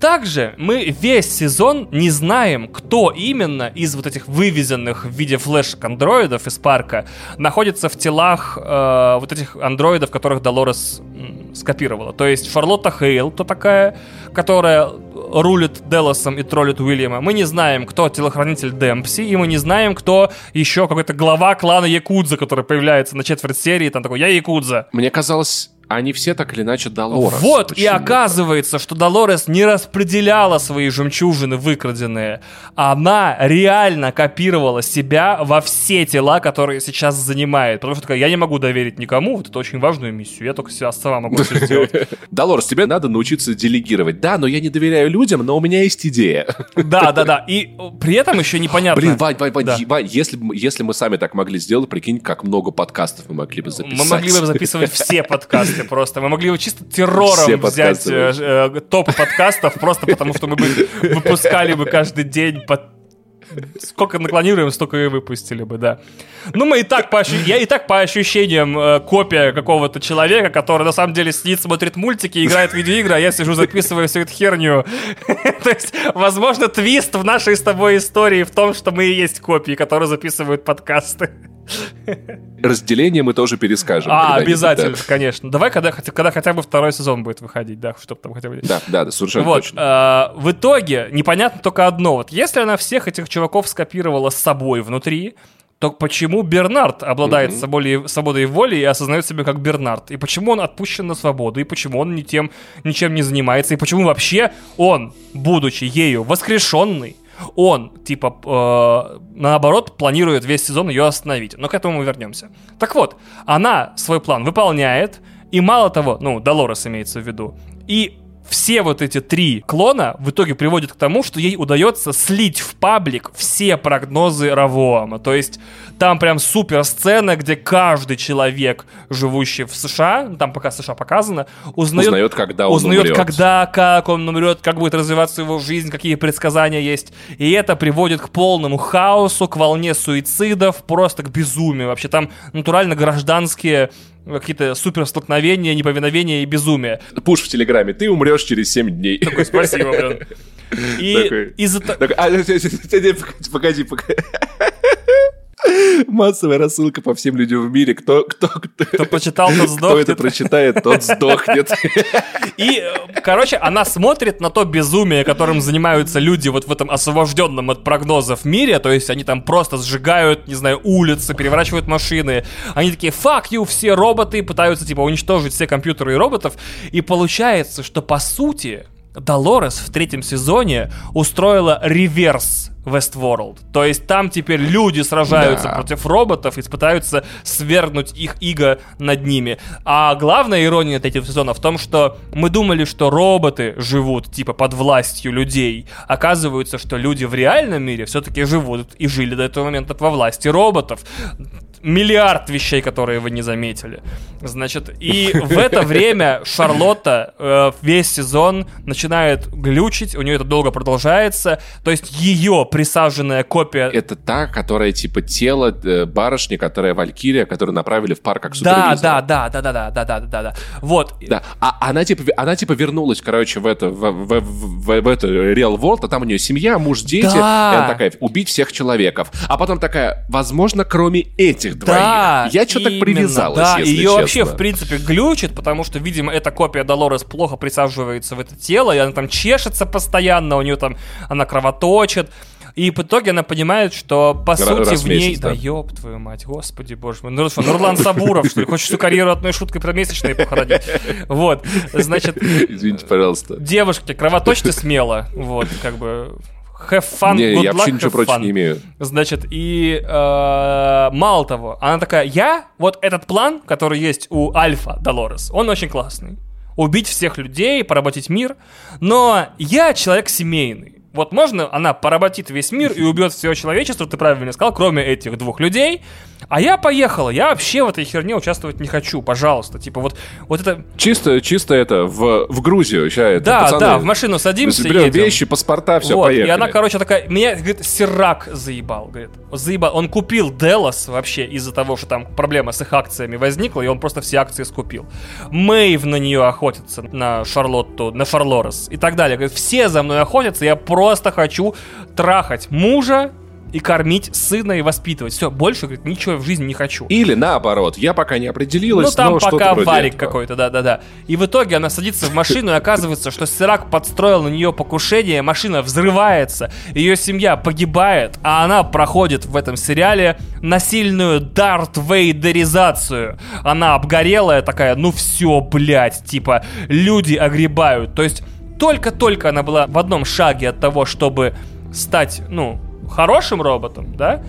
Также мы весь сезон не знаем, кто именно из вот этих вывезенных в виде флешек андроидов из парка находится в телах э, вот этих андроидов, которых Долорес скопировала. То есть Шарлотта Хейл, кто такая, которая рулит Делосом и троллит Уильяма. Мы не знаем, кто телохранитель Демпси, и мы не знаем, кто еще какой-то глава клана Якудза, который появляется на четверть серии, там такой «Я Якудза». Мне казалось, они все так или иначе Долорес. Вот, Почему? и оказывается, что Долорес не распределяла свои жемчужины выкраденные. Она реально копировала себя во все тела, которые сейчас занимает. Потому что такая, я не могу доверить никому, вот это очень важную миссию, я только себя сама могу все сделать. Долорес, тебе надо научиться делегировать. Да, но я не доверяю людям, но у меня есть идея. Да, да, да. И при этом еще непонятно. Блин, Вань, Вань, Вань, да. Вань если, если мы сами так могли сделать, прикинь, как много подкастов мы могли бы записать. Мы могли бы записывать все подкасты подкасты просто. Мы могли бы чисто террором взять э, э, топ подкастов, просто потому что мы бы выпускали бы каждый день по Сколько наклонируем, столько и выпустили бы, да. Ну, мы и так по ощущ... я и так по ощущениям э, копия какого-то человека, который на самом деле сидит, смотрит мультики, играет в видеоигры, а я сижу, записываю всю эту херню. То есть, возможно, твист в нашей с тобой истории в том, что мы и есть копии, которые записывают подкасты. Разделение мы тоже перескажем. А, обязательно, да. конечно. Давай, когда, когда хотя бы второй сезон будет выходить, да, чтобы там хотя бы... Да, да, да совершенно вот, точно. Э, в итоге непонятно только одно. Вот если она всех этих чуваков скопировала с собой внутри, то почему Бернард обладает mm-hmm. свободой, свободой воли и осознает себя как Бернард? И почему он отпущен на свободу? И почему он ни тем, ничем не занимается? И почему вообще он, будучи ею воскрешенный, он, типа, э, наоборот, планирует весь сезон ее остановить. Но к этому мы вернемся. Так вот, она свой план выполняет, и мало того, ну, Долорес имеется в виду, и все вот эти три клона в итоге приводят к тому, что ей удается слить в паблик все прогнозы Равоама. То есть там прям супер сцена, где каждый человек, живущий в США, там пока США показано, узнает, узнает когда он узнает, умрет. когда, как он умрет, как будет развиваться его жизнь, какие предсказания есть. И это приводит к полному хаосу, к волне суицидов, просто к безумию. Вообще там натурально гражданские какие-то супер столкновения, неповиновения и безумие. Пуш в Телеграме, ты умрешь через 7 дней. Такой, спасибо, блин. И из-за... Погоди, погоди. Массовая рассылка по всем людям в мире. Кто, кто, кто, кто прочитал, тот сдохнет. Кто это прочитает, тот сдохнет. И, короче, она смотрит на то безумие, которым занимаются люди вот в этом освобожденном от прогнозов мире. То есть они там просто сжигают, не знаю, улицы, переворачивают машины. Они такие, fuck you, все роботы, пытаются, типа, уничтожить все компьютеры и роботов. И получается, что, по сути, Долорес в третьем сезоне устроила реверс Westworld. То есть там теперь люди сражаются да. против роботов и пытаются свергнуть их иго над ними. А главная ирония третьего сезона в том, что мы думали, что роботы живут типа под властью людей. Оказывается, что люди в реальном мире все-таки живут и жили до этого момента во власти роботов миллиард вещей, которые вы не заметили. Значит, и в это время Шарлотта э, весь сезон начинает глючить, у нее это долго продолжается, то есть ее присаженная копия... Это та, которая типа тело э, барышни, которая Валькирия, которую направили в парк как супервизор. Да, да, да, да, да, да, да, да, да, да. Вот. Да, а она типа, она типа вернулась, короче, в это, в, в, в, в это Real World, а там у нее семья, муж, дети, да. и она такая, убить всех человеков. А потом такая, возможно, кроме этих двоих. Да, Я что-то так привязалась, да, если ее честно. вообще, в принципе, глючит, потому что, видимо, эта копия Долорес плохо присаживается в это тело, и она там чешется постоянно, у нее там, она кровоточит. И в итоге она понимает, что по Раз сути в ней... Месяц, да. да ёб твою мать, господи боже мой. Ну что, Нурлан Сабуров, что ли? Хочешь всю карьеру одной шуткой про месячные похоронить? Вот, значит... Извините, пожалуйста. Девушки, кровоточьте смело. Вот, как бы have fun, не, good я luck, вообще ничего против не имею. Значит, и э, мало того, она такая, я, вот этот план, который есть у Альфа Долорес, он очень классный. Убить всех людей, поработить мир, но я человек семейный. Вот можно, она поработит весь мир и убьет все человечество, ты правильно сказал, кроме этих двух людей. А я поехала, я вообще в этой херне участвовать не хочу, пожалуйста. Типа вот, вот это... Чисто, чисто это, в, в Грузию сейчас это, Да, пацаны, да, в машину садимся Берем едем. вещи, паспорта, все, вот, поехали. И она, короче, такая, меня, говорит, Сирак заебал, говорит. Заебал. Он купил Делос вообще из-за того, что там проблема с их акциями возникла, и он просто все акции скупил. Мэйв на нее охотится, на Шарлотту, на Шарлорес и так далее. Говорит, все за мной охотятся, я просто хочу трахать мужа, и кормить сына и воспитывать. Все, больше, говорит, ничего в жизни не хочу. Или наоборот, я пока не определилась, Ну там но пока варик какой-то, да-да-да. И в итоге она садится в машину, и оказывается, что Сирак подстроил на нее покушение, машина взрывается, ее семья погибает, а она проходит в этом сериале насильную Дарт Вейдеризацию. Она обгорелая такая, ну все, блядь, типа, люди огребают. То есть только-только она была в одном шаге от того, чтобы стать, ну, хорошим роботом, да,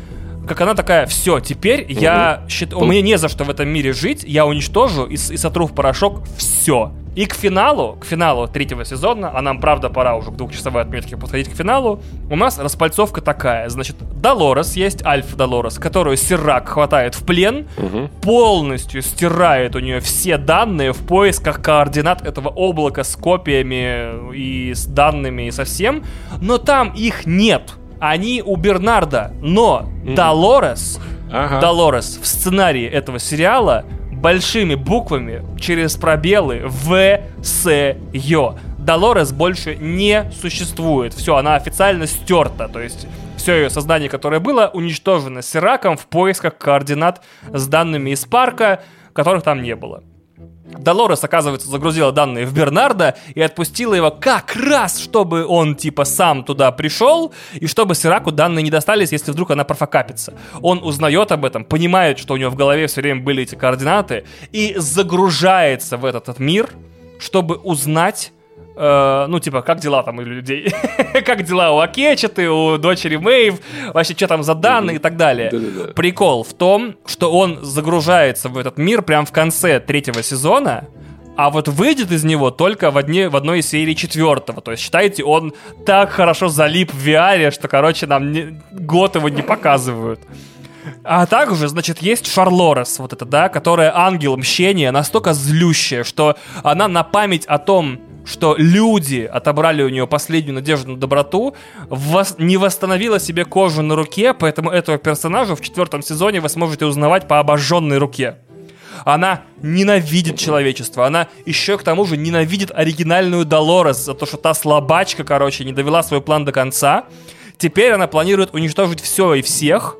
как она такая, все, теперь угу. я считаю, мне не за что в этом мире жить, я уничтожу и, и сотру в порошок все. И к финалу, к финалу третьего сезона, а нам, правда, пора уже к двухчасовой отметке подходить к финалу, у нас распальцовка такая. Значит, Долорес есть, Альфа Долорес, которую Сирак хватает в плен, угу. полностью стирает у нее все данные в поисках координат этого облака с копиями и с данными и со всем, но там их нет они у Бернарда, но mm-hmm. Долорес, ага. Долорес в сценарии этого сериала большими буквами через пробелы В С Ё. Долорес больше не существует. Все, она официально стерта. То есть все ее сознание, которое было, уничтожено Сираком в поисках координат с данными из парка, которых там не было. Долорес, оказывается, загрузила данные в Бернарда и отпустила его как раз, чтобы он, типа, сам туда пришел, и чтобы Сираку данные не достались, если вдруг она профокапится. Он узнает об этом, понимает, что у него в голове все время были эти координаты, и загружается в этот, этот мир, чтобы узнать, Э, ну, типа, как дела там у людей? как дела у Акечеты, у дочери Мэйв? Вообще, что там за данные и так далее. Прикол в том, что он загружается в этот мир прям в конце третьего сезона, а вот выйдет из него только в, одни, в одной из серий четвертого. То есть, считайте, он так хорошо залип в VR, что, короче, нам не, год его не показывают. А также, значит, есть Шарлорес, вот это, да, которая ангел мщения, настолько злющая, что она на память о том, что люди отобрали у нее последнюю надежду на доброту, вос- не восстановила себе кожу на руке, поэтому этого персонажа в четвертом сезоне вы сможете узнавать по обожженной руке. Она ненавидит человечество. Она еще к тому же ненавидит оригинальную Долорес за то, что та слабачка, короче, не довела свой план до конца. Теперь она планирует уничтожить все и всех,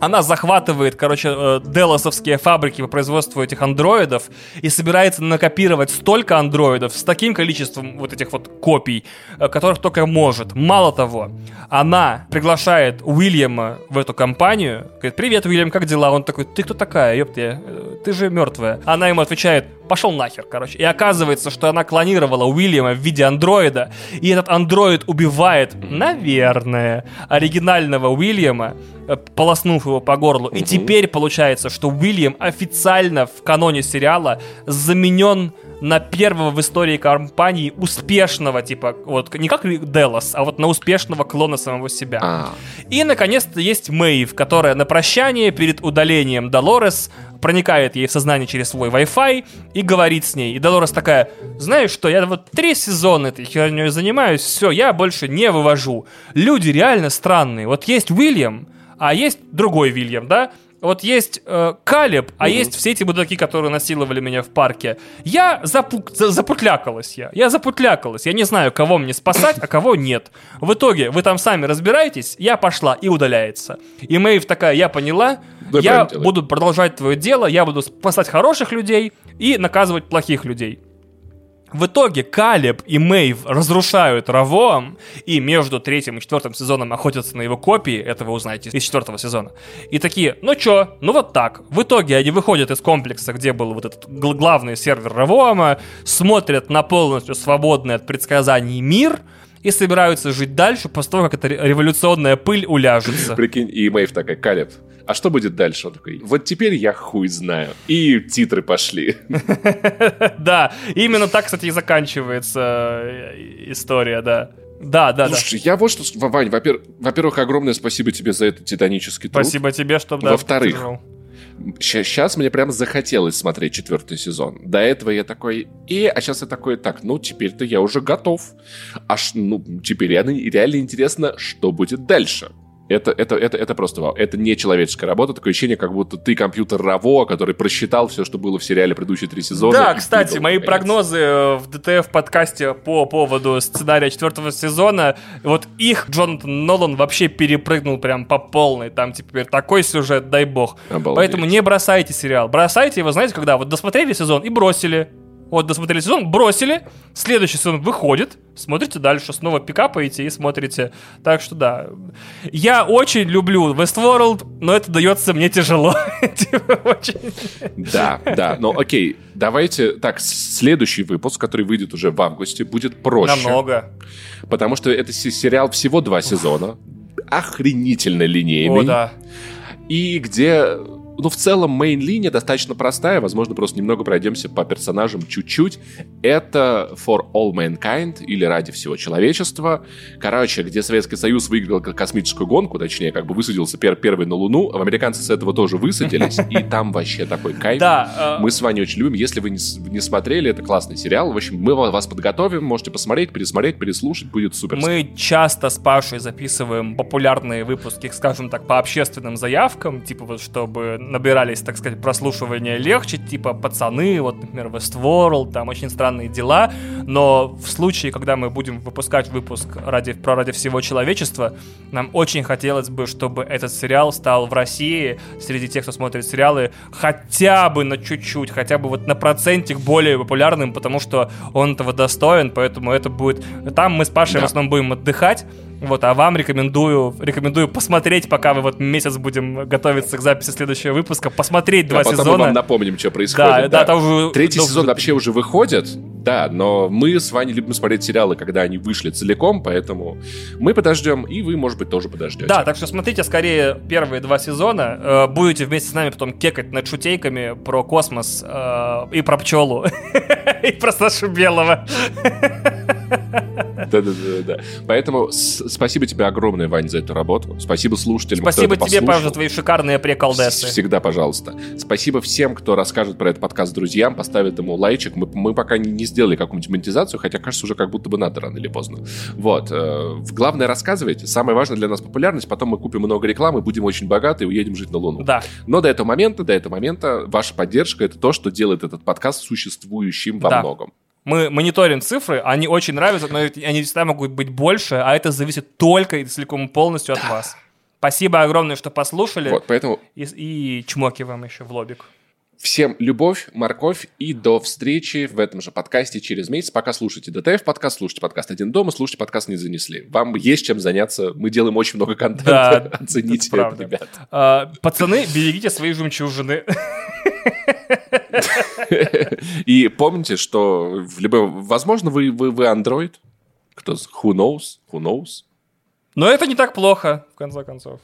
она захватывает, короче, э, делосовские фабрики по производству этих андроидов и собирается накопировать столько андроидов с таким количеством вот этих вот копий, э, которых только может. Мало того, она приглашает Уильяма в эту компанию, говорит, привет, Уильям, как дела? Он такой, ты кто такая, ёпты, э, ты же мертвая. Она ему отвечает, пошел нахер, короче. И оказывается, что она клонировала Уильяма в виде андроида, и этот андроид убивает, наверное, оригинального Уильяма, э, полоснув его по горлу. И теперь получается, что Уильям официально в каноне сериала заменен на первого в истории компании успешного, типа, вот не как Делос, а вот на успешного клона самого себя. А. И, наконец-то, есть Мэйв, которая на прощание перед удалением Долорес проникает ей в сознание через свой Wi-Fi и говорит с ней. И Долорес такая, знаешь что, я вот три сезона этой херней занимаюсь, все, я больше не вывожу. Люди реально странные. Вот есть Уильям, а есть другой Вильям, да? Вот есть э, Калеб, а mm-hmm. есть все эти будаки, которые насиловали меня в парке. Я запу- за- запутлякалась я. Я запутлякалась. Я не знаю, кого мне спасать, а кого нет. В итоге вы там сами разбираетесь, я пошла и удаляется. И Мэйв такая, я поняла, да я буду продолжать твое дело, я буду спасать хороших людей и наказывать плохих людей. В итоге Калеб и Мэйв разрушают Равоам, и между третьим и четвертым сезоном охотятся на его копии, это вы узнаете из четвертого сезона. И такие, ну чё, ну вот так. В итоге они выходят из комплекса, где был вот этот главный сервер Равоама, смотрят на полностью свободный от предсказаний мир, и собираются жить дальше после того, как эта революционная пыль уляжется. Прикинь, и Мэйв такая, Калеб, а что будет дальше? Он такой, вот теперь я хуй знаю. И титры пошли. Да, именно так, кстати, и заканчивается э, история, да. Да, да, Слушай, да. я вот что... Вань, во-первых, огромное спасибо тебе за этот титанический труд. Спасибо тебе, что... Да, Во-вторых, сейчас мне прям захотелось смотреть четвертый сезон. До этого я такой, и, а сейчас я такой, так, ну, теперь-то я уже готов. Аж, ну, теперь реально, реально интересно, что будет дальше. Это, это, это, это просто вау. Это не человеческая работа. Такое ощущение, как будто ты компьютер Раво, который просчитал все, что было в сериале предыдущие три сезона. Да, кстати, выдал, мои наконец. прогнозы э, в ДТФ подкасте по поводу сценария четвертого сезона, вот их Джонатан Нолан вообще перепрыгнул прям по полной. Там теперь такой сюжет, дай бог. Обалдеть. Поэтому не бросайте сериал. Бросайте его, знаете, когда вот досмотрели сезон и бросили. Вот, досмотрели сезон, бросили, следующий сезон выходит, смотрите дальше, снова пикапаете и смотрите. Так что да. Я очень люблю Westworld, но это дается мне тяжело. Типа, да, да, но окей, давайте, так, следующий выпуск, который выйдет уже в августе, будет проще. Намного. Потому что это сериал всего два сезона, охренительно линейный. О, да. И где ну, в целом, мейн-линия достаточно простая. Возможно, просто немного пройдемся по персонажам чуть-чуть. Это For All Mankind, или Ради всего человечества. Короче, где Советский Союз выиграл космическую гонку, точнее, как бы высадился пер первый на Луну. А американцы с этого тоже высадились. И там вообще такой кайф. Да. Э, мы с вами очень любим. Если вы не смотрели, это классный сериал. В общем, мы вас подготовим. Можете посмотреть, пересмотреть, переслушать. Будет супер. Мы часто с Пашей записываем популярные выпуски, скажем так, по общественным заявкам. Типа вот, чтобы набирались, так сказать, прослушивания легче, типа «Пацаны», вот, например, «Westworld», там «Очень странные дела», но в случае, когда мы будем выпускать выпуск ради, про «Ради всего человечества», нам очень хотелось бы, чтобы этот сериал стал в России среди тех, кто смотрит сериалы, хотя бы на чуть-чуть, хотя бы вот на процентик более популярным, потому что он этого достоин, поэтому это будет... Там мы с Пашей да. в основном будем отдыхать, Вот, а вам рекомендую, рекомендую посмотреть, пока вы вот месяц будем готовиться к записи следующего выпуска, посмотреть два а потом сезона. мы вам напомним, что происходит. Да, да, да. Там уже, Третий сезон вообще уже выходит, да, но мы с вами любим смотреть сериалы, когда они вышли целиком, поэтому мы подождем, и вы, может быть, тоже подождете. Да, так что смотрите скорее первые два сезона, э, будете вместе с нами потом кекать над шутейками про космос э, и про пчелу, и про Сашу Белого. Да-да-да. Поэтому спасибо тебе огромное, Вань, за эту работу. Спасибо слушателям, Спасибо тебе, Паш, за твои шикарные приколдесы. Всегда, пожалуйста. Спасибо всем, кто расскажет про этот подкаст друзьям, поставит ему лайчик. Мы, мы пока не, не сделали какую-нибудь монетизацию, хотя, кажется, уже как будто бы надо рано или поздно. Вот. Э, главное, рассказывайте. Самое важное для нас популярность. Потом мы купим много рекламы, будем очень богаты и уедем жить на Луну. Да. Но до этого момента, до этого момента ваша поддержка — это то, что делает этот подкаст существующим во да. многом. Мы мониторим цифры, они очень нравятся, но они всегда могут быть больше, а это зависит только и целиком полностью от вас. Спасибо огромное, что послушали. Вот, поэтому... И, и чмоки вам еще в лобик. Всем любовь, морковь и до встречи в этом же подкасте через месяц. Пока слушайте ДТФ подкаст, слушайте подкаст «Один дома», слушайте подкаст «Не занесли». Вам есть чем заняться. Мы делаем очень много контента. Да, Оцените это, это ребят. А, пацаны, берегите свои жемчужины. И помните, что в любом... Возможно, вы, вы, вы Android. Кто... Who knows? Who knows? Но это не так плохо, в конце концов.